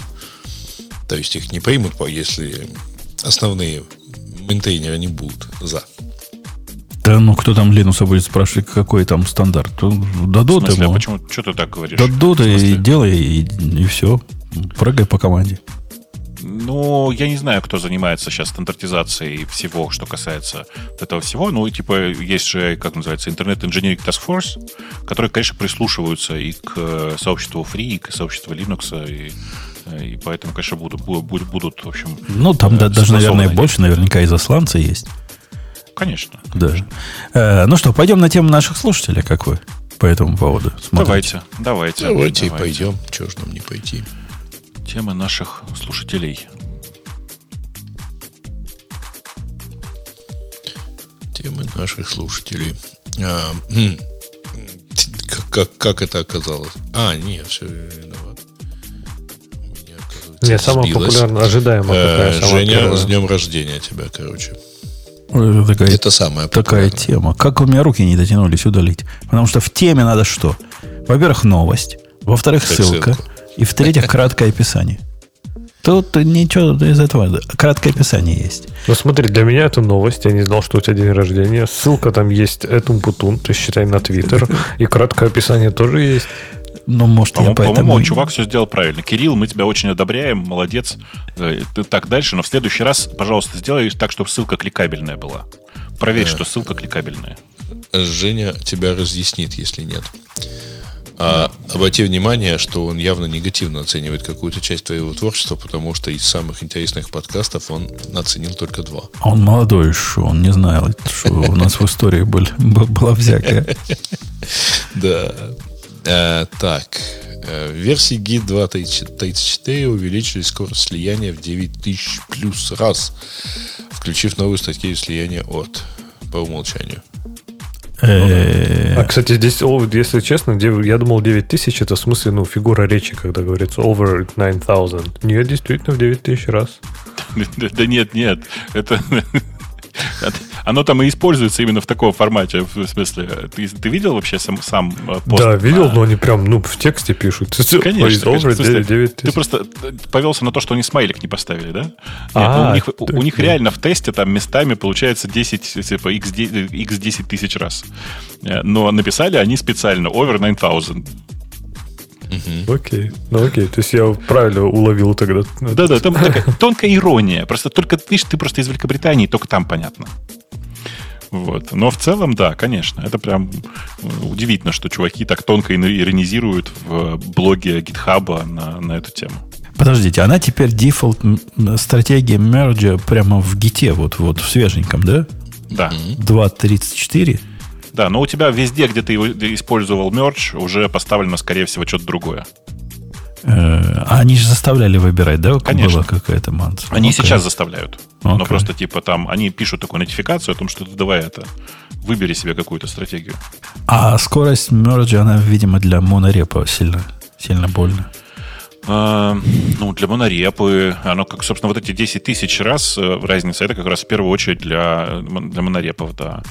То есть их не примут, если основные мейнтейнеры не будут за. Да ну кто там Линуса будет спрашивать, какой там стандарт? Дадут в смысле, ему. А почему? Что ты так говоришь? Дадут и делай, и, и все. Прыгай по команде. Ну, я не знаю, кто занимается сейчас стандартизацией всего, что касается этого всего. Ну, типа, есть же, как называется, Internet Engineering Task Force, которые, конечно, прислушиваются и к э, сообществу Free, и к сообществу Linux, и и поэтому, конечно, будут, будут, будут в общем... Ну, там да, даже, наверное, больше, наверняка и засланцы есть. Конечно. Да. Конечно. Э, ну что, пойдем на тему наших слушателей, как вы по этому поводу смотрите? Давайте, давайте. Давайте и пойдем. Чего ж нам не пойти? Тема наших слушателей. Темы наших слушателей. А, хм, как, как, как это оказалось? А, нет, все виноват. Нет, самая популярная, ожидаемая э, Женя, первая. с днем рождения тебя, короче. Это, такая, это самая такая тема. Как у меня руки не дотянулись удалить? Потому что в теме надо что? Во-первых, новость. Во-вторых, ссылка. И в-третьих, краткое описание. Тут ничего из этого. Краткое описание есть. Ну смотри, для меня это новость. Я не знал, что у тебя день рождения. Ссылка там есть Этум Путун, ты считай на Твиттер. И краткое описание тоже есть. Ну, может, по-моему, я поэтому... По-моему, чувак все сделал правильно. Кирилл, мы тебя очень одобряем, молодец. Э, ты так дальше, но в следующий раз, пожалуйста, сделай так, чтобы ссылка кликабельная была. Проверь, э, что ссылка кликабельная. Женя тебя разъяснит, если нет. А обрати внимание, что он явно негативно оценивает какую-то часть твоего творчества, потому что из самых интересных подкастов он оценил только два. А он молодой еще, он не знает, что у нас в истории была всякая. Да. Э, так, э, в версии GIT 2.34 увеличили скорость слияния в 9000 плюс раз, включив новую статью слияния от по умолчанию. Э, а, кстати, здесь, если честно, я думал 9000 это в смысле, ну, фигура речи, когда говорится over 9000. Нет, действительно, в 9000 раз. Да нет, нет. Это оно там и используется именно в таком формате. В смысле, ты, ты видел вообще сам, сам э, пост? Да, видел, но они прям ну, в тексте пишут. Конечно. конечно смысле, 9 ты просто повелся на то, что они смайлик не поставили, да? Нет, а, у них, у них реально в тесте там местами получается 10, типа, x 10, x 10 тысяч раз. Э, но написали они специально over 9000. Угу. Окей. Ну окей. То есть я правильно уловил тогда. Да-да, там такая тонкая ирония. Просто только, видишь, ты просто из Великобритании, только там понятно. Вот. Но в целом, да, конечно. Это прям э, удивительно, что чуваки так тонко иронизируют в блоге GitHub на, на эту тему. Подождите, она теперь дефолт стратегия мерджа прямо в гите, вот, вот в свеженьком, да? Да. 2.34? Да, но у тебя везде, где ты использовал мерч, уже поставлено, скорее всего, что-то другое. Э, а они же заставляли выбирать, да? Конечно. Была какая-то манса. Они okay. сейчас заставляют. Okay. Но просто типа там они пишут такую нотификацию о том, что ты давай это, выбери себе какую-то стратегию. А скорость мерджа, она, видимо, для монорепа сильно, сильно больно. А, ну, для монорепы, оно как, собственно, вот эти 10 тысяч раз э, разница, это как раз в первую очередь для, для монорепов, да.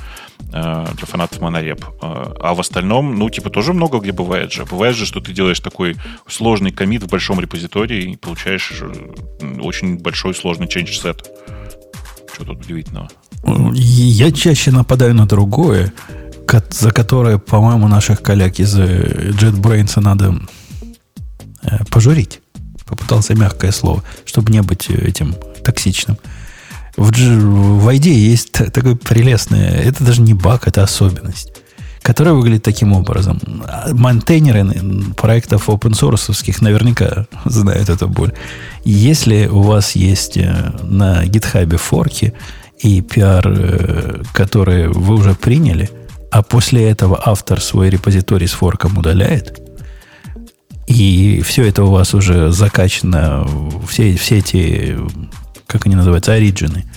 Э, для фанатов монореп. Э, а в остальном, ну, типа, тоже много где бывает же. Бывает же, что ты делаешь такой сложный комит в большом репозитории и получаешь э, очень большой сложный change set. Что тут удивительного? Я чаще нападаю на другое, за которое, по-моему, наших коллег из JetBrains надо пожурить. Попытался мягкое слово, чтобы не быть этим токсичным. В, в ID есть такое прелестное, это даже не баг, это особенность. которая выглядит таким образом. Монтейнеры проектов open source наверняка знают эту боль. Если у вас есть э, на GitHub форки и пиар, э, которые вы уже приняли, а после этого автор свой репозиторий с форком удаляет, и все это у вас уже закачано, все, все эти, как они называются, оригины –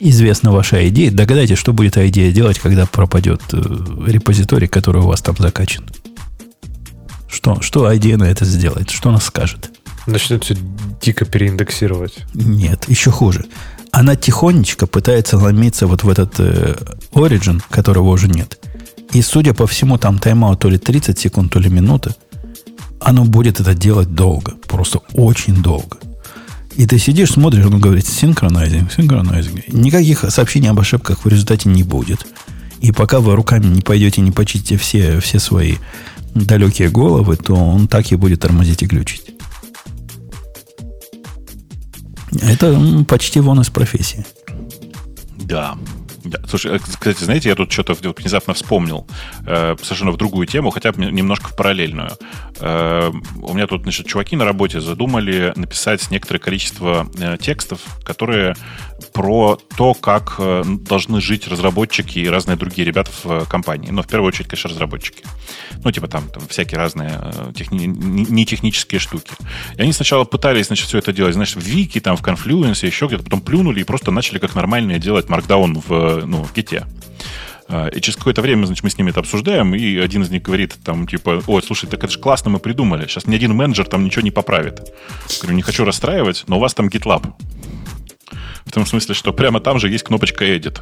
известна ваша идея, догадайтесь, что будет идея делать, когда пропадет э, репозиторий, который у вас там закачан. Что, что идея на это сделает? Что она скажет? Начнет все дико переиндексировать. Нет, еще хуже. Она тихонечко пытается ломиться вот в этот э, Origin, которого уже нет. И, судя по всему, там тайм-аут то ли 30 секунд, то ли минута. Оно будет это делать долго. Просто очень долго. И ты сидишь, смотришь, он говорит, синхронайзинг, синхронайзинг. Никаких сообщений об ошибках в результате не будет. И пока вы руками не пойдете, не почистите все, все свои далекие головы, то он так и будет тормозить и глючить. Это почти вон из профессии. Да, Слушай, э, кстати, знаете, я тут что-то внезапно вспомнил э, совершенно в другую тему, хотя бы немножко в параллельную. Э, у меня тут, значит, чуваки на работе задумали написать некоторое количество э, текстов, которые про то, как э, должны жить разработчики и разные другие ребята в э, компании. Но в первую очередь, конечно, разработчики. Ну, типа там, там всякие разные э, техни... не технические штуки. И они сначала пытались, значит, все это делать, знаешь, в Вики, там, в Confluence, еще где-то, потом плюнули и просто начали как нормальные делать Markdown в, ну, в Git. И через какое-то время, значит, мы с ними это обсуждаем, и один из них говорит там, типа, ой, слушай, так это же классно мы придумали, сейчас ни один менеджер там ничего не поправит. Говорю, не хочу расстраивать, но у вас там GitLab. В том смысле, что прямо там же есть кнопочка Edit.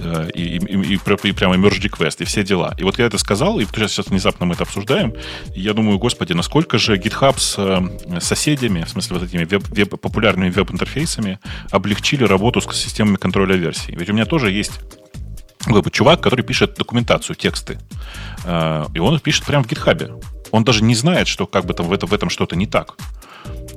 Э, и, и, и, и прямо merge request, и все дела. И вот я это сказал, и сейчас внезапно мы это обсуждаем, и я думаю, господи, насколько же GitHub с э, соседями, в смысле вот этими веб, веб, популярными веб-интерфейсами, облегчили работу с системами контроля версий. Ведь у меня тоже есть чувак, который пишет документацию, тексты. Э, и он их пишет прямо в GitHub. Он даже не знает, что как бы там в, этом, в этом что-то не так.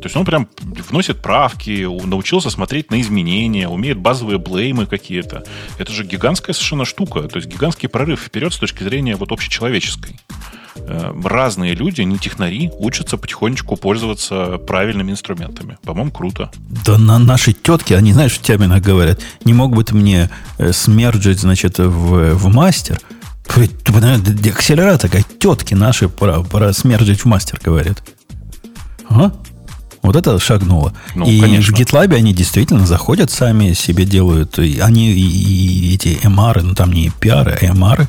То есть он прям вносит правки, научился смотреть на изменения, умеет базовые блеймы какие-то. Это же гигантская совершенно штука. То есть гигантский прорыв вперед с точки зрения вот общечеловеческой. Э, разные люди, не технари, учатся потихонечку пользоваться правильными инструментами. По-моему, круто. Да на наши тетки, они, знаешь, в терминах говорят, не мог бы ты мне э, смерджить, значит, в, в мастер, акселератор, как тетки наши про, про смерджить в мастер говорят. Ага. Вот это шагнуло. Ну, и конечно. в GitLab они действительно заходят сами, себе делают. И они и, и эти MR, ну там не PR, а MR,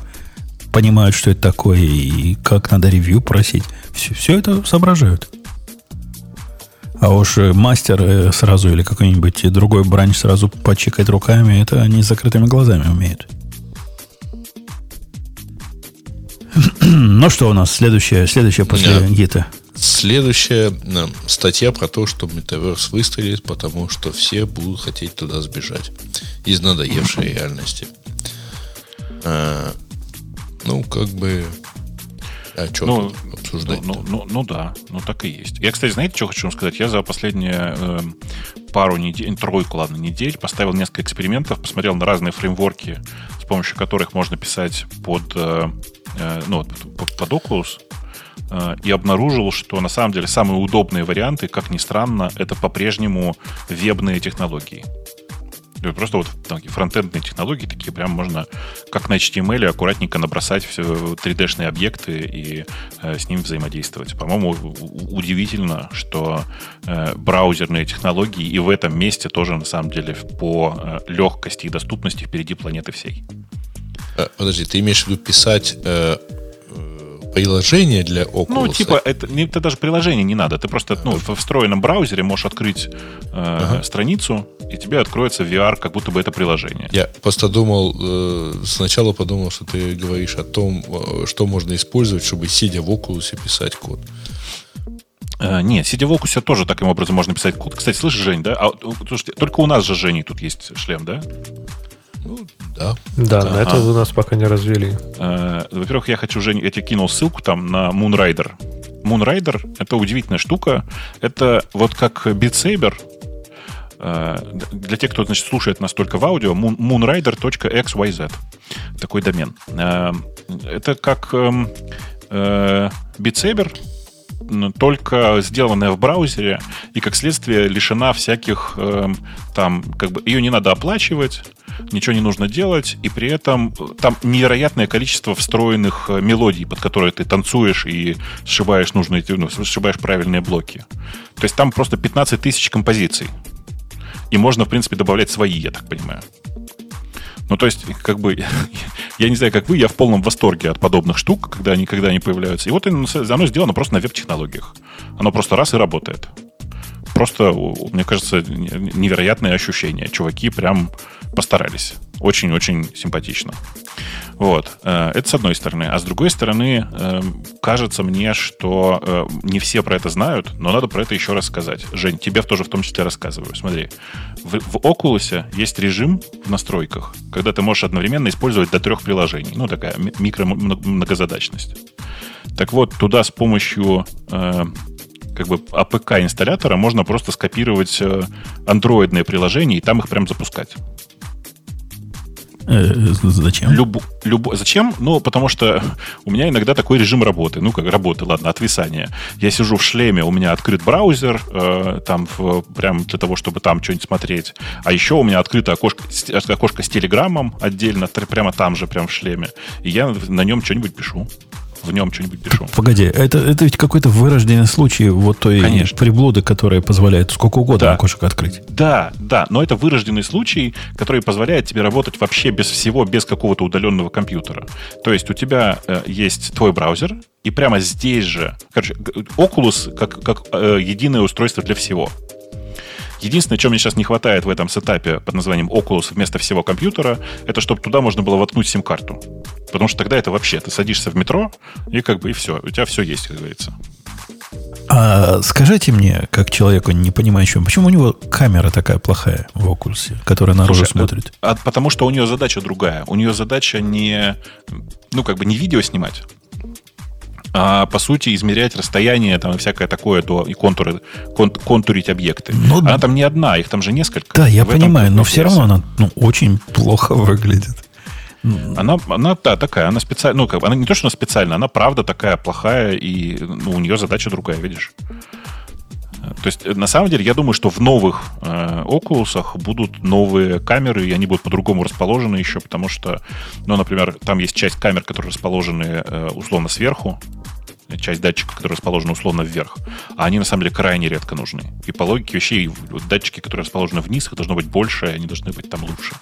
понимают, что это такое, и как надо ревью просить. Все, все это соображают. А уж мастер э, сразу или какой-нибудь другой бранч сразу почекать руками, это они с закрытыми глазами умеют. Ну что у нас следующее, следующее после гита? Следующая э, статья про то, что Metaverse выстрелит, потому что все будут хотеть туда сбежать из надоевшей реальности. А, ну, как бы... А что ну, обсуждать? Ну, ну, ну, ну да, ну так и есть. Я, кстати, знаете, что хочу вам сказать? Я за последние э, пару недель, тройку, ладно, недель поставил несколько экспериментов, посмотрел на разные фреймворки, с помощью которых можно писать под, э, э ну, под, под Oculus и обнаружил, что на самом деле самые удобные варианты, как ни странно, это по-прежнему вебные технологии. Просто вот такие фронтендные технологии, такие прям можно, как на HTML, аккуратненько набросать все 3D-шные объекты и э, с ними взаимодействовать. По-моему, удивительно, что э, браузерные технологии и в этом месте тоже, на самом деле, по э, легкости и доступности впереди планеты всей. Э, подожди, ты имеешь в виду писать э, приложение для Oculus. Ну, типа, это, это даже приложение не надо. Ты просто ну, в встроенном браузере можешь открыть э, ага. страницу, и тебе откроется VR, как будто бы это приложение. Я просто думал, э, сначала подумал, что ты говоришь о том, э, что можно использовать, чтобы сидя в Oculus писать код. Uh, нет, сидя в Oculus тоже таким образом можно писать код. Кстати, слышишь, Жень, да? А, слушайте, только у нас же, Жени, тут есть шлем, да? Ну, да. Да, на это у нас пока не развели. Э, во-первых, я хочу, уже, я тебе кинул ссылку там на Moonrider. Moonrider — это удивительная штука. Это вот как Beat Saber, э, для тех, кто значит, слушает нас только в аудио, moonrider.xyz. Такой домен. Э, это как эм, э, Beat Saber, только сделанная в браузере и, как следствие, лишена всяких э, там, как бы ее не надо оплачивать, ничего не нужно делать, и при этом э, там невероятное количество встроенных э, мелодий, под которые ты танцуешь и сшибаешь нужные, ну, сшибаешь правильные блоки. То есть там просто 15 тысяч композиций. И можно, в принципе, добавлять свои, я так понимаю. Ну, то есть, как бы, я не знаю, как вы, я в полном восторге от подобных штук, когда они, когда они появляются. И вот оно сделано просто на веб-технологиях. Оно просто раз и работает. Просто, мне кажется, невероятное ощущение. Чуваки прям постарались. Очень-очень симпатично. Вот. Э, это с одной стороны. А с другой стороны, эм, кажется мне, что э, не все про это знают, но надо про это еще рассказать. Жень, тебе тоже в том числе рассказываю. Смотри, в, в Oculus есть режим в настройках, когда ты можешь одновременно использовать до трех приложений. Ну, такая микро-многозадачность. Так вот, туда с помощью э, как бы APK-инсталлятора можно просто скопировать андроидные приложения и там их прям запускать. Э, зачем? Люб, люб, зачем? Ну, потому что у меня иногда такой режим работы. Ну, как работы, ладно, отвисания. Я сижу в шлеме, у меня открыт браузер, э, там, в, прям для того, чтобы там что-нибудь смотреть. А еще у меня открыто окошко, окошко с телеграммом отдельно, прямо там же, прям в шлеме. И я на нем что-нибудь пишу в нем что-нибудь пишу. Погоди, это, это ведь какой-то вырожденный случай вот той Конечно. приблуды, которая позволяет сколько угодно да. окошек открыть. Да, да, но это вырожденный случай, который позволяет тебе работать вообще без всего, без какого-то удаленного компьютера. То есть у тебя э, есть твой браузер, и прямо здесь же, короче, Oculus как, как э, единое устройство для всего. Единственное, чем мне сейчас не хватает в этом сетапе под названием Oculus вместо всего компьютера, это чтобы туда можно было воткнуть сим-карту. Потому что тогда это вообще, ты садишься в метро, и как бы и все, у тебя все есть, как говорится. А скажите мне, как человеку, не понимающему, почему у него камера такая плохая в Oculus, которая наружу Слушай, смотрит? А, потому что у нее задача другая. У нее задача не, ну, как бы не видео снимать, а, по сути, измерять расстояние там, и всякое такое, то и контуры, кон, контурить объекты. Но... Ну, она там не одна, их там же несколько. Да, я понимаю, но все равно она ну, очень плохо выглядит. Она, она да, такая, она специально, ну, как она не то, что она специально, она правда такая плохая, и ну, у нее задача другая, видишь. То есть, на самом деле, я думаю, что в новых э, Oculus будут новые камеры, и они будут по-другому расположены еще, потому что, ну, например, там есть часть камер, которые расположены э, условно сверху, часть датчиков, которые расположены условно вверх, а они на самом деле крайне редко нужны. И по логике вещей датчики, которые расположены вниз, их должно быть больше, и они должны быть там лучше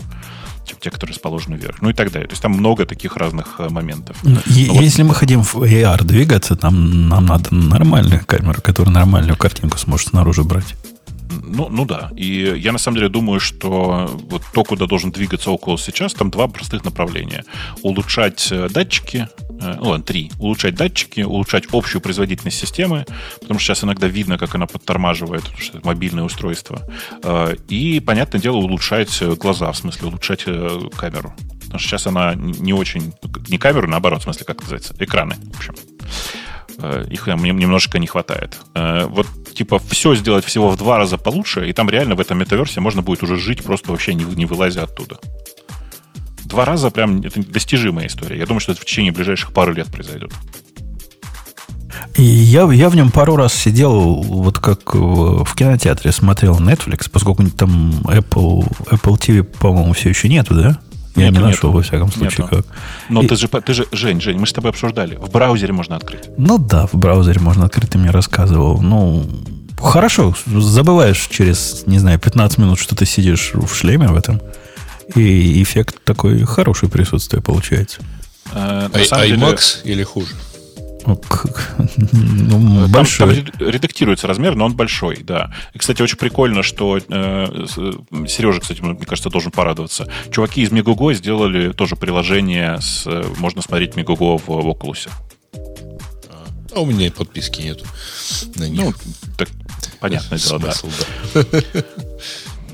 чем те, которые расположены вверх. Ну и так далее. То есть там много таких разных э, моментов. Но, ну, Но если вот... мы хотим в AR двигаться, там нам надо нормальная камера, которая нормальную картинку сможет снаружи брать. Ну, ну да. И я на самом деле думаю, что вот то, куда должен двигаться около сейчас, там два простых направления. Улучшать э, датчики, ну ладно, три. Улучшать датчики, улучшать общую производительность системы, потому что сейчас иногда видно, как она подтормаживает, потому что это мобильное устройство. Э, и, понятное дело, улучшать глаза, в смысле улучшать камеру. Потому что сейчас она не очень... Не камеру, наоборот, в смысле, как называется? Экраны, в общем. Их мне немножечко не хватает. Вот типа все сделать всего в два раза получше, и там реально в этом метаверсе можно будет уже жить, просто вообще не, не вылазя оттуда. Два раза прям это достижимая история. Я думаю, что это в течение ближайших пары лет произойдет. И я, я в нем пару раз сидел, вот как в, в кинотеатре смотрел Netflix, поскольку там Apple, Apple TV, по-моему, все еще нету, да? Я нету, не нашел, нету. во всяком случае, нету. как. Но и... ты же, ты же, Жень, Жень, мы с тобой обсуждали. В браузере можно открыть. Ну да, в браузере можно открыть, ты мне рассказывал. Ну, хорошо, забываешь через, не знаю, 15 минут, что ты сидишь в шлеме в этом. И эффект такой хороший присутствие получается. А, IMAX деле... или хуже? Ну, там, большой. Там редактируется размер, но он большой, да. И, кстати, очень прикольно, что э, Сережа, кстати, мне кажется, должен порадоваться. Чуваки из Мегуго сделали тоже приложение с э, можно смотреть Мегуго в, в Oculus. А у меня и подписки нету на них. Ну, так понятное дело, да.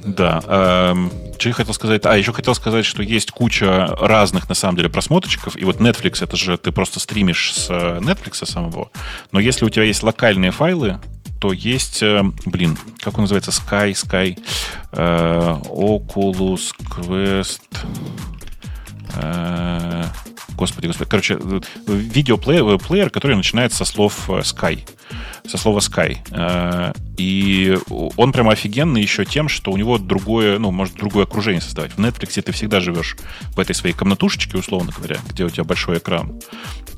да. Эм, что я хотел сказать? А, еще хотел сказать, что есть куча разных, на самом деле, просмотрчиков. И вот Netflix, это же ты просто стримишь с э, Netflix самого. Но если у тебя есть локальные файлы, то есть, э, блин, как он называется? Sky, Sky, э, Oculus Quest. Господи, господи. Короче, видеоплеер, плеер, который начинается со слов Sky. Со слова Sky. И он прямо офигенный еще тем, что у него другое, ну, может, другое окружение создавать. В Netflix ты всегда живешь в этой своей комнатушечке, условно говоря, где у тебя большой экран.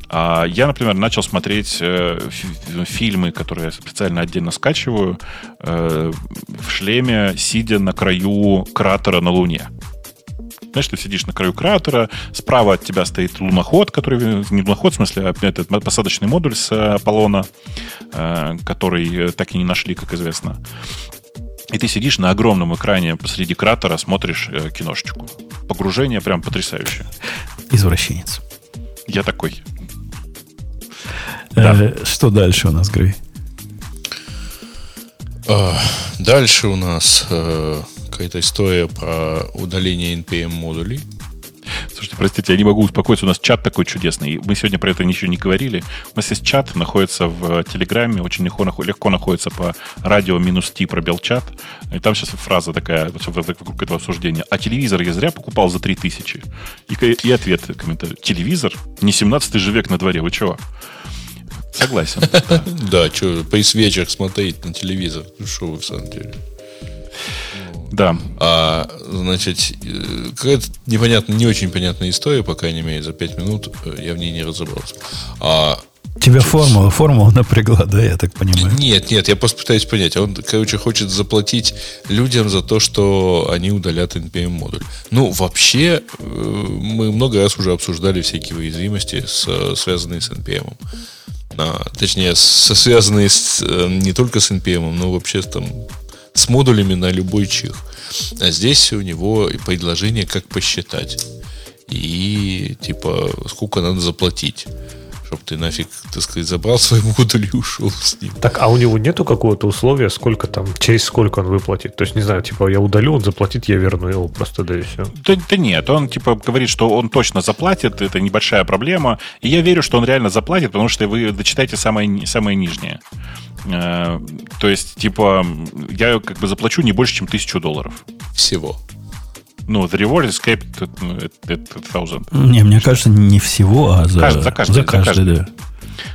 А я, например, начал смотреть э, фильмы, которые я специально отдельно скачиваю, э, в шлеме, сидя на краю кратера на Луне. Знаешь, ты сидишь на краю кратера, справа от тебя стоит луноход, который, не луноход, в смысле, а этот посадочный модуль с Аполлона, э, который так и не нашли, как известно. И ты сидишь на огромном экране посреди кратера, смотришь э, киношечку. Погружение прям потрясающее. Извращенец. Я такой. Да. Э, что дальше у нас, Грей? А, дальше у нас э, какая-то история про удаление NPM модулей. Слушайте, простите, я не могу успокоиться. У нас чат такой чудесный. Мы сегодня про это ничего не говорили. У нас есть чат, находится в Телеграме, очень легко, легко находится по радио минус Ти пробел чат. И там сейчас фраза такая вокруг этого обсуждения. А телевизор я зря покупал за 3000. И, и ответ комментарий. Телевизор? Не 17 же век на дворе, вы чего? Согласен. Да, что, по вечер смотреть на телевизор. Ну, что вы в самом деле? Да. А, значит, э, какая-то непонятная, не очень понятная история, по крайней мере, за пять минут э, я в ней не разобрался. А, Тебя значит, формула, формула напрягла, да, я так понимаю? Нет, нет, я просто пытаюсь понять. Он, короче, хочет заплатить людям за то, что они удалят NPM-модуль. Ну, вообще, э, мы много раз уже обсуждали всякие уязвимости, с, связанные с NPM. А, точнее, со, связанные с, не только с NPM, но вообще там с модулями на любой чих. А здесь у него предложение, как посчитать. И типа, сколько надо заплатить чтобы ты нафиг, так сказать, забрал свой модуль и ушел с ним. Так, а у него нету какого-то условия, сколько там, через сколько он выплатит? То есть, не знаю, типа, я удалю, он заплатит, я верну его просто, да и все. Да, да нет, он, типа, говорит, что он точно заплатит, это небольшая проблема, и я верю, что он реально заплатит, потому что вы дочитаете самое, самое нижнее. Э, то есть, типа, я как бы заплачу не больше, чем тысячу долларов. Всего. Ну, the reward is capped at, at, thousand. Не, мне кажется, не всего, а за, каждый, за каждый. За каждый, за каждый. да.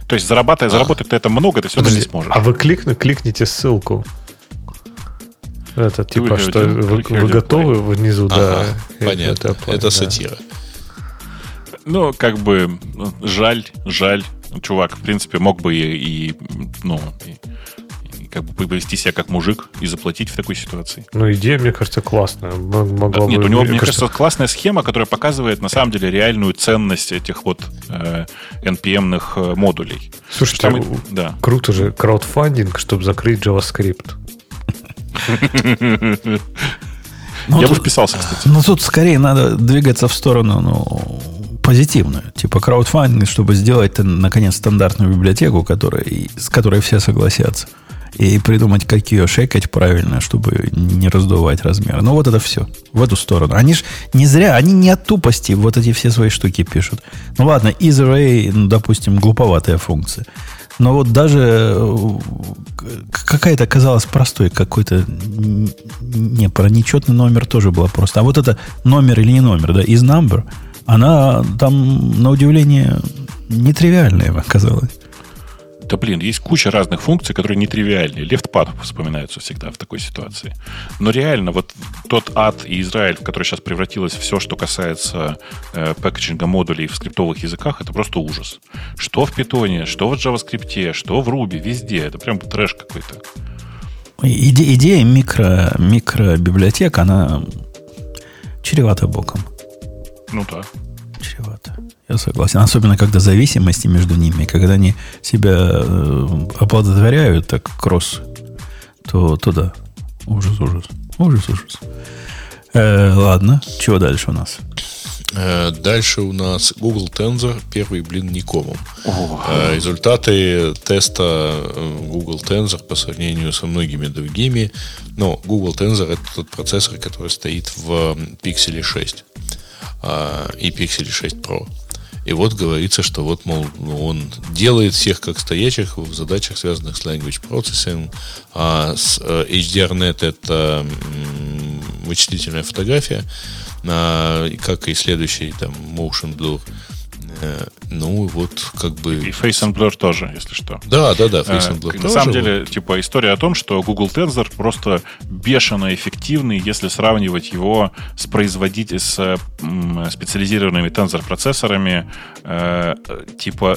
То есть, зарабатывая, а. заработать ты это много, ты все равно не сможешь. А вы кликни, кликните ссылку. Это типа, что вы, вы готовы внизу, ага, да. Понятно. Это, это да. сатира. Ну, как бы, жаль, жаль. Чувак, в принципе, мог бы и, и ну, и, как бы повести себя как мужик и заплатить в такой ситуации. Ну, идея, мне кажется, классная. Могла Нет, бы, у него, мне кажется, кажется, классная схема, которая показывает на самом деле реальную ценность этих вот э, NPM-ных э, модулей. Слушайте, там, да. круто же, краудфандинг, чтобы закрыть JavaScript. Ну, Я бы вписался, кстати. Ну, тут скорее надо двигаться в сторону, ну, позитивную. Типа краудфандинг, чтобы сделать, наконец, стандартную библиотеку, которая, с которой все согласятся и придумать, как ее шекать правильно, чтобы не раздувать размеры. Ну, вот это все. В эту сторону. Они ж не зря, они не от тупости вот эти все свои штуки пишут. Ну, ладно, is ну, допустим, глуповатая функция. Но вот даже э, какая-то казалась простой, какой-то не, про нечетный номер тоже было просто. А вот это номер или не номер, да, is number, она там, на удивление, нетривиальная оказалась. Да блин, есть куча разных функций, которые нетривиальные. Лефтпад вспоминаются всегда в такой ситуации. Но реально, вот тот ад и Израиль, в который сейчас превратилось все, что касается э, пэкэджинга модулей в скриптовых языках, это просто ужас. Что в питоне, что в JavaScript, что в Ruby, везде. Это прям трэш какой-то. Иде, идея микро, микробиблиотек, она чревата боком. Ну да. Чревато. Я согласен. Особенно, когда зависимости между ними, когда они себя э, оплодотворяют, так кросс, то, то да. Ужас, ужас. Ужас, ужас. Э, ладно, чего дальше у нас? Э, дальше у нас Google Tensor, первый блин Никомом. Э, результаты теста Google Tensor по сравнению со многими другими. Но Google Tensor это тот процессор, который стоит в Pixel 6 и Pixel 6 Pro. И вот говорится, что вот, мол, ну, он делает всех как стоячих в задачах, связанных с language processing. А с э, HDRNet это вычислительная фотография, а, как и следующий там Motion Blur ну, вот как бы... И Face and Blur тоже, если что. Да, да, да, Face and Blur На самом деле, типа, история о том, что Google Tensor просто бешено эффективный, если сравнивать его с производитель, с специализированными тензор-процессорами, э, типа,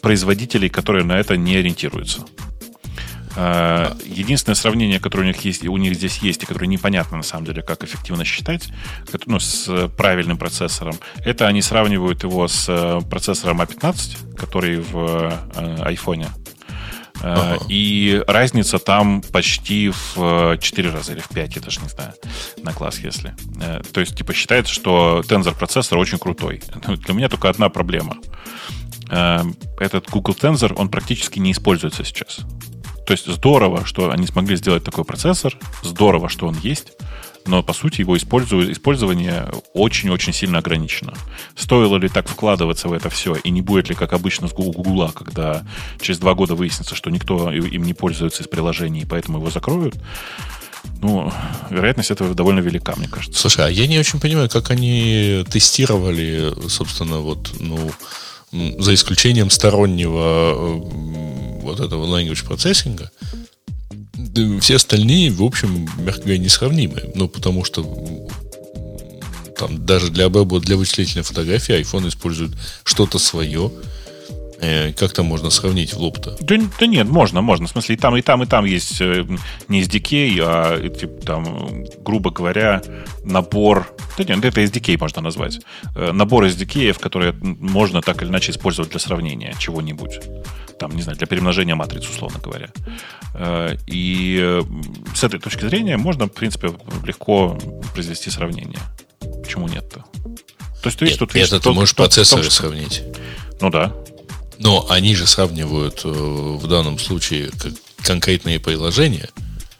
производителей, которые на это не ориентируются. Э, единственное сравнение, которое у них есть, у них здесь есть, и которое непонятно на самом деле, как эффективно считать, ну, с правильным процессором, это они сравнивают его с э, процессором A15, а который в iPhone. Ага. И разница там почти в 4 раза или в 5, я даже не знаю, на класс, если. То есть, типа, считается, что тензор процессор очень крутой. Для меня только одна проблема. Этот Google Tensor, он практически не используется сейчас. То есть здорово, что они смогли сделать такой процессор, здорово, что он есть, но по сути его использование очень-очень сильно ограничено. Стоило ли так вкладываться в это все, и не будет ли, как обычно, с Гугла, когда через два года выяснится, что никто им не пользуется из приложений, и поэтому его закроют, ну, вероятность этого довольно велика, мне кажется. Слушай, а я не очень понимаю, как они тестировали, собственно, вот, ну, за исключением стороннего вот этого language процессинга, все остальные, в общем, мягко говоря, несравнимы. Ну, потому что там даже для обработки, для вычислительной фотографии iPhone использует что-то свое. Э, как там можно сравнить в лоб-то? Да, да нет, можно, можно. В смысле, и там, и там, и там есть э, не SDK, а типа, там, грубо говоря, набор. Да нет, это SDK можно назвать. Э, набор SDK, которые можно так или иначе использовать для сравнения чего-нибудь. Там, не знаю, для перемножения матриц, условно говоря. И с этой точки зрения можно, в принципе, легко произвести сравнение. Почему нет-то? То есть, то есть, тут, это ты можешь процессоры сравнить. Ну да. Но они же сравнивают э, в данном случае конкретные приложения.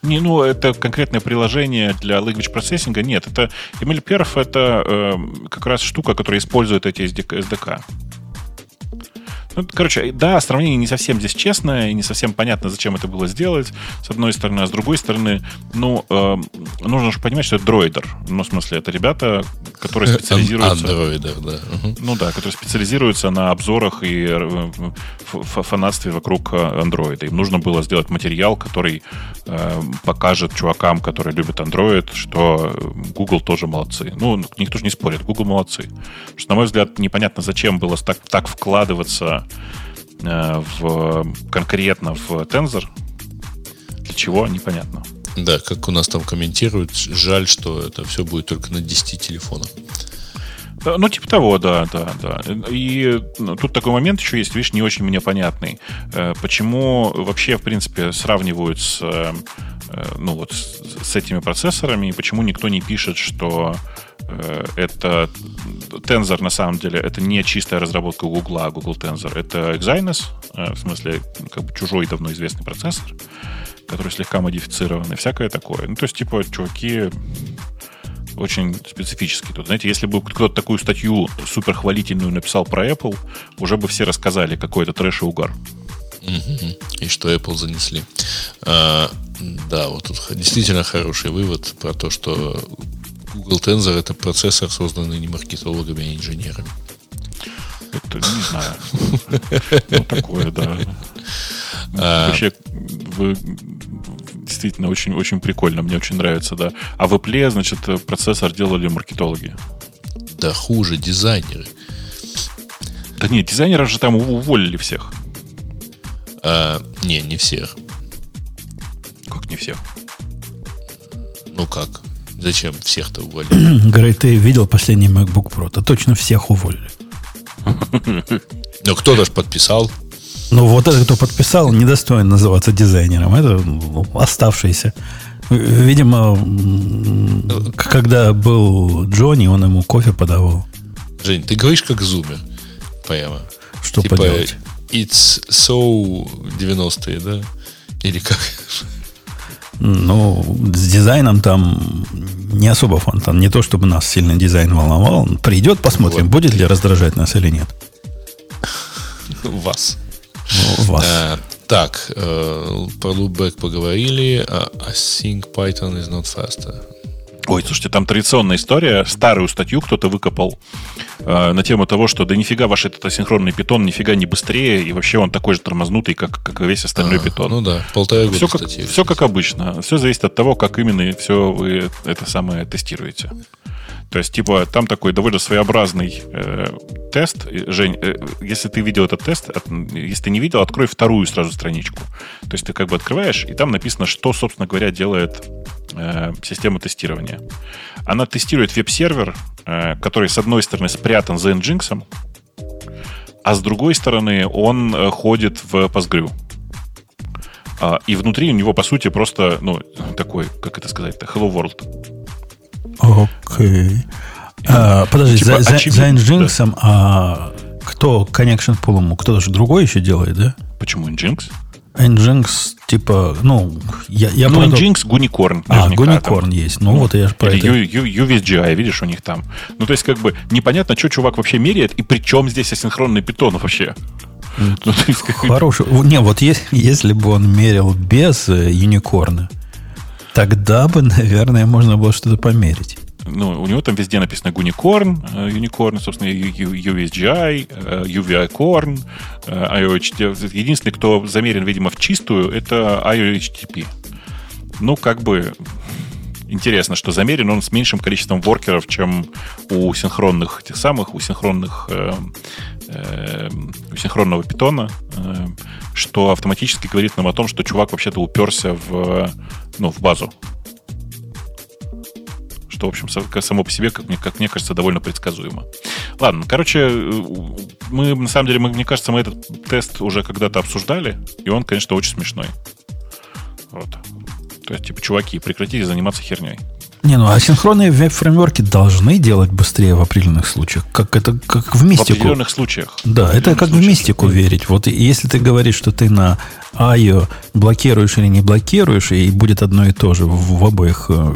Не, ну, это конкретное приложение для language процессинга. Нет, это MLPerf это э, как раз штука, которая использует эти SDK. Ну, короче, да, сравнение не совсем здесь честное, и не совсем понятно, зачем это было сделать, с одной стороны, а с другой стороны, ну, э, нужно же понимать, что это дроидер. Ну, в смысле, это ребята, которые э, специализируются... Андроидер, да. Ну да, которые специализируются на обзорах и э, фанатстве вокруг андроида. Им нужно было сделать материал, который э, покажет чувакам, которые любят Android, что Google тоже молодцы. Ну, никто же не спорит, Google молодцы. Потому что, на мой взгляд, непонятно, зачем было так, так вкладываться Э, в, конкретно в Tensor. Для чего, непонятно. Да, как у нас там комментируют, жаль, что это все будет только на 10 телефонах. Ну, типа того, да, да, да. И ну, тут такой момент еще есть, видишь, не очень мне понятный. Э, почему вообще, в принципе, сравнивают с, э, ну, вот, с этими процессорами, и почему никто не пишет, что Э, это Tensor, на самом деле, это не чистая разработка Google, а Google Tensor. Это Exynos, э, в смысле, как бы чужой давно известный процессор, который слегка модифицирован и всякое такое. Ну, то есть, типа, чуваки очень специфический. Тут, знаете, если бы кто-то такую статью суперхвалительную написал про Apple, уже бы все рассказали, какой это трэш и угар. И что Apple занесли. А, да, вот тут действительно хороший вывод про то, что Google Tensor это процессор, созданный не маркетологами, а инженерами. Это не знаю. Ну, такое, да. А. Вообще, вы действительно очень, очень прикольно. Мне очень нравится, да. А в Apple, значит, процессор делали маркетологи. Да хуже, дизайнеры. Да нет, дизайнеров же там уволили всех. А, не, не всех. Как не всех? Ну как? Зачем всех-то уволили? Грей, ты видел последний MacBook Pro? То точно всех уволили. Ну, кто-то же подписал. Ну, вот этот, кто подписал, недостоин называться дизайнером. Это оставшийся. Видимо, когда был Джонни, он ему кофе подавал. Жень, ты говоришь как зумер. Прямо. Что типа, поделать? It's so 90-е, да? Или как? Ну, с дизайном там не особо фонтан. Не то, чтобы нас сильно дизайн волновал. Придет, посмотрим, вот. будет ли раздражать нас или нет. Вас. Ну, вас. А, так, э, про loopback поговорили. А, I think Python is not faster. Ой, слушайте, там традиционная история. Старую статью кто-то выкопал э, на тему того, что да нифига ваш этот асинхронный питон нифига не быстрее, и вообще он такой же тормознутый, как, как и весь остальной а, питон. Ну да, полтора года все как, статьи. Все как обычно. Все зависит от того, как именно все вы это самое тестируете. То есть, типа, там такой довольно своеобразный э, тест. Жень, э, если ты видел этот тест, от, если ты не видел, открой вторую сразу страничку. То есть ты как бы открываешь, и там написано, что, собственно говоря, делает э, система тестирования. Она тестирует веб-сервер, э, который, с одной стороны, спрятан за Nginx, а с другой стороны, он э, ходит в Postgre. А, и внутри у него, по сути, просто, ну, такой, как это сказать-то, Hello World. Окей. А, подожди, типа, за, очевидно, за Nginx, да. а кто connection pool кто-то же другой еще делает, да? Почему Nginx? Nginx, типа, ну, я, я Ну, продал... Nginx, Gunicorn. А, Gunicorn есть. Ну, ну, вот я же про это... UVSGI, видишь, у них там. Ну, то есть, как бы, непонятно, что чувак вообще меряет, и при чем здесь асинхронный питон вообще? Ну, Хороший. Не, вот если, если бы он мерил без юникорна, э, Тогда бы, наверное, можно было что-то померить. Ну, у него там везде написано Unicorn, э, Unicorn, собственно, USGI, UVIcorn, IOHTTP. Единственный, кто замерен, видимо, в чистую, это IOHTTP. Ну, как бы интересно, что замерен он с меньшим количеством воркеров, чем у синхронных тех самых, у синхронных э, э, у синхронного питона, э, что автоматически говорит нам о том, что чувак вообще-то уперся в, ну, в базу. Что, в общем, само по себе, как мне, как мне кажется, довольно предсказуемо. Ладно, короче, мы, на самом деле, мы, мне кажется, мы этот тест уже когда-то обсуждали, и он, конечно, очень смешной. Вот. То есть, типа, чуваки, прекратите заниматься херней. Не, ну асинхронные веб-фреймворки должны делать быстрее в определенных случаях. Как это как в мистику. В определенных случаях. Да, это как случаях, в мистику верить. Вот если ты говоришь, что ты на IO блокируешь или не блокируешь, и будет одно и то же в, в обоих э,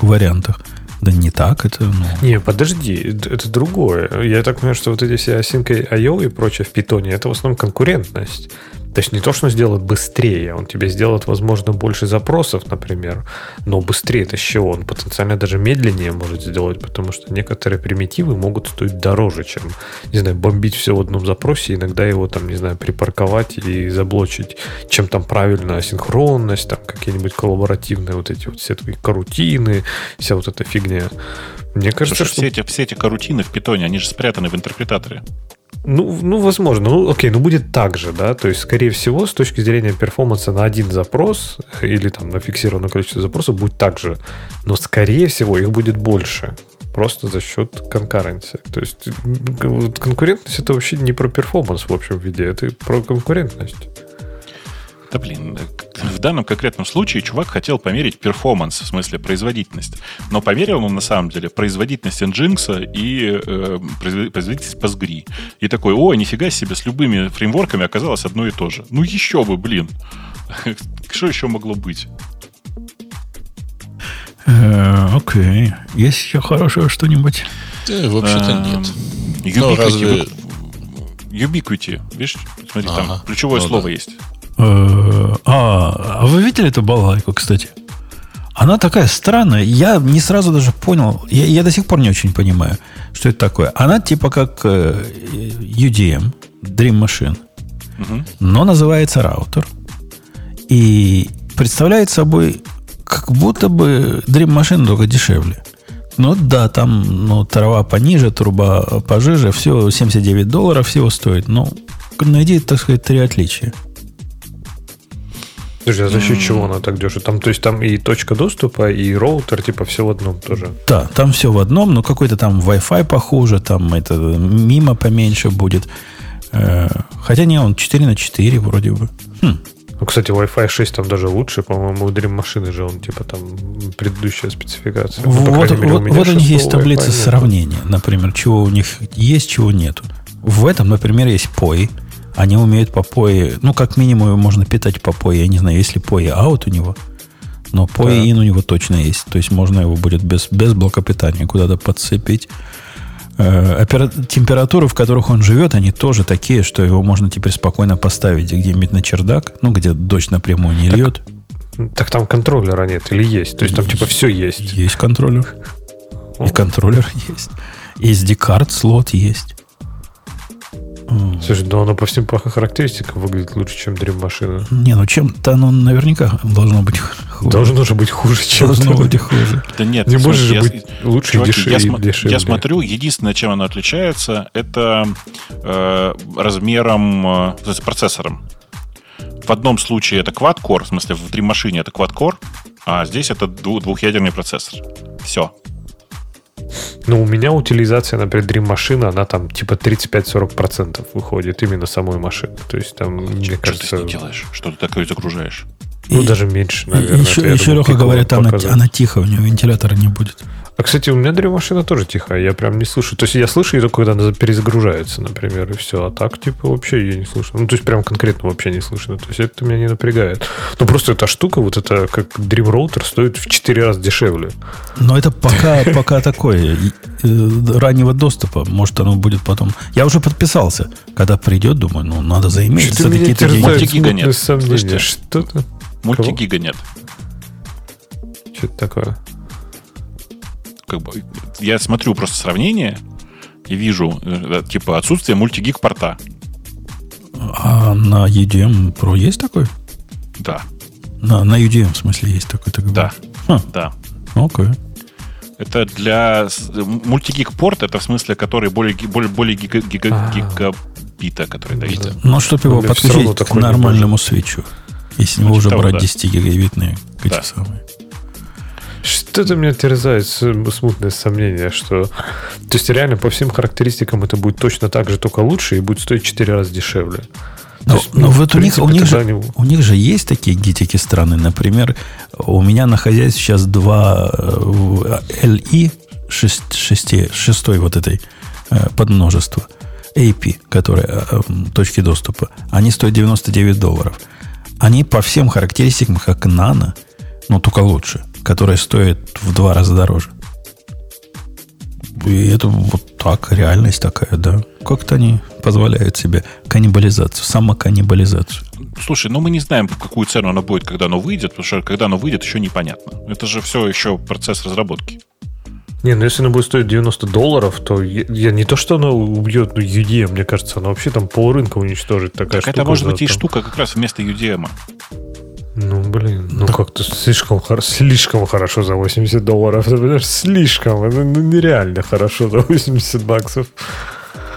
вариантах. Да не так, это... Ну... Не, подожди, это другое. Я так понимаю, что вот эти все осинкой IO и прочее в питоне, это в основном конкурентность. То есть не то, что он сделает быстрее, он тебе сделает, возможно, больше запросов, например, но быстрее это с чего? Он потенциально даже медленнее может сделать, потому что некоторые примитивы могут стоить дороже, чем, не знаю, бомбить все в одном запросе, иногда его там, не знаю, припарковать и заблочить, чем там правильно синхронность, там какие-нибудь коллаборативные вот эти вот все твои карутины, вся вот эта фигня. Мне кажется, Слушай, что... все эти, все эти карутины в питоне, они же спрятаны в интерпретаторе. Ну, ну, возможно. Ну, окей, ну будет так же, да. То есть, скорее всего, с точки зрения перформанса на один запрос или там на фиксированное количество запросов будет так же. Но, скорее всего, их будет больше. Просто за счет конкуренции. То есть, конкурентность это вообще не про performance в общем виде, это про конкурентность. Да блин, в данном конкретном случае чувак хотел померить performance, в смысле производительность. Но померил он на самом деле производительность Nginx и э, производительность Postgre. И такой, о, нифига себе, с любыми фреймворками оказалось одно и то же. Ну еще бы, блин. Что еще могло быть? Э, окей. Есть еще хорошего что-нибудь? Да, вообще-то эм, нет. Ubiquity, Ubiquity, видишь, смотри, там ключевое ну слово есть. Э, а, а вы видели эту балалайку, кстати? Она такая странная. Я не сразу даже понял. Я, я до сих пор не очень понимаю, что это такое. Она типа как э, UDM, Dream Machine. Угу. Но называется раутер. И представляет собой как будто бы Dream Machine, только дешевле. Ну да, там ну, трава пониже, труба пожиже, все 79 долларов всего стоит. Ну, найди, так сказать, три отличия. Подожди, а за счет чего она так дешево? Там, то есть там и точка доступа, и роутер, типа, все в одном тоже. Да, там все в одном, но какой-то там Wi-Fi похуже, там это мимо поменьше будет. Э, хотя не, он 4 на 4 вроде бы. Хм. Ну, кстати, Wi-Fi 6 там даже лучше, по-моему, у Dream машины же он типа там предыдущая спецификация. Ну, вот, мере, вот, вот у них есть таблица сравнения, например, чего у них есть, чего нету. В этом, например, есть POI, они умеют по POE, ну, как минимум, можно питать по POE. Я не знаю, есть ли POE out у него, но POE in у него точно есть. То есть можно его будет без, без блока питания куда-то подцепить. Э, температуры, в которых он живет, они тоже такие, что его можно теперь спокойно поставить где-нибудь на чердак, ну, где дождь напрямую не так, льет. Так там контроллера нет или есть? То есть там типа все есть? Есть контроллер. И контроллер есть. И SD-карт слот есть. Слушай, но оно по всем характеристикам выглядит лучше, чем Dream машина. Не, ну чем-то оно наверняка должно быть хуже. Должно же быть хуже, чем Должно быть хуже. Да нет, не может я, быть лучше чуваки, дешевле, я, см- дешевле. я смотрю, единственное, чем оно отличается, это э, размером, э, то есть процессором. В одном случае это quad-core, в смысле в Dream машине это quad-core, а здесь это дву- двухъядерный процессор. Все. Но у меня утилизация, например, Dream машина, она там типа 35-40% выходит именно самой машины. То есть там, мне Что кажется... ты с ней делаешь? Что ты такое загружаешь? Ну, И- даже меньше, И наверное. еще, Это, еще думаю, Леха говорит, она, она тихо, у нее вентилятора не будет. А, кстати, у меня Dream машина тоже тихая, я прям не слышу. То есть я слышу ее только, когда она перезагружается, например, и все. А так, типа, вообще ее не слышно. Ну, то есть прям конкретно вообще не слышно. То есть это меня не напрягает. Ну, просто эта штука, вот это, как Dream Router, стоит в 4 раза дешевле. Но это пока, пока такое, э, раннего доступа. Может, оно будет потом... Я уже подписался. Когда придет, думаю, ну, надо заиметь за какие-то деньги. Мультигига нет. Слышите? Что-то... Мультигига нет. Что-то такое. Как бы, я смотрю просто сравнение и вижу, э, типа, отсутствие мультигиг порта. А на UDM Pro есть такой? Да, На, на UDM, в смысле, есть такой? ты да, говоришь? да. Окей. Это для... с- Мультигиг порт, это в смысле, который более, более, более гига- гига- А. гигабита, который дает. Да. Но чтобы его У меня всё равно подключить к нормальному свечу. Если него уже того, брать да. 10 гигабитные эти Да. самые. Что-то меня терзает с- смутное сомнение, что... То есть реально по всем характеристикам это будет точно так же, только лучше и будет стоить в 4 раза дешевле. Но, есть, но ну, вот в у них, у, них же, они- у них же есть такие гитики страны. Например, у меня на хозяйстве сейчас два э, LI 6, 6, 6 вот этой э, подмножества. AP, которые э, точки доступа. Они стоят 99 долларов. Они по всем характеристикам, как Nano, но только лучше, которые стоят в два раза дороже. И это вот так, реальность такая, да. Как-то они позволяют себе каннибализацию, самоканнибализацию. Слушай, ну мы не знаем, в какую цену оно будет, когда оно выйдет, потому что когда оно выйдет, еще непонятно. Это же все еще процесс разработки. Не, ну если оно будет стоить 90 долларов, то я, я не то, что оно убьет ну, UDM, мне кажется, оно вообще там полрынка уничтожит. Такая Так это штука может за быть и штука как раз вместо UDM. Ну, блин, ну как-то слишком, слишком хорошо за 80 долларов. Ты понимаешь, слишком. Это ну, нереально хорошо за 80 баксов.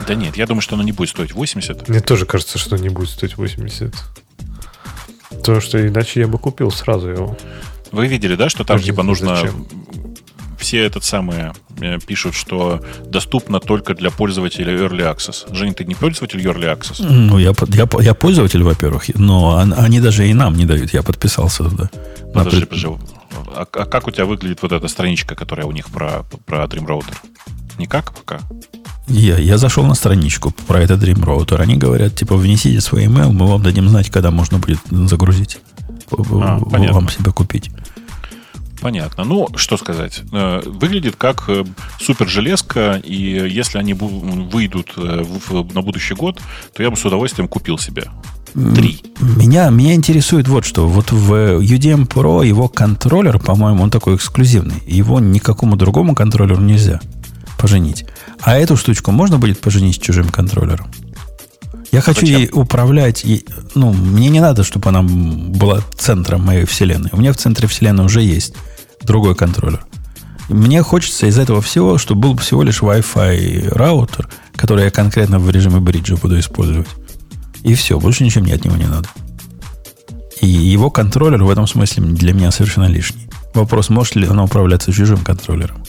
Да нет, я думаю, что оно не будет стоить 80. Мне тоже кажется, что не будет стоить 80. Потому что иначе я бы купил сразу его. Вы видели, да, что там Даже типа нужно... зачем. Все этот самое э, пишут, что доступно только для пользователей Early Access. Женя, ты не пользователь Early Access? Ну, я, я, я пользователь, во-первых, но он- они даже и нам не дают. Я подписался туда. На Подожди, пред- подожди. А, а как у тебя выглядит вот эта страничка, которая у них про, про Dream Router? Никак пока? Я, я зашел на страничку про этот Dream Router. Они говорят, типа, внесите свой email, мы вам дадим знать, когда можно будет загрузить. А, В- понятно. вам себе купить. Понятно. Ну, что сказать. Э, Выглядит как э, супер железка, и если они выйдут э, на будущий год, то я бы с удовольствием купил себе. Три. Меня, меня интересует вот что. Вот в UDM Pro его контроллер, по-моему, он такой эксклюзивный. Его никакому другому контроллеру нельзя поженить. А эту штучку можно будет поженить с чужим контроллером? Я хочу Зачем? ей управлять. ей- ну, мне не надо, чтобы она была центром моей вселенной. У меня в центре вселенной уже есть другой контроллер. Мне хочется из этого всего, чтобы был всего лишь Wi-Fi раутер, который я конкретно в режиме бриджа буду использовать. И все, больше ничего мне от него не надо. И его контроллер в этом смысле для меня совершенно лишний. Вопрос, может ли она управляться чужим контроллером?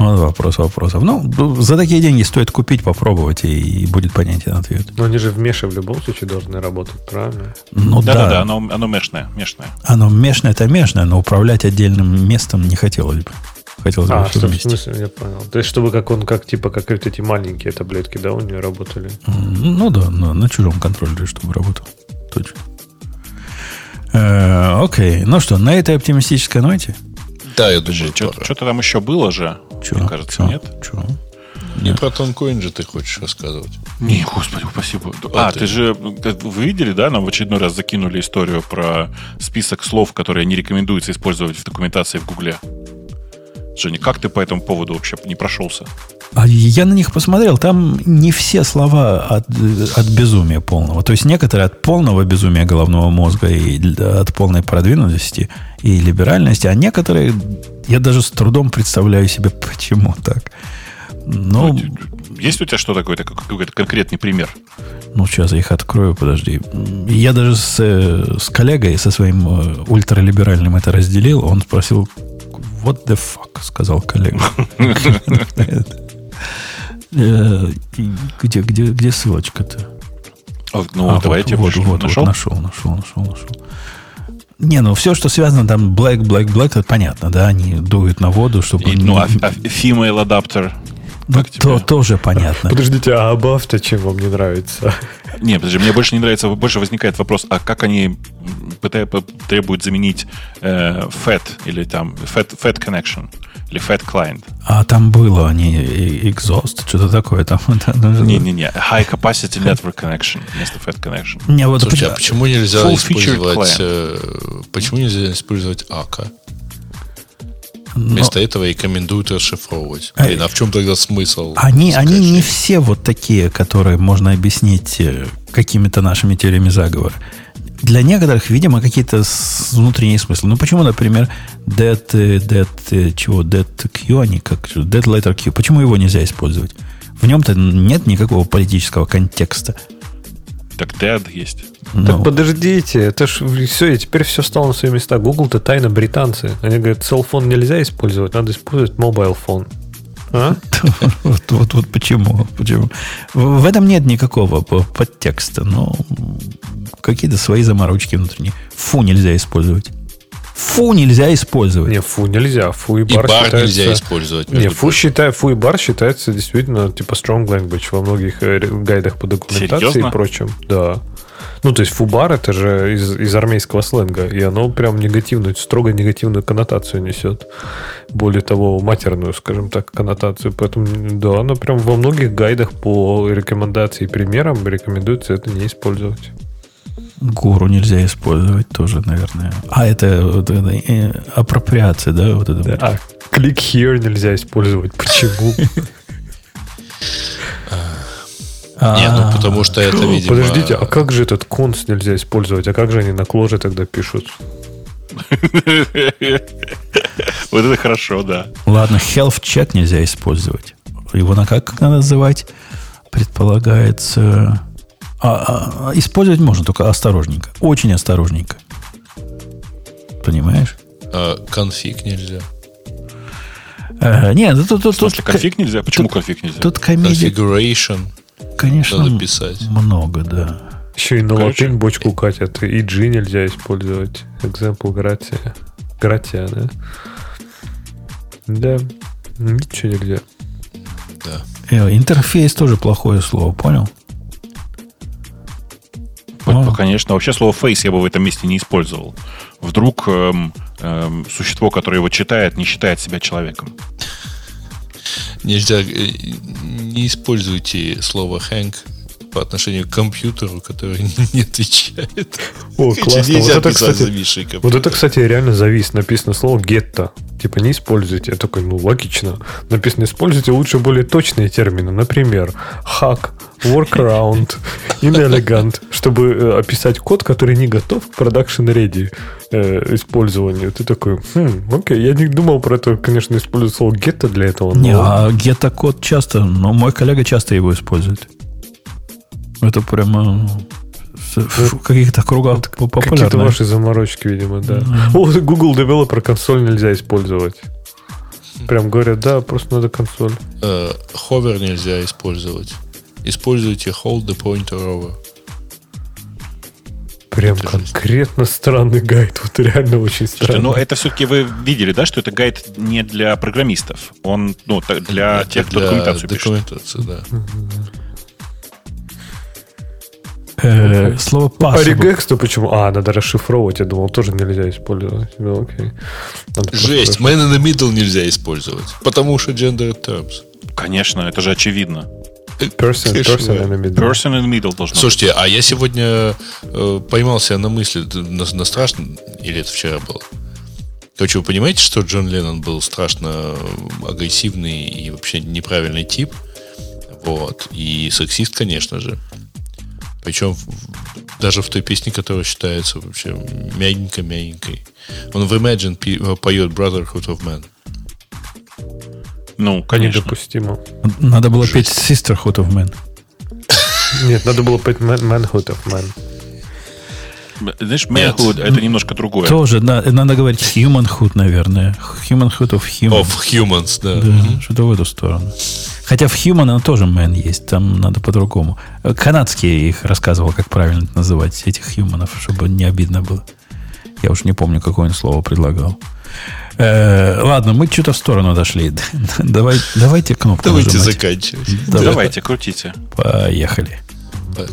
Вот вопрос вопросов. Ну, за такие деньги стоит купить, попробовать, и, и будет понятен ответ. Но они же в меше в любом случае должны работать, правильно? Ну да, Да-да-да, оно, оно мешное, мешное. оно мешное, это мешное, но управлять отдельным местом не хотелось бы. Хотелось бы А, всё что, в смысле, я понял. То есть, чтобы как он, как типа, как вот эти маленькие таблетки, да, у нее работали. Ну да, на, на чужом контроллере, чтобы работал. Точно. Э, окей, ну что, на этой оптимистической ноте? Да, я думаю, пора. Что-то там еще было же, Чё? мне кажется, Чё? нет? Чё? Не про тонкоин же ты хочешь рассказывать. Не, господи, спасибо. А, а ты... ты же... Вы видели, да, нам в очередной раз закинули историю про список слов, которые не рекомендуется использовать в документации в Гугле. Женя, как ты по этому поводу вообще не прошелся? А я на них посмотрел, там не все слова от, от безумия полного. То есть некоторые от полного безумия головного мозга и от полной продвинутости и либеральности, а некоторые я даже с трудом представляю себе, почему так. Но... Ну, есть у тебя что такое, какой-то конкретный пример? Ну, сейчас я их открою, подожди. Я даже с, э, с коллегой, со своим э, ультралиберальным это разделил. Он спросил, what the fuck, сказал коллега. Э, где, где, где ссылочка-то? Ну, а, давайте вот, вот, нашел? нашел, нашел, нашел, нашел. Не, ну все, что связано там black, black, black, это понятно, да, они дуют на воду, чтобы... И, ну, а, а female adapter ну, то тоже понятно. Подождите, а above-то чем вам не нравится? Не, подожди, мне больше не нравится, больше возникает вопрос, а как они требуют заменить э, FAT или там FAT, FAT connection или FAT client? А там было они exhaust, что-то такое там. Не-не-не, high capacity network connection вместо FAT connection. Не, вот Слушайте, а почему нельзя использовать, э, почему нельзя использовать АКА? Вместо Но... этого рекомендуют расшифровывать. А, Блин, а в чем тогда смысл? Они, они не все вот такие, которые можно объяснить э, какими-то нашими теориями заговора. Для некоторых, видимо, какие-то внутренние смыслы. Ну, почему, например, dead, dead, чего, dead Q, они как, dead letter Q, почему его нельзя использовать? В нем-то нет никакого политического контекста. Так dead есть. No. Так ну. подождите, это ж все, и теперь все стало на свои места. Google-то тайно британцы. Они говорят, селфон нельзя использовать, надо использовать mobile phone. А? вот, вот, вот почему, почему. В, в этом нет никакого подтекста, но какие-то свои заморочки внутренние. Фу нельзя использовать. Фу нельзя использовать. Не, фу нельзя. Фу и бар, и бар считается... нельзя использовать. Не, фу, считай, фу и бар считается действительно типа strong language во многих э, гайдах по документации Серьезно? и прочем. Да. Ну, то есть фубар это же из, из армейского сленга, и оно прям негативную, строго негативную коннотацию несет. Более того, матерную, скажем так, коннотацию. Поэтому, да, оно прям во многих гайдах по рекомендации и примерам рекомендуется это не использовать. Гору нельзя использовать тоже, наверное. А, это, вот, это э, апроприация, да? Вот это да. А, click here нельзя использовать. Почему? Нет, ну потому что это, видимо... Подождите, а как же этот конс нельзя использовать? А как же они на кложе тогда пишут? Вот это хорошо, да. Ладно, health check нельзя использовать. Его на как надо называть? Предполагается... А, а, использовать можно, только осторожненько. Очень осторожненько. Понимаешь? А, конфиг нельзя. А, нет, тут... тут, тут конфиг нельзя? Почему тут, конфиг нельзя? Тут комедия... Configuration. Конечно, Надо писать. много, да. Еще и на Короче, латынь бочку катят. И G нельзя использовать. Example gratia. Gratia, да? Да. Ничего нельзя. Да. Э, интерфейс тоже плохое слово, понял? Ну, конечно. Вообще слово face я бы в этом месте не использовал. Вдруг эм, эм, существо, которое его читает, не считает себя человеком. Нельзя, э, не используйте слово hang по отношению к компьютеру, который не отвечает. О, классно. Вот это, кстати, вот это, кстати, реально завис. Написано слово гетто. Типа не используйте. Я такой, ну, логично. Написано, используйте лучше более точные термины. Например, hack, workaround, inelegant, чтобы э, описать код, который не готов к production ready э, использованию. Ты такой, хм, окей, я не думал про это, конечно, использовать слово гетто для этого. Но... Не, а гетто код часто, но мой коллега часто его использует. Это прямо в каких-то кругах популярно. Какие-то ваши заморочки, видимо, да. Mm-hmm. О, Google Developer консоль нельзя использовать. Прям говорят, да, просто надо консоль. Ховер uh, нельзя использовать. Используйте hold the pointer over. Прям это конкретно же... странный гайд. Вот реально очень странный. но это все-таки вы видели, да, что это гайд не для программистов. Он, ну, для тех, кто документацию пишет. Документацию, да. Э, слово possible. А regex-то почему? А, надо расшифровывать. Я думал, тоже нельзя использовать. Ну, окей. Надо Жесть, man in the middle нельзя использовать. Потому что gender terms. Конечно, это же очевидно. Person, person in the middle. Person in the middle должно Слушайте, а я сегодня э, поймался на мысли на, на страшном, или это вчера было? Короче, вы понимаете, что Джон Леннон был страшно агрессивный и вообще неправильный тип? Вот. И сексист, конечно же. Причем даже в той песне, которая считается вообще мягенько-мягенькой. Он в Imagine поет Brotherhood of Man. Ну, конечно. Недопустимо. Надо было Жесть. петь Sisterhood of Man. Нет, надо было петь Manhood of Man. Знаешь, manhood это немножко другое. Тоже, да, надо говорить humanhood, наверное. Humanhood of human. Of humans, да. Да, mm-hmm. что-то в эту сторону. Хотя в human тоже man есть, там надо по-другому. Канадские их рассказывал, как правильно называть, этих хьюманов, чтобы не обидно было. Я уж не помню, какое он слово предлагал. Э, ладно, мы что-то в сторону дошли. Давай, давайте кнопку Давайте нажимать. заканчивать. Давай. Давайте, крутите. Поехали. Пока.